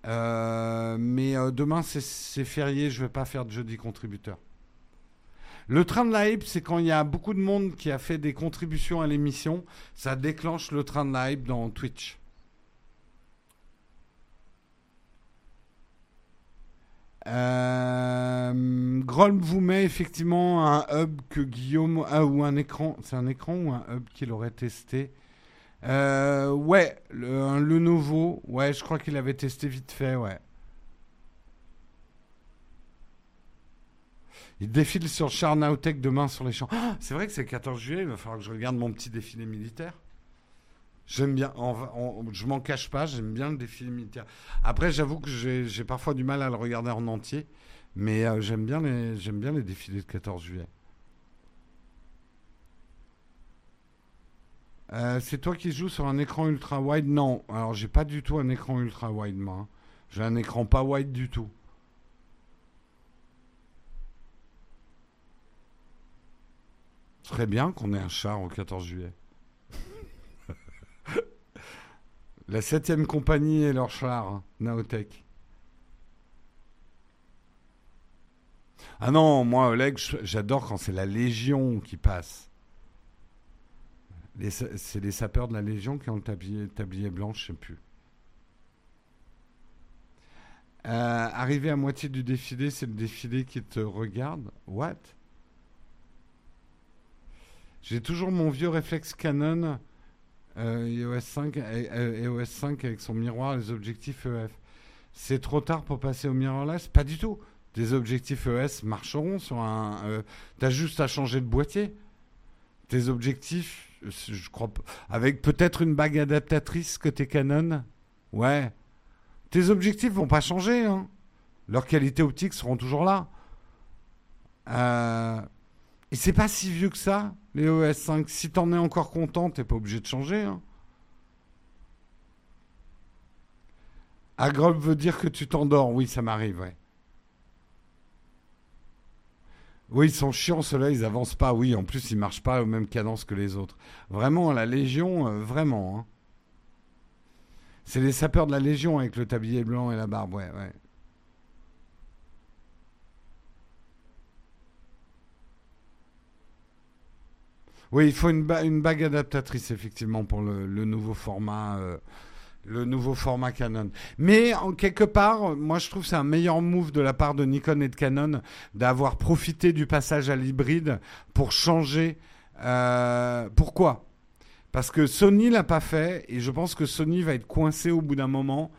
Euh, mais euh, demain, c'est- férié, je vais pas faire de jeudi contributeur. Le train de la hype, c'est quand il y a beaucoup de monde qui a fait des contributions à l'émission, ça déclenche le train de la hype dans Twitch. Euh, Grolm vous met effectivement un hub que Guillaume ah, ou un écran. C'est un écran ou un hub qu'il aurait testé? Euh, Ouais, le, Lenovo. Ouais, je crois qu'il avait testé vite fait, ouais. Il défile sur Char Nowtech demain sur les champs. Ah, c'est vrai que c'est le 14 juillet, il va falloir que je regarde mon petit défilé militaire. J'aime bien, je m'en cache pas, j'aime bien le défilé militaire. Après, j'avoue que j'ai parfois du mal à le regarder en entier, mais euh, j'aime bien, les- j'aime bien les défilés de 14 juillet. Euh, c'est toi qui joues sur un écran ultra wide? Non, alors j'ai pas du tout un écran ultra wide, moi. hein. J'ai un écran pas wide du tout. Ce serait bien qu'on ait un char au 14 juillet. La septième compagnie et leur char, hein, Naotech. Ah non, moi, Oleg, j'adore quand c'est la Légion qui passe. C'est les sapeurs de la Légion qui ont le tablier, blanc, je sais plus. Euh, arrivé à moitié du défilé, c'est le défilé qui te regarde. What? J'ai toujours mon vieux réflexe Canon euh, EOS 5, et- euh, EOS 5 avec son miroir et les objectifs EF. C'est trop tard pour passer au mirrorless? Pas du tout. Des objectifs ES marcheront sur un. euh, T'as juste à changer de boîtier. Tes objectifs, euh, avec peut-être une bague adaptatrice côté Canon. Ouais. Tes objectifs vont pas changer. Hein. Leurs qualités optiques seront toujours là. Euh, Et c'est pas si vieux que ça, les OS 5. Si t'en es encore content, t'es pas obligé de changer. Hein. Veut dire que tu t'endors. Oui, ça m'arrive, ouais. Oui, ils sont chiants, ceux-là, ils avancent pas. Oui, en plus, ils marchent pas aux mêmes cadences que les autres. Vraiment, la Légion, euh, vraiment. hein. C'est les sapeurs de la Légion avec le tablier blanc et la barbe, ouais, ouais. Oui, il faut une, ba- une bague adaptatrice, effectivement, pour le, le nouveau format. euh, le nouveau format Canon. Mais en quelque part, moi je trouve c'est un meilleur move de la part de Nikon et de Canon d'avoir profité du passage à l'hybride pour changer. euh, pourquoi? Parce que Sony l'a pas fait et je pense que Sony va être coincé au bout d'un moment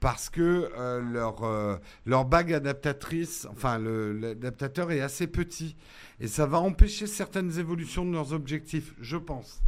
parce que euh, leur, euh, leur bague adaptatrice, enfin l'adaptateur est assez petit et ça va empêcher certaines évolutions de leurs objectifs, je pense.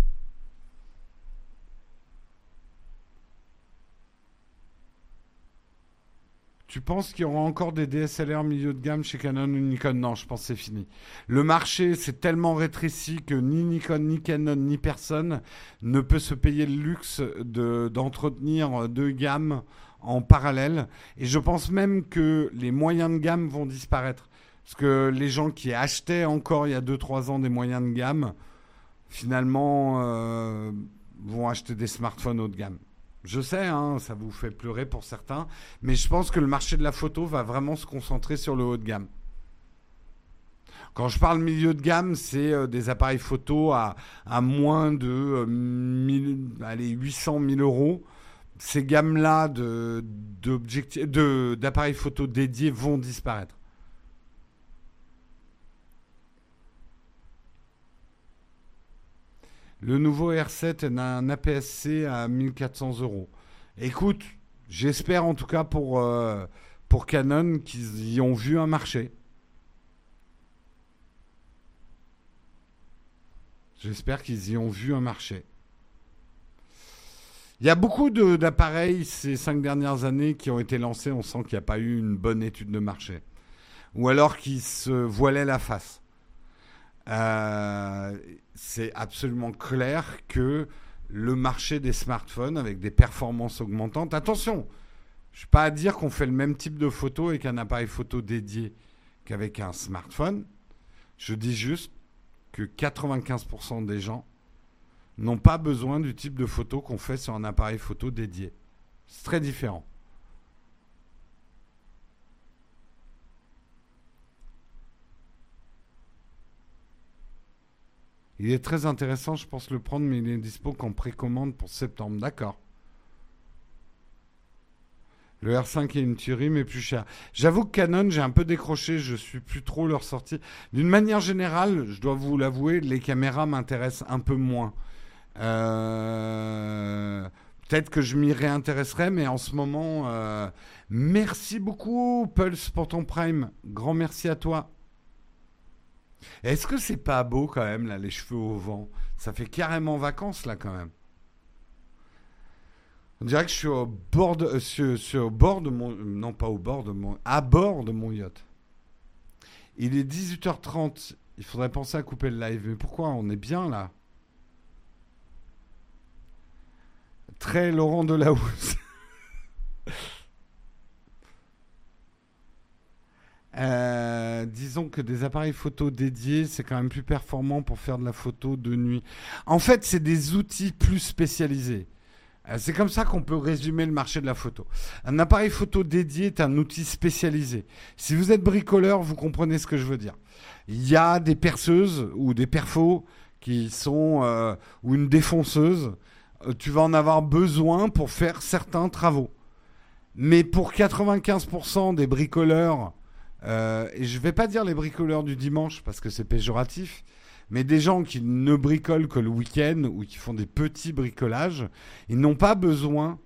Tu penses qu'il y aura encore des DSLR milieu de gamme chez Canon ou Nikon? Non, je pense que c'est fini. Le marché s'est tellement rétréci que ni Nikon, ni Canon, ni personne ne peut se payer le luxe de- d'entretenir deux gammes en parallèle. Et je pense même que les moyens de gamme vont disparaître. Parce que les gens qui achetaient encore il y a 2-3 ans des moyens de gamme, finalement, euh, vont acheter des smartphones haut de gamme. Je sais, hein, ça vous fait pleurer pour certains, mais je pense que le marché de la photo va vraiment se concentrer sur le haut de gamme. Quand je parle milieu de gamme, c'est euh, des appareils photo à, moins de euh, 1000 allez, 800 000 euros. Ces gammes-là d'objectifs- de- d'appareils photo dédiés vont disparaître. Le nouveau R7 a un APS-C à 1400 euros. Écoute, j'espère en tout cas pour, euh, pour Canon qu'ils y ont vu un marché. J'espère qu'ils y ont vu un marché. Il y a beaucoup d'appareils ces cinq dernières années qui ont été lancés. On sent qu'il n'y a pas eu une bonne étude de marché. Ou alors qui se voilaient la face. Euh, c'est absolument clair que le marché des smartphones avec des performances augmentantes. Attention, je ne suis pas à dire qu'on fait le même type de photo avec un appareil photo dédié qu'avec un smartphone. Je dis juste que 95% des gens n'ont pas besoin du type de photo qu'on fait sur un appareil photo dédié. C'est très différent. Il est très intéressant, je pense le prendre, mais il est dispo qu'en précommande pour septembre. D'accord. Le R5 est une tuerie, mais plus cher. J'avoue que Canon, j'ai un peu décroché, je suis plus trop leur sortie. D'une manière générale, je dois vous l'avouer, les caméras m'intéressent un peu moins. Euh, Peut-être que je m'y réintéresserai, mais en ce moment, euh, merci beaucoup, Pulse, pour ton Prime. Grand merci à toi. Est-ce que c'est pas beau quand même, là, les cheveux au vent? Ça fait carrément vacances, là, quand même. On dirait que je suis au bord de, euh, sur, mon... Non, pas au bord de mon... À bord de mon yacht. Il est 18h30. Il faudrait penser à couper le live. Mais pourquoi? On est bien, là. Très Laurent Delahousse. Euh, disons que des appareils photo dédiés, c'est quand même plus performant pour faire de la photo de nuit. En fait, c'est des outils plus spécialisés. Euh, C'est comme ça qu'on peut résumer le marché de la photo. Un appareil photo dédié est un outil spécialisé. Si vous êtes bricoleur, vous comprenez ce que je veux dire. Il y a des perceuses ou des perfos qui sont euh, ou une défonceuse. Tu vas en avoir besoin pour faire certains travaux. Mais pour 95% des bricoleurs, euh, et je ne vais pas dire les bricoleurs du dimanche parce que c'est péjoratif, mais des gens qui ne bricolent que le week-end ou qui font des petits bricolages, ils n'ont pas besoin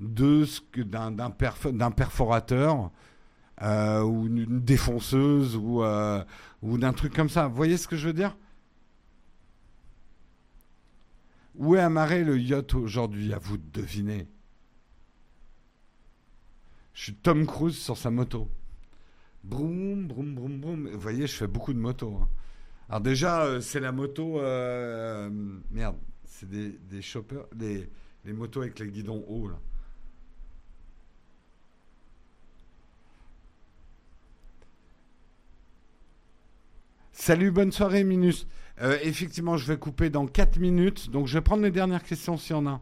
d'un d'un perf- d'un perforateur euh, ou une défonceuse ou euh, ou d'un truc comme ça. Vous voyez ce que je veux dire? Où est amarré le yacht aujourd'hui? À vous de deviner. Je suis Tom Cruise sur sa moto. Broum, broum, broum, broum. Vous voyez, je fais beaucoup de motos. hein. Alors déjà, euh, c'est la moto... euh, merde, c'est des, des, les motos avec les guidons hauts, là. Salut, bonne soirée, Minus. Euh, effectivement, je vais couper dans 4 minutes, donc je vais prendre les dernières questions s'il y en a.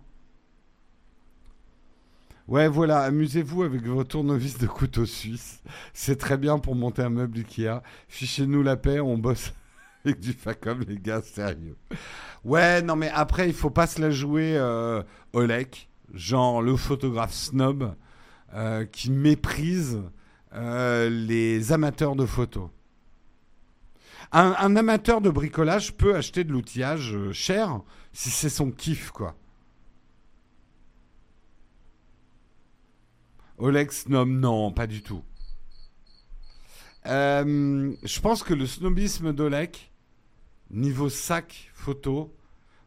Ouais, voilà, amusez-vous avec vos tournevis de couteau suisse. C'est très bien pour monter un meuble Ikea. Fichez-nous la paix, on bosse avec du Facom, les gars, sérieux. Ouais, non, mais après, il faut pas se la jouer euh, Olek, genre le photographe snob euh, qui méprise euh, les amateurs de photos. Un, amateur de bricolage peut acheter de l'outillage euh, cher si c'est son kiff, quoi. Oleg snob, non, pas du tout. Euh, je pense que le snobisme d'Oleg, niveau sac photo,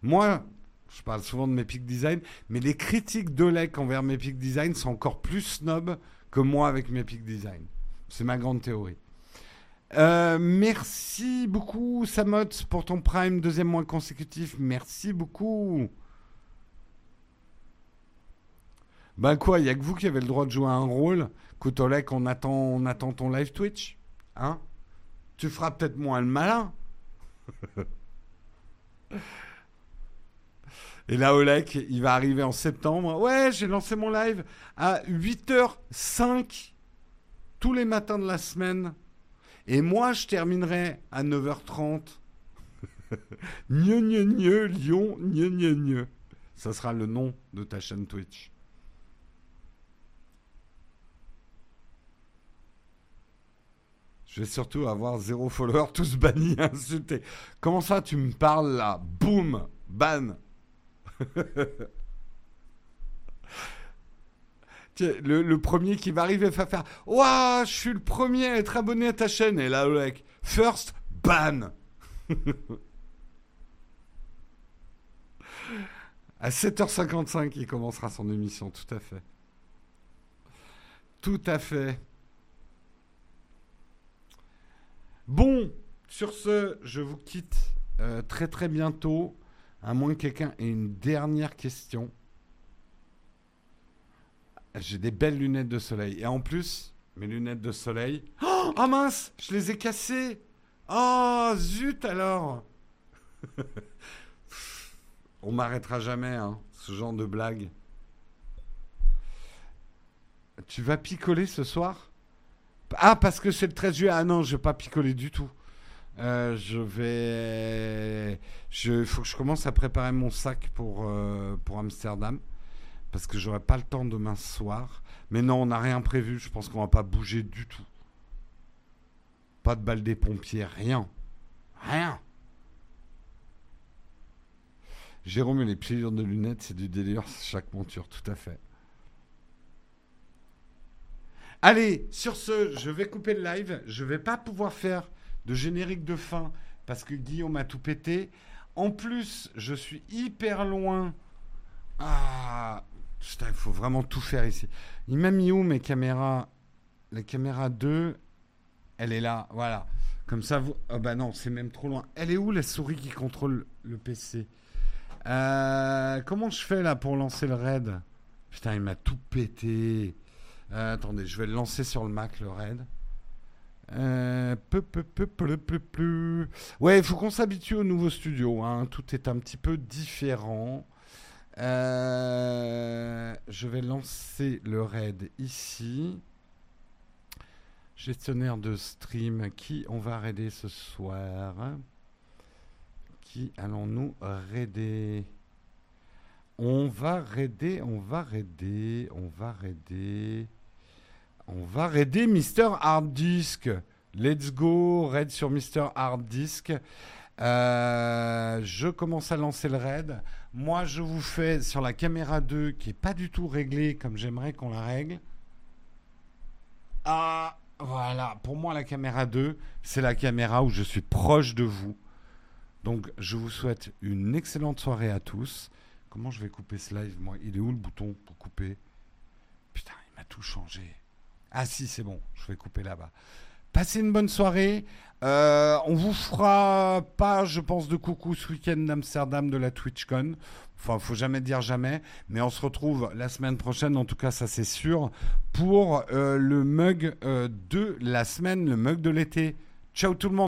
moi, je parle souvent de mes Peak Design, mais les critiques d'Oleg envers mes Peak Design sont encore plus snob que moi avec mes Peak Design. C'est ma grande théorie. Euh, merci beaucoup, Samot, pour ton prime, deuxième mois consécutif. Merci beaucoup. Ben quoi, il y a que vous qui avez le droit de jouer un rôle. Écoute, Olek, on attend, on attend ton live Twitch. Hein? Tu feras peut-être moins le malin. Et là, Olek, il va arriver en septembre. Ouais, j'ai lancé mon live à 8h05 tous les matins de la semaine. Et moi, je terminerai à 9h30. Gneu, gneu, gneu, Lyon, gneu, gneu, gneu. Ça sera le nom de ta chaîne Twitch. Je vais surtout avoir zéro follower, tous bannis, insultés. Comment ça, tu me parles là? Boum Ban le, premier qui va arriver va faire Ouah, je suis le premier à être abonné à ta chaîne. Et là, mec, first ban. à 7h55, il commencera son émission, tout à fait. Tout à fait. Bon, sur ce, je vous quitte euh, très très bientôt, à moins que quelqu'un ait une dernière question. J'ai des belles lunettes de soleil. Et en plus, mes lunettes de soleil... Oh, oh mince, je les ai cassées. Oh, zut alors. On m'arrêtera jamais, hein, ce genre de blague. Tu vas picoler ce soir? Ah, parce que c'est le 13 juillet. Ah non, je vais pas picoler du tout. Euh, je vais. Il faut que je commence à préparer mon sac pour, euh, pour Amsterdam. Parce que j'aurai pas le temps demain soir. Mais non, on n'a rien prévu. Je pense qu'on va pas bouger du tout. Pas de balle des pompiers, rien. Rien. Jérôme et les pliures de lunettes, c'est du délire, chaque monture, tout à fait. Allez, sur ce, je vais couper le live. Je vais pas pouvoir faire de générique de fin parce que Guillaume a tout pété. En plus, je suis hyper loin. Ah, putain, il faut vraiment tout faire ici. Il m'a mis où mes caméras? La caméra 2, elle est là, voilà. Comme ça, vous. Ah bah non, c'est même trop loin. Elle est où la souris qui contrôle le PC Euh, Comment je fais là pour lancer le raid? Putain, il m'a tout pété. Euh, attendez, je vais le lancer sur le Mac, le raid. Euh, peu, peu, peu, peu. Ouais, il faut qu'on s'habitue au nouveau studio. hein. Tout est un petit peu différent. Euh, je vais lancer le raid ici. Gestionnaire de stream. Qui on va raider ce soir? Qui allons-nous raider? On va raider, on va raider, on va raider. On va raider Mister Hard Disk. Let's go, raid sur Mister Hard Disk. Euh, je commence à lancer le raid. Moi, je vous fais sur la caméra 2 qui est pas du tout réglée comme j'aimerais qu'on la règle. Ah, voilà. Pour moi, la caméra 2, c'est la caméra où je suis proche de vous. Donc, je vous souhaite une excellente soirée à tous. Comment je vais couper ce live Moi, il est où le bouton pour couper? Putain, il m'a tout changé. Ah si, c'est bon, je vais couper là-bas. Passez une bonne soirée. Euh, on vous fera pas, je pense, de coucou ce week-end d'Amsterdam de la TwitchCon. Enfin, faut jamais dire jamais, mais on se retrouve la semaine prochaine, en tout cas, ça c'est sûr, pour euh, le mug euh, de la semaine, le mug de l'été. Ciao tout le monde.